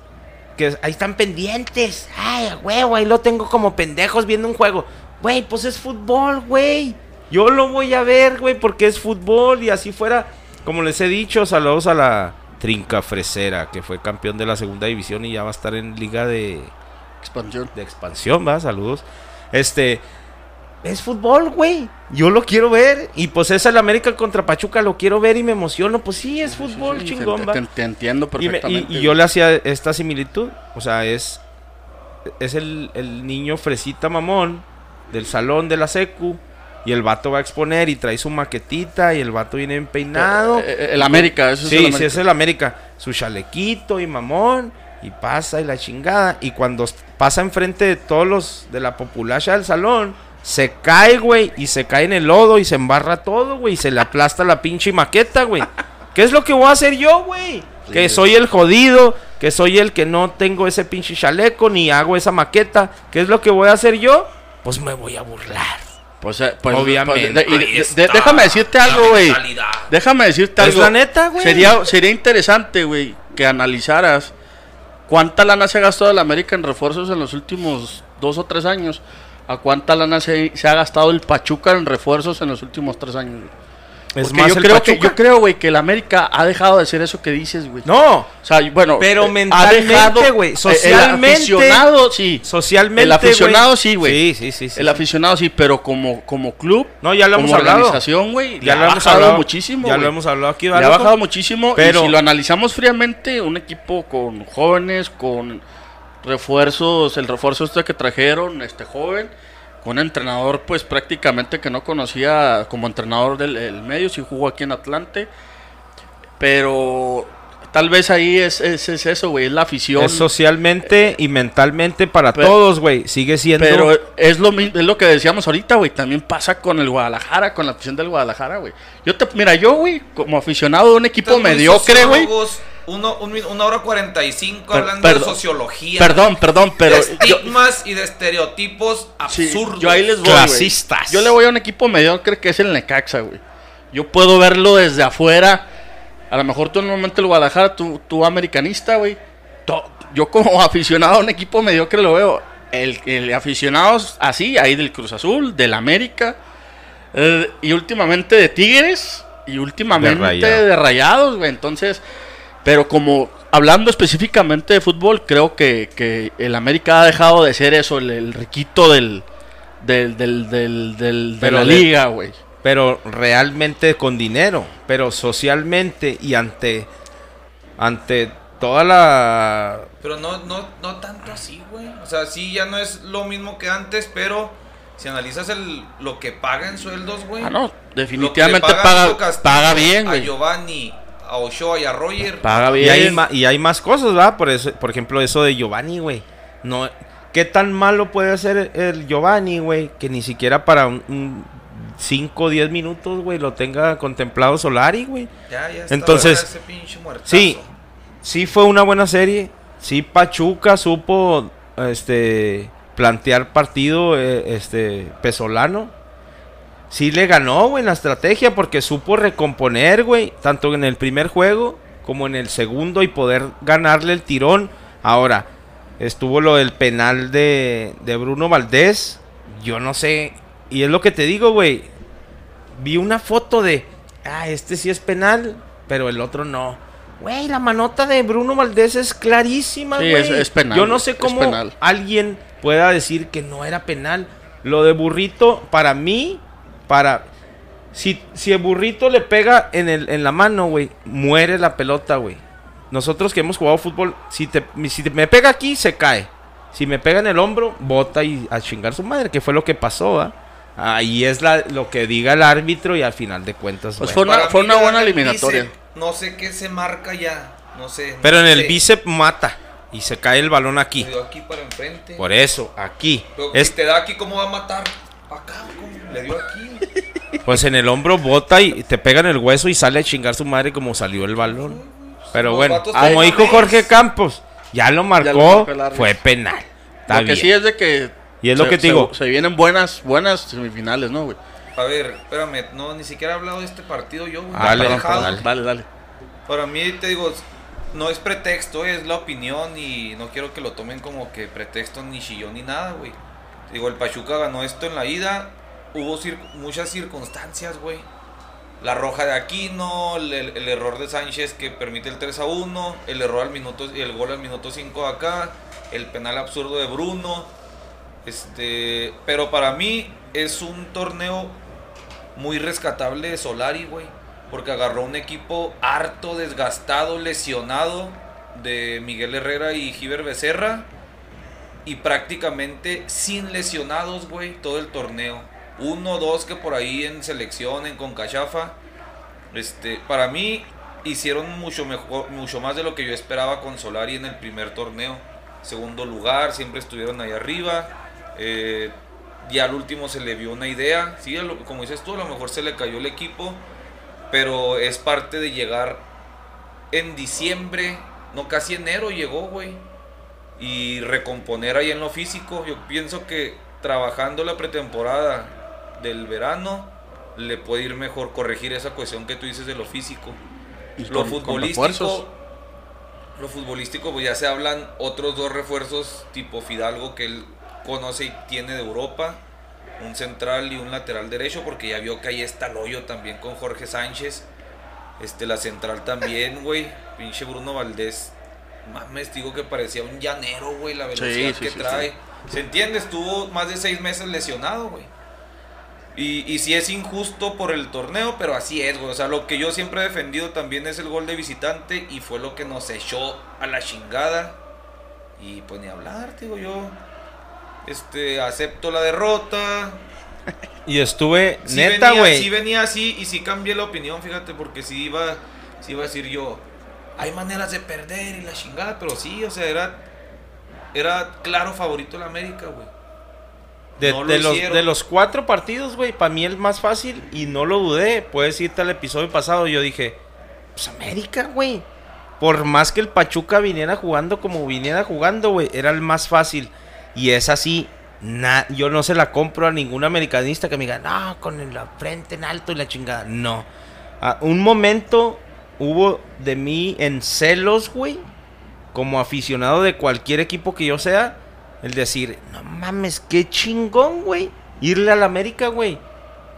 S2: que ahí están pendientes, ay, a huevo, ahí lo tengo como pendejos viendo un juego. Güey, pues es fútbol, güey. Yo lo voy a ver, güey, porque es fútbol y así fuera. Como les he dicho, saludos a la Trinca Fresera, que fue campeón de la segunda división y ya va a estar en liga de,
S4: Expansión.
S2: de expansión, va, saludos. Este, es fútbol, güey. Yo lo quiero ver. Y pues es el América contra Pachuca, lo quiero ver y me emociono. Pues sí, es fútbol,
S4: Sí, sí,
S2: chingón,
S4: te, entiendo
S2: Y, me- y-
S4: perfectamente.
S2: y yo le hacía esta similitud. O sea, es. Es el, el niño fresita mamón del salón de la secu. Y el vato va a exponer y trae su maquetita. Y el vato viene bien peinado.
S4: Eh, eh, el América, eso es
S2: sí,
S4: el
S2: sí,
S4: América.
S2: es el América. Su chalequito y mamón. Y pasa y la chingada. Y cuando pasa enfrente de todos los de la populacha del salón. Se cae, güey. Y se cae en el lodo y se embarra todo, güey. Y se le aplasta la pinche maqueta, güey. ¿Qué es lo que voy a hacer yo, güey? Que soy el jodido. Que soy el que no tengo ese pinche chaleco. Ni hago esa maqueta. ¿Qué es lo que voy a hacer yo? Pues me voy a burlar.
S4: Pues, eh, pues,
S2: Obviamente.
S4: pues, de- déjame decirte algo, güey. Déjame decirte
S2: Es
S4: algo.
S2: la neta, güey.
S4: Sería, sería interesante, güey, que analizaras cuánta lana se ha gastado el América en refuerzos en los últimos dos o tres años. A cuánta lana se, se ha gastado el Pachuca en refuerzos en los últimos tres años.
S2: Es
S4: Porque
S2: más
S4: yo
S2: el
S4: creo que yo creo, güey, que el América ha dejado de ser eso que dices, güey.
S2: No,
S4: O sea, bueno,
S2: Pero
S4: eh, ha
S2: mentalmente,
S4: dejado-
S2: güey,
S4: eh, El
S2: socialmente-
S4: aficionado, sí.
S2: socialmente.
S4: El aficionado, sí, güey.
S2: Sí, sí, sí. sí,
S4: el aficionado sí, pero como, como club,
S2: No, ya lo
S4: como
S2: hemos hablado.
S4: organización, güey,
S2: Ya lo
S4: ha
S2: hemos
S4: bajado
S2: hablado
S4: muchísimo.
S2: Ya lo hemos hablado aquí,
S4: Le ha bajado muchísimo.
S2: Pero-
S4: y si lo analizamos fríamente, un equipo con jóvenes, con refuerzos, el refuerzo este que trajeron, este joven, un entrenador pues prácticamente que no conocía como entrenador del el medio, sí jugó aquí en Atlante, pero tal vez ahí es, es, es eso, güey, es la afición.
S2: Es socialmente y mentalmente para
S4: Pero-
S2: todos, güey. Sigue siendo.
S4: Pero es lo, es lo que decíamos ahorita, güey. También pasa con el Guadalajara, con la afición del Guadalajara, güey. Yo te, mira, yo, güey, como aficionado de un equipo mediocre, güey.
S3: Uno, un una hora cuarenta y cinco
S4: Per-
S3: hablando
S4: perdón,
S3: de sociología.
S4: Perdón, perdón, pero
S3: de
S4: yo,
S3: estigmas y de estereotipos
S4: sí,
S3: absurdos.
S4: yo ahí les voy.
S2: Clasistas.
S4: Yo le voy a un equipo mediocre que es el Necaxa, güey. Yo puedo verlo desde afuera. A lo mejor tú en el Guadalajara, tú, tú americanista, güey. Yo como aficionado a un equipo mediocre lo veo. El, el aficionado así, ahí del Cruz Azul, del América. eh, y últimamente de Tigres. Y últimamente
S2: De
S4: de,
S2: Rayado.
S4: Rayados, güey. Entonces, pero como hablando específicamente de fútbol, creo que, que el América ha dejado de ser eso, el, el riquito del, del, del, del, del- de
S2: Pero
S4: la liga, güey.
S2: pero realmente con dinero, pero socialmente y ante ante toda la
S3: Pero no, no, no tanto así, güey. O sea, sí, ya no es lo mismo que antes, pero si analizas el, lo que paga en sueldos, güey.
S4: Ah, no, definitivamente
S3: paga
S4: paga, bien,
S3: A
S4: güey.
S3: Giovanni, a Ochoa y a Roger.
S4: Paga
S2: y
S4: bien.
S2: hay ma- y hay más cosas, ¿verdad? Por eso, por ejemplo, eso de Giovanni, güey. No ¿Qué tan malo puede ser el Giovanni, güey, que ni siquiera para un 5 o 10 minutos, güey, lo tenga contemplado Solari, güey?
S3: Ya, ya está
S2: Entonces,
S3: ese pinche muertazo.
S2: Sí, sí fue una buena serie. Sí, Pachuca supo este plantear partido eh, este pesolano. Sí le ganó, güey, en la estrategia porque supo recomponer, güey, tanto en el primer juego como en el segundo y poder ganarle el tirón. Ahora, estuvo lo del penal de, de Bruno Valdés. Yo no sé. Y es lo que te digo, güey. Vi una foto de, ah, este sí es penal, pero el otro no. Güey, la manota de Bruno Valdés es clarísima,
S4: Sí,
S2: güey.
S4: es- es penal,
S2: Yo no sé cómo alguien pueda decir que no era penal. Lo de Burrito, para mí, para... Si, si el Burrito le pega en, el, en la mano, güey, muere la pelota, güey. Nosotros que hemos jugado fútbol, si, te, si te- me pega aquí, se cae. Si me pega en el hombro, bota y a chingar su madre, que fue lo que pasó, ¿ah? Ahí es la, lo que diga el árbitro y al final de cuentas,
S4: Pues
S2: bueno.
S4: fue una- fue una buena eliminatoria.
S3: bíceps, No sé qué se marca ya. No sé.
S2: Pero en el bíceps mata y se cae el balón aquí.
S3: Aquí para enfrente.
S2: Por eso, aquí.
S3: Pero
S2: Es,
S3: si te da aquí, ¿cómo va a matar? Acá, ¿cómo? Le dio aquí.
S2: pues en el hombro bota y te pega en el hueso y sale a chingar su madre como salió el balón. Pero
S3: Los
S2: bueno, como dijo. Jorge Campos, ya lo marcó, fue penal. Está
S4: Lo que
S2: bien.
S4: sí es de que.
S2: Y es lo
S4: se-
S2: que te
S4: se-
S2: digo.
S4: Se, vienen buenas, buenas semifinales, ¿no, güey?
S3: A ver, espérame, no, ni siquiera he hablado de este partido yo, güey.
S2: Dale, perdón,
S3: dejado.
S2: dale.
S4: Dale, dale.
S3: Para mí, te digo, no es pretexto, es la opinión y no quiero que lo tomen como que pretexto ni chillón ni nada, güey. Digo, el Pachuca ganó esto en la ida, hubo muchas circunstancias, güey. La roja de Aquino, el, el- error de Sánchez que permite el 3 a 1, el error al minuto el gol al minuto 5 de acá, el penal absurdo de Bruno. Este, pero para mí es un torneo muy rescatable de Solari, güey. Porque agarró un equipo harto, desgastado, lesionado de Miguel Herrera y Giver Becerra. Y prácticamente sin lesionados, güey, todo el torneo. Uno, dos que por ahí en selección, en Concachafa. Este, para mí hicieron mucho mejor, mucho más de lo que yo esperaba con Solari en el primer torneo. Segundo lugar, siempre estuvieron ahí arriba. Eh, ya al último se le vio una idea. Sí, como dices tú, a lo mejor se le cayó el equipo. Pero es parte de llegar en diciembre, no casi enero llegó, güey. Y recomponer ahí en lo físico. Yo pienso que trabajando la pretemporada del verano le puede ir mejor corregir esa cuestión que tú dices de lo físico.
S4: Y
S3: Lo
S4: con-
S3: futbolístico, lo futbolístico, pues ya se hablan otros dos refuerzos tipo Fidalgo que él conoce y tiene de Europa. un central y un lateral derecho, porque ya vio que ahí está el hoyo también con Jorge Sánchez. Este, la central también, güey. Pinche Bruno Valdés. Mames, digo que parecía un llanero, güey, la velocidad
S4: sí,
S3: que
S4: sí,
S3: trae. ¿Se entiende? Estuvo más de seis meses lesionado, güey. Y, y sí es injusto por el torneo, pero así es, güey. O sea, lo que yo siempre he defendido también es el gol de visitante y fue lo que nos echó a la chingada. Y pues ni hablar, digo yo. Este, acepto la derrota.
S2: Y estuve,
S3: Sí
S2: neta, güey.
S3: sí venía así y sí cambié la opinión, fíjate, porque sí iba, sí iba a decir yo, hay maneras de perder y la chingada, pero sí, o sea, era, era claro favorito el América, güey.
S2: De,
S3: No lo
S2: de los, de los cuatro partidos, güey, para mí el más fácil, y no lo dudé, puedes irte al episodio pasado, yo dije, pues América, güey. Por más que el Pachuca viniera jugando como viniera jugando, güey, era el más fácil. Y es así, na- yo no se la compro a ningún americanista que me diga, no, con la frente en alto y la chingada. No. A un momento hubo de mí en celos, güey, como aficionado de cualquier equipo que yo sea, el decir, no mames, qué chingón, güey, irle al América, güey.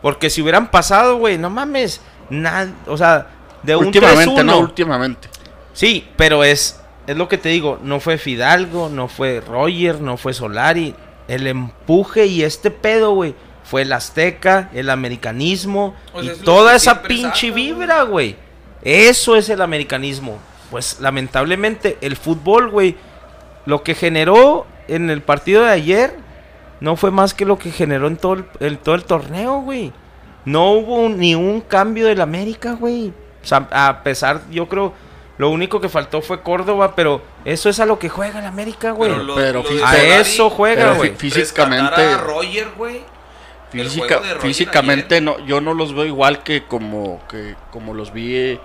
S2: Porque si hubieran pasado, güey, no mames, nada, o sea, de un
S4: últimamente,
S2: 3-1.
S4: no, últimamente.
S2: Sí, pero es, es lo que te digo, no fue Fidalgo, no fue Roger, no fue Solari. El empuje y este pedo, güey, fue el Azteca, el americanismo
S3: Pues
S2: y
S3: es
S2: toda esa pinche
S3: saca,
S2: vibra, güey. Eso es el americanismo. Pues lamentablemente el fútbol, güey, lo que generó en el partido de ayer no fue más que lo que generó en todo el, el- todo el torneo, güey. No hubo un- ni un cambio del América, güey. O sea, a pesar, yo creo, lo único que faltó fue Córdoba, pero eso es a lo que juega el América, güey.
S3: lo-
S4: pero fí-
S2: A eso juega,
S4: Pero
S2: güey.
S4: fí- físicamente,
S3: a Roger, güey.
S4: Física- físicamente
S3: ayer.
S4: no, yo no los veo igual que como que como los vi eh,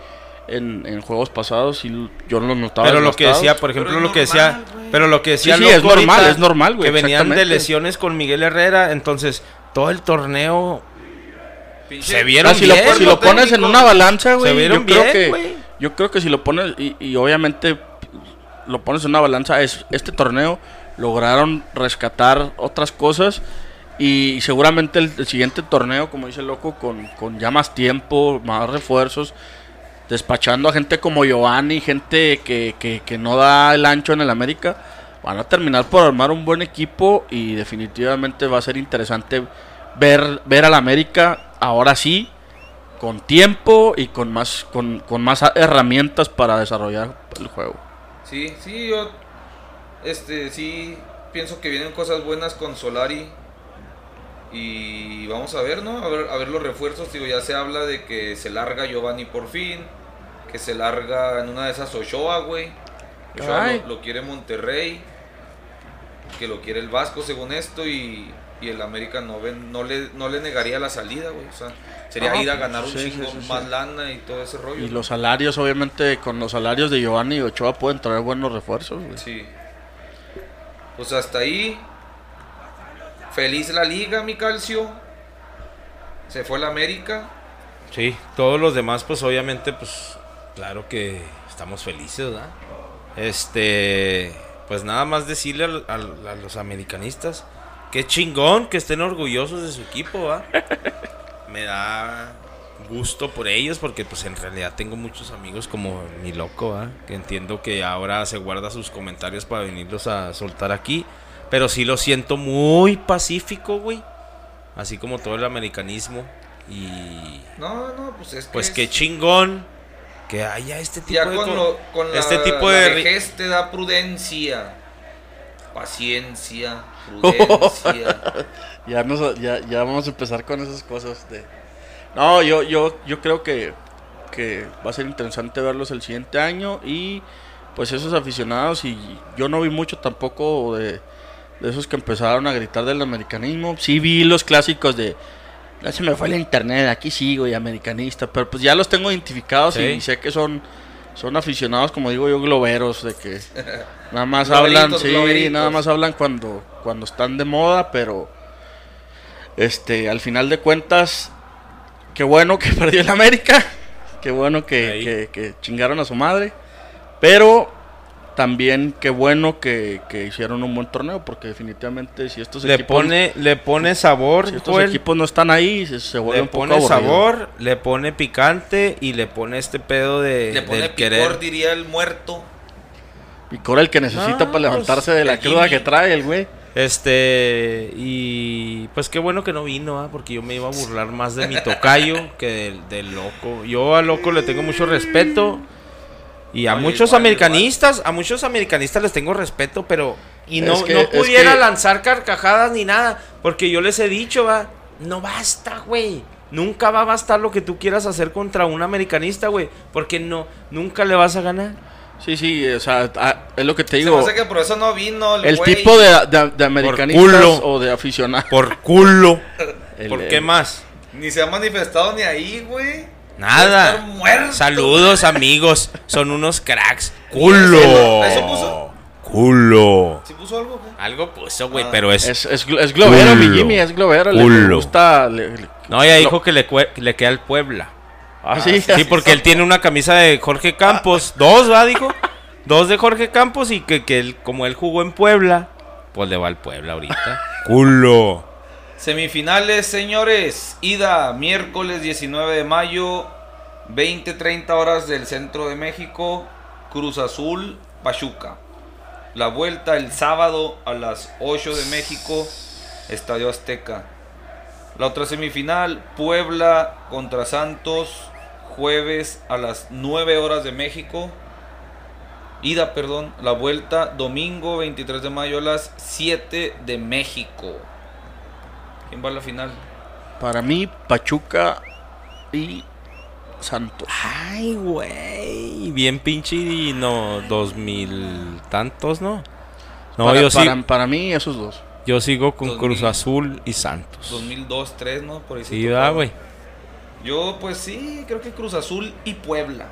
S4: en, en juegos pasados y yo no los notaba.
S2: Pero lo que decía, por ejemplo, lo que decía, pero lo que decía
S4: Sí, sí, es normal,
S2: ahorita,
S4: es normal, güey,
S2: Que venían de lesiones con Miguel Herrera, entonces todo el torneo
S3: Pinche-
S2: se vieron
S4: Ah, si, lo,
S2: bien,
S4: si lo pones en una balanza, güey,
S2: vieron
S4: yo creo
S2: bien,
S4: que
S2: güey.
S4: yo creo que si lo pones y, y obviamente lo pones en una balanza es este torneo lograron rescatar otras cosas y seguramente el, el siguiente torneo, como dice el loco, con, con ya más tiempo, más refuerzos, despachando a gente como Giovanni, gente que, que, que no da el ancho en el América, van a terminar por armar un buen equipo y definitivamente va a ser interesante ver, ver al América ahora sí, con tiempo y con más, con, con más herramientas para desarrollar el juego.
S3: Sí, sí, yo este sí pienso que vienen cosas buenas con Solari y vamos a ver, ¿no? A ver, a ver los refuerzos, digo, ya se habla de que se larga Giovanni por fin, que se larga en una de esas Ochoa, güey. Ochoa lo, lo quiere Monterrey, que lo quiere el Vasco según esto y, y el América no ven, no le, no le negaría la salida, güey. O sea, sería
S4: Ah,
S3: ir a ganar un
S4: sí, sí,
S3: chingo
S4: sí, sí.
S3: más lana y todo ese rollo.
S4: Y los salarios, obviamente, con los salarios de Giovanni y Ochoa pueden traer buenos refuerzos. güey.
S3: Sí. Pues hasta ahí. Feliz la liga, mi calcio. Se fue la América.
S2: Sí, todos los demás, pues obviamente, pues claro que estamos felices, ¿verdad? Este, pues nada más decirle al- al- a, los americanistas, qué chingón que estén orgullosos de su equipo, ¿va? Me da gusto por ellos porque pues en realidad tengo muchos amigos como mi loco, ¿va? Que entiendo que ahora se guarda sus comentarios para venirlos a soltar aquí, pero sí lo siento muy pacífico, güey. Así como todo el americanismo y
S3: No, no, pues es que.
S2: pues
S3: es-
S2: qué chingón que haya este tipo
S3: Ya
S2: de
S3: con,
S2: co-
S3: lo, con la,
S2: este tipo
S3: la
S2: de
S3: vejez te da prudencia. Paciencia, prudencia.
S4: Ya, nos, ya, ya vamos a empezar con esas cosas de... No, yo, yo, yo creo que, que va a ser interesante verlos el siguiente año y pues esos aficionados y yo no vi mucho tampoco de, de esos que empezaron a gritar del americanismo. Sí vi los clásicos de... Ya se me fue el internet, aquí sigo y americanista, pero pues ya los tengo identificados
S2: Sí.
S4: y sé que son, son aficionados, como digo yo, globeros, de que nada más hablan, sí,
S3: globeritos.
S4: nada más hablan cuando, cuando están de moda, pero este, al final de cuentas, qué bueno que perdió el América, qué bueno que,
S2: Ahí.
S4: que- que chingaron a su madre, pero también qué bueno que, que hicieron un buen torneo, porque definitivamente si estos
S2: Le
S4: equipos,
S2: pone, le pone sabor,
S4: si estos
S2: Joel,
S4: equipos no están ahí, se, se vuelve
S2: le
S4: un poco
S2: pone
S4: aburrido.
S2: sabor, le pone picante y le pone este pedo de
S3: Le pone
S2: del
S3: picor,
S2: querer.
S3: diría el muerto.
S4: Picor el que necesita
S2: No,
S4: para levantarse de la cruda
S3: Jimmy.
S4: que trae el güey.
S2: Este, y pues qué bueno que no vino, ¿ah? porque yo me iba a burlar más de mi tocayo que del, del loco. Yo al loco le tengo mucho respeto. Y a
S3: Oye,
S2: muchos
S3: igual,
S2: americanistas, a muchos americanistas les tengo respeto, pero y no,
S4: Es que-
S2: no
S4: es
S2: pudiera
S4: que-
S2: lanzar carcajadas ni nada, porque yo les he dicho, va, no basta, güey. Nunca va a bastar lo que tú quieras hacer contra un americanista, güey, porque no nunca le vas a ganar.
S4: Sí, sí, o sea, es lo que te
S3: Se me
S4: digo.
S3: hace que por eso no vino el
S4: El
S3: güey.
S4: tipo de, de, de americanistas
S2: culo.
S4: o de aficionados.
S2: Por culo.
S4: El-
S2: ¿Por
S4: el-
S2: qué más?
S3: Ni se ha manifestado ni ahí, güey.
S2: Nada. Saludos, amigos. Son unos cracks. ¡Culo!
S3: ¿Eso- puso?
S2: ¡Culo!
S3: ¿Sí puso algo? güey?
S2: Algo puso, güey,
S3: Ah.
S2: pero es.
S4: Es, es, es globero, mi
S2: Culo.
S4: Jimmy, es globero. Le
S2: Culo.
S4: gusta. le- le-
S2: No, ya dijo que le, queda al Puebla.
S4: Ah, sí,
S2: Sí, porque él tiene una camisa de Jorge Campos. Dos, ¿va? Dijo. Dos de Jorge Campos y que, que él, como él jugó en Puebla, pues le va al Puebla ahorita. ¡Culo!
S3: Semifinales, señores. Ida, miércoles 19 de mayo, 20-30 horas del centro de México. Cruz Azul, Pachuca. La vuelta el sábado a las 8 de México, Estadio Azteca. La otra semifinal, Puebla contra Santos, jueves a las 9 horas de México. Ida, perdón, la vuelta domingo 23 de mayo a las 7 de México. ¿Quién va a la final?
S4: Para mí, Pachuca y Santos.
S2: Ay, güey. Bien pinche y no, dos mil tantos, ¿no? No,
S4: para,
S2: yo, sí,
S4: para, para mí, esos dos.
S2: yo sigo con Cruz. Azul y Santos.
S3: 2002, 3, ¿no? Por ahí se
S2: Sí, güey.
S3: Yo, pues sí, creo que Cruz Azul y Puebla.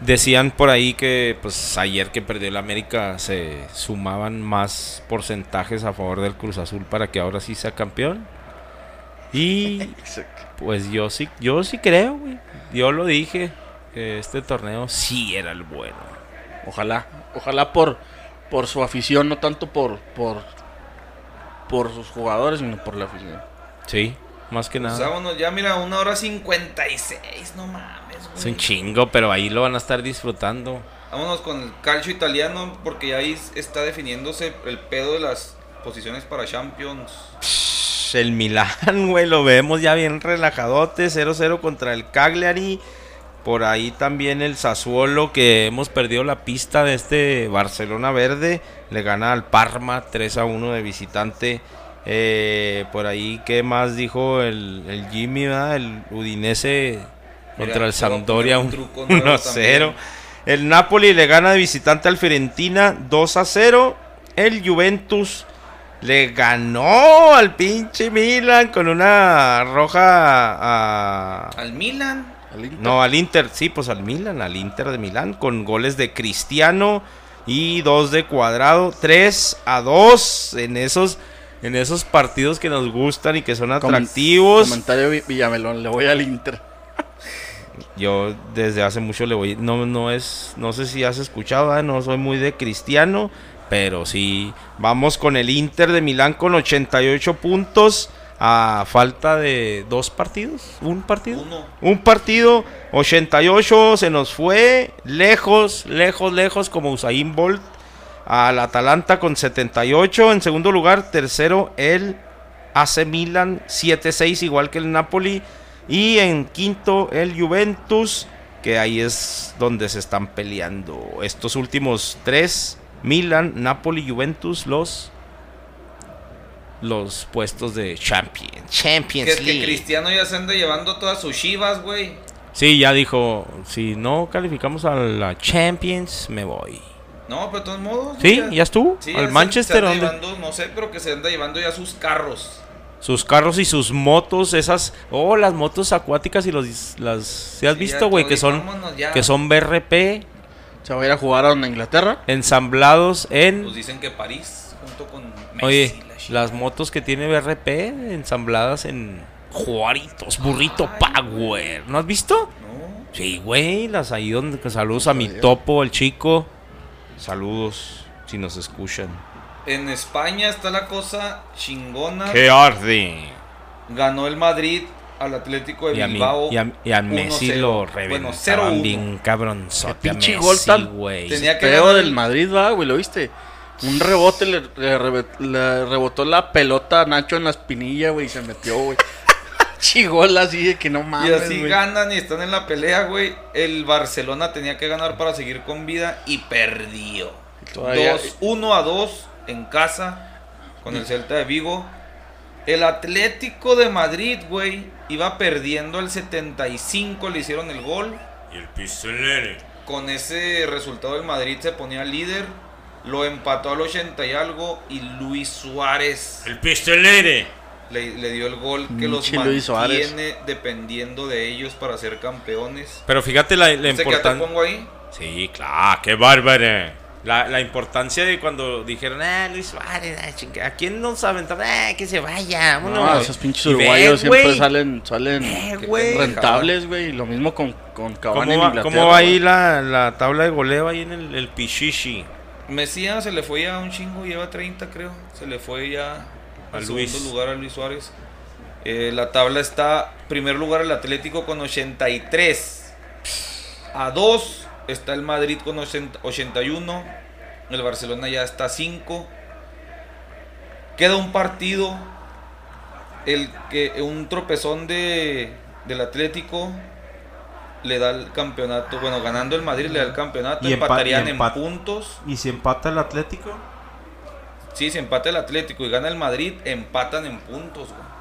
S2: Decían por ahí que pues ayer que perdió el América se sumaban más porcentajes a favor del Cruz Azul para que ahora sí sea campeón. Y pues yo sí, yo sí creo, güey. Yo lo dije, que este torneo sí era el bueno.
S4: Ojalá, ojalá por, por su afición, no tanto por, por, por sus jugadores, sino por la afición.
S2: Sí, más que
S3: Pues
S2: nada.
S3: vámonos, ya mira, una hora 56, no mames,
S2: Es un chingo, pero ahí lo van a estar disfrutando.
S3: Vámonos con el calcio italiano, porque ahí está definiéndose el pedo de las posiciones para Champions.
S2: Psh, El Milán, güey, lo vemos ya bien relajadote, 0-0 contra el Cagliari. Por ahí también el Sassuolo, que hemos perdido la pista de este Barcelona Verde. Le gana al Parma 3-1 de visitante. Eh, por ahí, ¿qué más dijo el, el Jimmy? verdad? El Udinese contra el
S3: a
S2: Sampdoria
S3: poner un truco nuevo
S2: 1-0.
S3: también.
S2: El Napoli le gana de visitante al Fiorentina 2-0. El Juventus le ganó al pinche Milan con una roja a...
S3: Al Milan.
S4: Al Inter.
S2: No, al Inter, sí, pues al Milan, al Inter de Milán, con goles de Cristiano y dos de Cuadrado, 3 a 2 en esos, en esos partidos que nos gustan y que son
S4: Com-
S2: atractivos.
S4: Comentario Vi- Villamelón, le voy al Inter.
S2: Yo desde hace mucho le voy, no, no es, no sé si has escuchado, ¿eh? no soy muy de Cristiano, pero sí, vamos con el Inter de Milán con 88 puntos a falta de dos partidos, un partido.
S3: Uno.
S2: Un partido, 88, se nos fue lejos, lejos, lejos, como Usain Bolt. Al Atalanta con 78. En segundo lugar, tercero, el AC Milan, 7-6, igual que el Napoli. Y en quinto, el Juventus, que ahí es donde se están peleando estos últimos tres: Milan, Napoli, Juventus, los. Los puestos de Champions.
S3: Que
S2: Champions
S3: es que
S2: League.
S3: Cristiano ya se anda llevando todas sus chivas, güey.
S2: Sí, ya dijo, si no calificamos a la Champions, me voy.
S3: No, pero de todos modos.
S2: Sí,
S3: ya-
S2: ya estuvo.
S3: Sí,
S2: Al Manchester,
S3: se anda no sé, pero que se anda llevando ya sus carros.
S2: Sus carros y sus motos, esas, oh, las motos acuáticas y los, las, ¿sí has
S3: Sí,
S2: visto, güey? Que son,
S3: ya.
S2: que son BRP,
S4: Se va a ir a jugar a Inglaterra.
S2: ensamblados en,
S3: Pues dicen que París, junto con Messi.
S2: oye,
S3: la
S2: las motos que tiene BRP, ensambladas en Juaritos, Burrito Power, ¿no has visto?
S3: No.
S2: Sí, güey, las ahí donde, que saludos a mi topo, el chico. Saludos si nos escuchan.
S3: En España está la cosa chingona.
S2: ¡Qué arde!
S3: Ganó el Madrid al Atlético de
S2: Y a, mí,
S3: Bilbao.
S2: y a, y a Messi
S3: 1-0.
S2: lo
S3: Bueno,
S2: reventaban
S3: 0-1.
S2: bien cabronzote. a
S4: Pinche gol tan-
S2: güey.
S3: Tenía que ganar
S4: del
S3: el-
S4: Madrid, va, güey, ¿lo viste? Un rebote le, le le rebotó la pelota a Nacho en la espinilla, güey, y se metió, güey. Chigol así de que no
S3: Y
S4: mames,
S3: así
S4: güey.
S3: ganan y están en la pelea, güey. El Barcelona tenía que ganar para seguir con vida y perdió.
S4: Todavía-
S3: 2, 1 a 2 en casa con el Celta de Vigo. El Atlético de Madrid, güey, iba perdiendo al 75, le hicieron el gol.
S2: Y el pistolero.
S3: Con ese resultado el Madrid se ponía líder. Lo empató al 80 y algo. Y Luis Suárez
S2: El pistolero.
S3: le, le dio el gol que los
S4: Pinche Luis Suárez.
S3: mantiene dependiendo de ellos para ser campeones.
S2: Pero fíjate la, la
S3: ¿Usted qué te
S2: importancia.
S3: pongo ahí?
S2: Sí, claro, qué bárbaro. La, la importancia de cuando dijeron, ah, Luis Suárez, ah, chinga, ¿a quién nos aventaba? Ah, que se vaya, vámonos.
S4: No, esos pinches uruguayos siempre salen, salen
S2: Eh,
S4: rentables, güey. Lo mismo con, con Cavani
S2: ¿Cómo
S4: en Inglaterra.
S2: cómo va ahí la, la tabla de goleo ahí en el, el Pichichi?
S3: Mesías se le fue ya un chingo, lleva 30 creo. Se le fue ya
S2: A
S3: al segundo lugar a Luis Suárez. Eh, la tabla está, primer lugar el Atlético con 83. A 2 está el Madrid con 80 81. El Barcelona ya está a 5. Queda un partido. El que un tropezón de, del Atlético le da el campeonato. Bueno, ganando el Madrid le da el campeonato.
S2: Y
S3: empatarían
S2: y
S3: en puntos.
S2: ¿Y si empata el Atlético?
S3: Sí, si empata el Atlético y gana el Madrid, empatan en puntos, güey.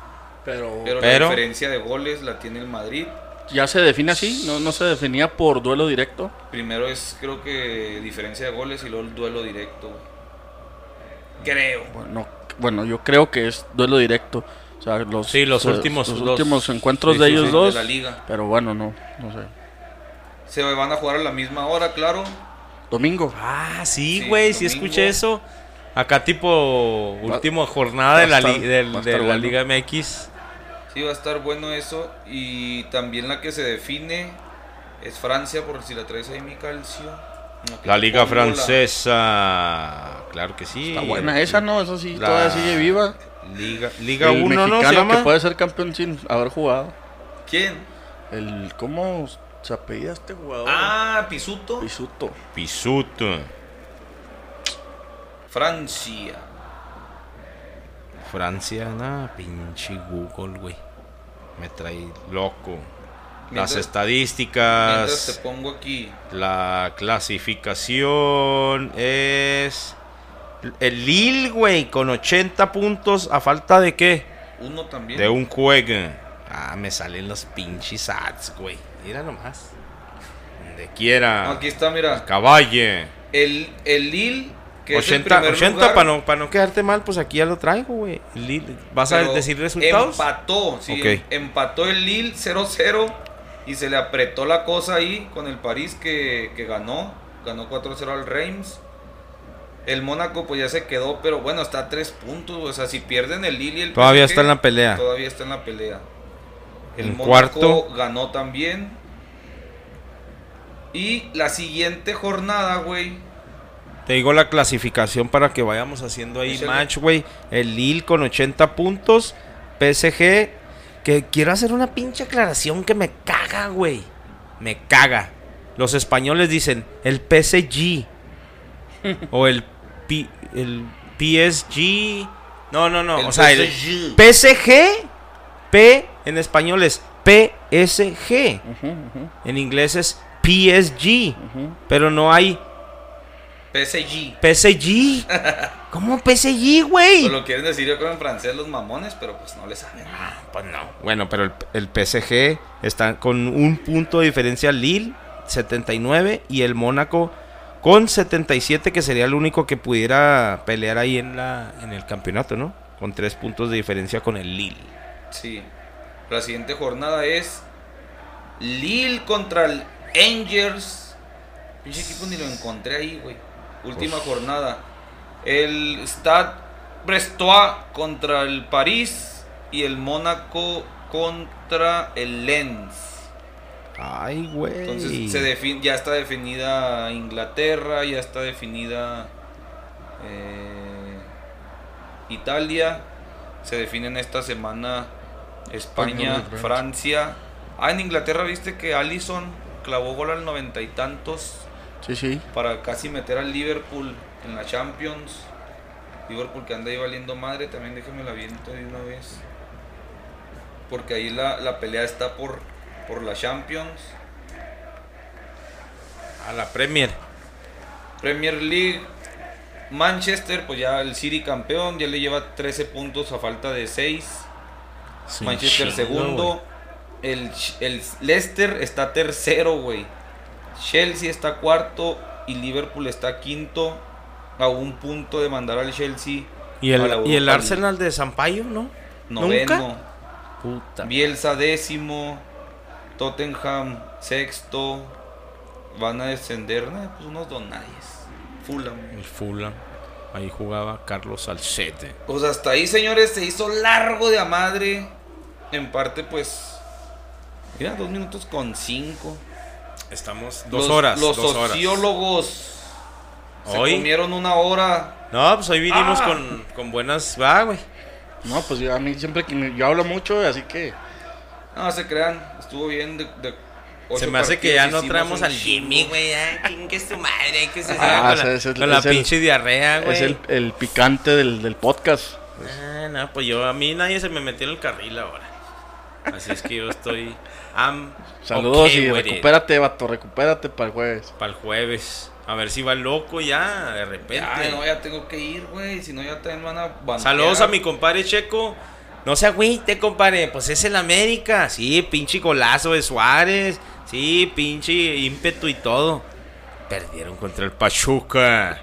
S4: Pero,
S3: Pero,
S2: Pero-
S3: la diferencia de goles la tiene el Madrid.
S4: Ya se define así, no, no se definía por duelo directo.
S3: Primero es, creo que, diferencia de goles y luego el duelo directo. Creo.
S4: Bueno, bueno, yo creo que es duelo directo. O sea, los,
S2: Sí, los últimos
S4: los
S2: dos.
S4: últimos encuentros
S2: Sí,
S4: de ellos
S2: sí,
S4: dos.
S3: De la liga.
S4: Pero bueno, no, no sé.
S3: Se van a jugar a la misma hora, claro.
S4: Domingo.
S2: Ah, sí, güey, sí, escuché eso. Acá tipo última jornada
S4: va
S2: de la,
S4: estar-
S2: li- de la
S4: bueno.
S2: Liga MX.
S3: Sí, va a estar bueno eso. Y también la que se define es Francia, por si la traes ahí, mi calcio.
S2: La Liga
S3: la-
S2: Francesa. Claro que sí.
S4: Está buena esa, ¿no? Eso sí,
S2: La-
S4: todavía sigue viva.
S2: Liga, Liga
S4: el
S2: 1, ¿no? Se
S4: mexicano
S2: llama.
S4: que puede ser campeón sin haber jugado.
S3: ¿Quién?
S4: El, ¿Cómo se apellida este jugador?
S3: Ah, Pisuto.
S4: Pisuto.
S2: Pisuto.
S3: Francia.
S2: Francia, nada, pinche Google, güey. Me trae loco. Las
S3: Mientras- te
S2: estadísticas,
S3: pongo aquí.
S2: la clasificación es el Lille, güey, con 80 puntos a falta de qué?
S3: Uno también.
S2: De un juego. Ah, me salen los pinches ads, güey. Mira nomás. Donde quiera.
S3: Aquí está, mira.
S2: Caballe.
S3: El, el Lille, que
S2: 80,
S3: es el primer
S2: 80
S3: lugar,
S2: para no, pa' no quedarte mal, pues aquí ya lo traigo, güey. ¿Vas a decir resultados?
S3: Empató, sí. Em- Empató el Lille 0-0 y se le apretó la cosa ahí con el París que, que ganó. Ganó 4-0 al Reims. El Mónaco pues ya se quedó, pero bueno, está a 3 puntos. O sea, si pierden el Lille y el
S2: Todavía
S3: PSG,
S2: está en la pelea.
S3: Todavía está en la pelea. El Mónaco
S2: cuarto.
S3: ganó también. Y la siguiente jornada, güey.
S2: Te digo la clasificación para que vayamos haciendo ahí
S3: Échale.
S2: match, güey. El Lille con 80 puntos. PSG. Que quiero hacer una pinche aclaración que me caga, güey. Me caga. Los españoles dicen el PSG. o el, P- el PSG. No, no, no.
S3: El
S2: o sea, el
S3: PSG.
S2: PSG. P en español es PSG. En inglés es PSG. Pero no hay
S3: PSG.
S2: PSG. ¿Cómo PSG, güey?
S3: Pues lo quieren decir yo creo en francés los mamones, pero pues no le saben.
S2: Ah, pues no. Bueno, pero el, el PSG está con un punto de diferencia Lille, 79, y el Mónaco con 77, que sería el único que pudiera pelear ahí en, la, en el campeonato, ¿no? Con tres puntos de diferencia con el Lille.
S3: Sí. La siguiente jornada es Lille contra el Angers. Pinche equipo ni lo encontré ahí, güey. Última jornada. El Stade Brestois contra el París y el Mónaco contra el Lens.
S2: Ay, güey.
S3: Entonces se defin- ya está definida Inglaterra, ya está definida eh, Italia, se definen esta semana España,
S4: España,
S3: Francia. Ah, en Inglaterra viste que Allison clavó gol al noventa y tantos
S4: Sí, sí.
S3: para casi meter al Liverpool en la Champions. Liverpool que anda ahí valiendo madre, también déjeme la viento de una vez. Porque ahí la, la pelea está por, por la Champions.
S2: A la Premier.
S3: Premier League. Manchester, pues ya el City campeón, ya le lleva 13 puntos a falta de 6.
S2: Es un
S3: Manchester segundo. El, el Leicester está tercero, güey. Chelsea está cuarto y Liverpool está quinto. A un punto de mandar al Chelsea.
S2: Y
S3: a la
S2: el, y el. Arsenal de Sampaio, ¿no?
S3: Noveno.
S2: ¿Nunca? Puta.
S3: Bielsa décimo. Tottenham sexto. Van a descender, pues unos donalles. Fulham.
S2: El Fulham. Ahí jugaba Carlos Salcete.
S3: Pues hasta ahí, señores, se hizo largo de a madre. En parte, pues. Mira, dos minutos con cinco.
S2: Estamos dos
S3: Los-
S2: horas.
S3: Los
S2: dos horas.
S3: sociólogos se
S2: Hoy.
S3: comieron una hora.
S2: No, pues hoy vinimos
S3: Ah.
S2: con, con buenas. Va, güey.
S4: No, pues yo, a mí siempre que me- yo hablo mucho, así que.
S3: No se crean, estuvo bien. De, de ocho
S2: Se me hace que ya no traemos al. Jimmy, güey. Chingue su madre. Que se
S4: Ah,
S2: con
S4: ese
S2: la,
S4: es el-
S2: con la
S4: el-
S2: pinche diarrea, güey.
S4: Es el, el picante del, del podcast.
S2: Ah, no, pues yo, a mí nadie se me metió en el carril ahora. Así es que yo estoy. am
S4: Saludos
S2: okay
S4: y
S2: with it.
S4: recupérate, vato, recupérate para el jueves.
S2: Para el jueves. A ver si va loco ya, de repente.
S3: Ya, no, ya tengo que ir, güey. Si no, ya también van a banquear.
S2: Saludos a mi compadre Checo. No se agüite, compadre. Pues es el América. Sí, pinche golazo de Suárez. Sí, pinche ímpetu y todo. Perdieron contra el Pachuca.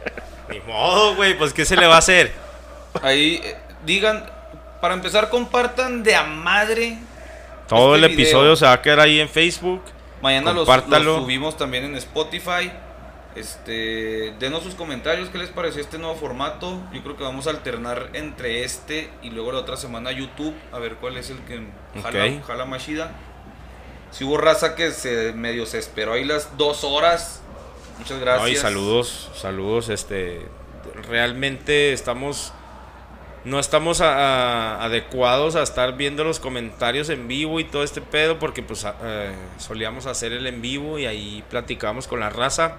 S2: Ni modo, güey. Pues, ¿qué se le va a hacer?
S3: Ahí, eh, digan, para empezar, compartan de a madre.
S2: Todo
S3: Este
S2: el episodio se va a quedar ahí en Facebook.
S3: Mañana los, los subimos también en Spotify. Este, denos sus comentarios, ¿qué les pareció este nuevo formato? Yo creo que vamos a alternar entre este y luego la otra semana YouTube, a ver cuál es el que jala,
S2: Ok.
S3: jala más chida. Si hubo raza que se medio se esperó ahí las dos horas. Muchas gracias.
S2: No, y saludos, saludos. Este, realmente estamos, no estamos a- a- adecuados a estar viendo los comentarios en vivo y todo este pedo porque pues a- eh, solíamos hacer el en vivo y ahí platicábamos con la raza.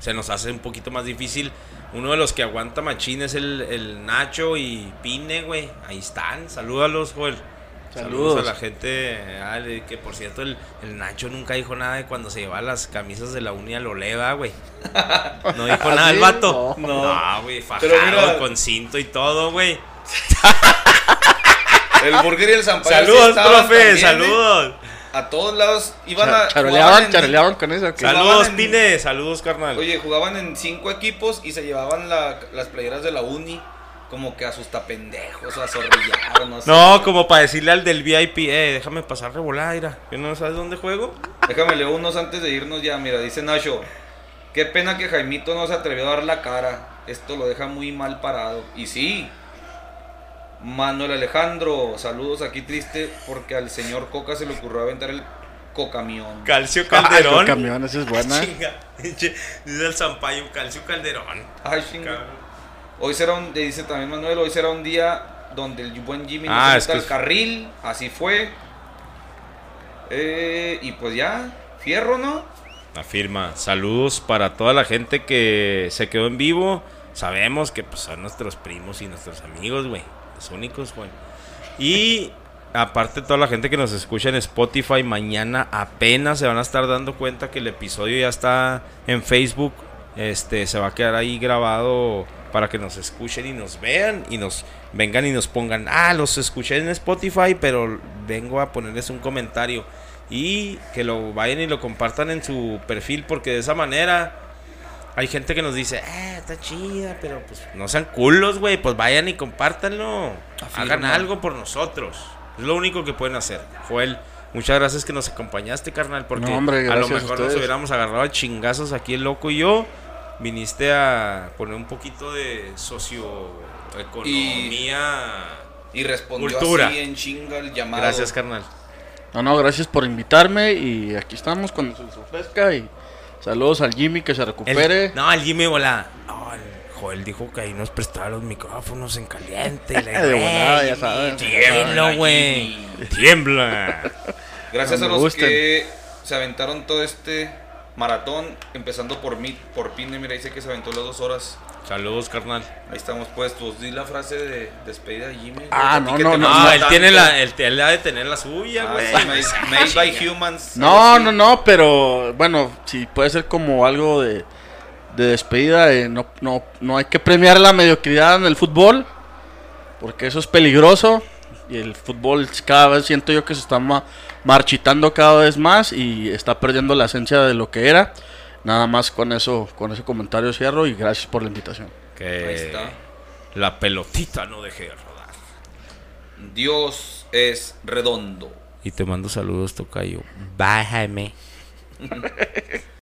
S2: Se nos hace un poquito más difícil. Uno de los que aguanta machín es el, el Nacho y Pine, güey. Ahí están. Salúdalos, Joel. Saludos.
S4: Saludos.
S2: a la gente. ah, que por cierto, el, el Nacho nunca dijo nada de cuando se llevaba las camisas de la uni a Loleva, güey. No dijo
S4: ¿Ah,
S2: nada el vato.
S4: No.
S2: No, güey, fajado,
S3: mira-
S2: con cinto y todo, güey.
S3: El burger y el zampayo sí
S2: Saludos,
S3: estaban
S2: profe,
S3: también, ¿eh?
S2: saludos.
S3: A todos lados iban a.
S4: Charoleaban,
S3: en-
S4: charoleaban con eso.
S2: Saludos,
S3: en-
S2: Pine. Saludos, carnal.
S3: Oye, jugaban en cinco equipos y se llevaban la- las playeras de la uni como que a sus tapendejos o a zorrillar, no sé.
S2: No, como para decirle al del VIP, eh, déjame pasar revolada, mira. ¿Que no sabes dónde juego?
S3: Déjame leer unos antes de irnos ya. Mira, dice Nacho. Qué pena que Jaimito no se atrevió a dar la cara. Esto lo deja muy mal parado. Y sí. Manuel Alejandro, saludos aquí triste porque al señor Coca se le ocurrió aventar el cocamión.
S2: Calcio
S4: Ah,
S2: Calderón.
S4: el camión, esa es buena.
S2: Chinga. Dice el Zampayo, Calcio Calderón.
S3: Ay, chinga. Hoy será un, dice también Manuel, hoy será un día donde el buen Jimmy no
S2: Ah, es que
S3: al
S2: es-
S3: carril. Así fue. Eh, y pues ya, fierro, ¿no?
S2: Afirma. Saludos para toda la gente que se quedó en vivo. Sabemos que pues, son nuestros primos y nuestros amigos, güey. Los únicos, güey. Y aparte toda la gente que nos escucha en Spotify, mañana apenas se van a estar dando cuenta que el episodio ya está en Facebook. Este se va a quedar ahí grabado para que nos escuchen y nos vean y nos vengan y nos pongan, ah, los escuché en Spotify, pero vengo a ponerles un comentario y que lo vayan y lo compartan en su perfil porque de esa manera hay gente que nos dice, eh, está chida, pero pues no sean culos, güey, pues vayan y compártanlo.
S3: Afirma.
S2: Hagan algo por nosotros. Es lo único que pueden hacer. Joel, muchas gracias que nos acompañaste, carnal, porque
S4: No, hombre,
S2: a lo
S4: gracias a
S2: mejor nos hubiéramos agarrado a chingazos aquí el loco y yo. Viniste a poner un poquito de socioeconomía.
S3: Y respondió
S2: Cultura.
S3: así en chinga el llamado.
S2: Gracias, carnal.
S4: No, no, gracias por invitarme y aquí estamos cuando se les ofrezca y saludos al Jimmy que se
S2: El-
S4: recupere.
S2: no, el Jimmy volá. No, el Joel dijo que ahí nos prestaba los micrófonos en caliente. le-
S4: De volada, ya sabes.
S2: Tiembla, güey. Tiembla.
S3: Gracias
S4: No
S3: a los que se aventaron todo este maratón, empezando por mí, por Pine, mira, dice que se aventó las dos horas.
S2: Saludos, carnal.
S3: Ahí estamos puestos. Di la frase de despedida de Jimmy.
S4: Ah, no,
S3: que
S4: no, no,
S2: No, él tiene la, él, él ha de tener la suya,
S3: Ah,
S2: güey.
S3: sí, made, made by humans.
S4: No, no, no, pero bueno, si puede ser como algo de, de despedida. eh, no, no, no hay que premiar la mediocridad en el fútbol, porque eso es peligroso. Y el fútbol cada vez siento yo que se está ma- marchitando cada vez más y está perdiendo la esencia de lo que era. Nada más con eso, con ese comentario cierro y gracias por la invitación.
S2: Que
S3: Ahí está.
S2: la pelotita no deje de rodar.
S3: Dios es redondo.
S2: Y te mando saludos, Tocayo. Bájame.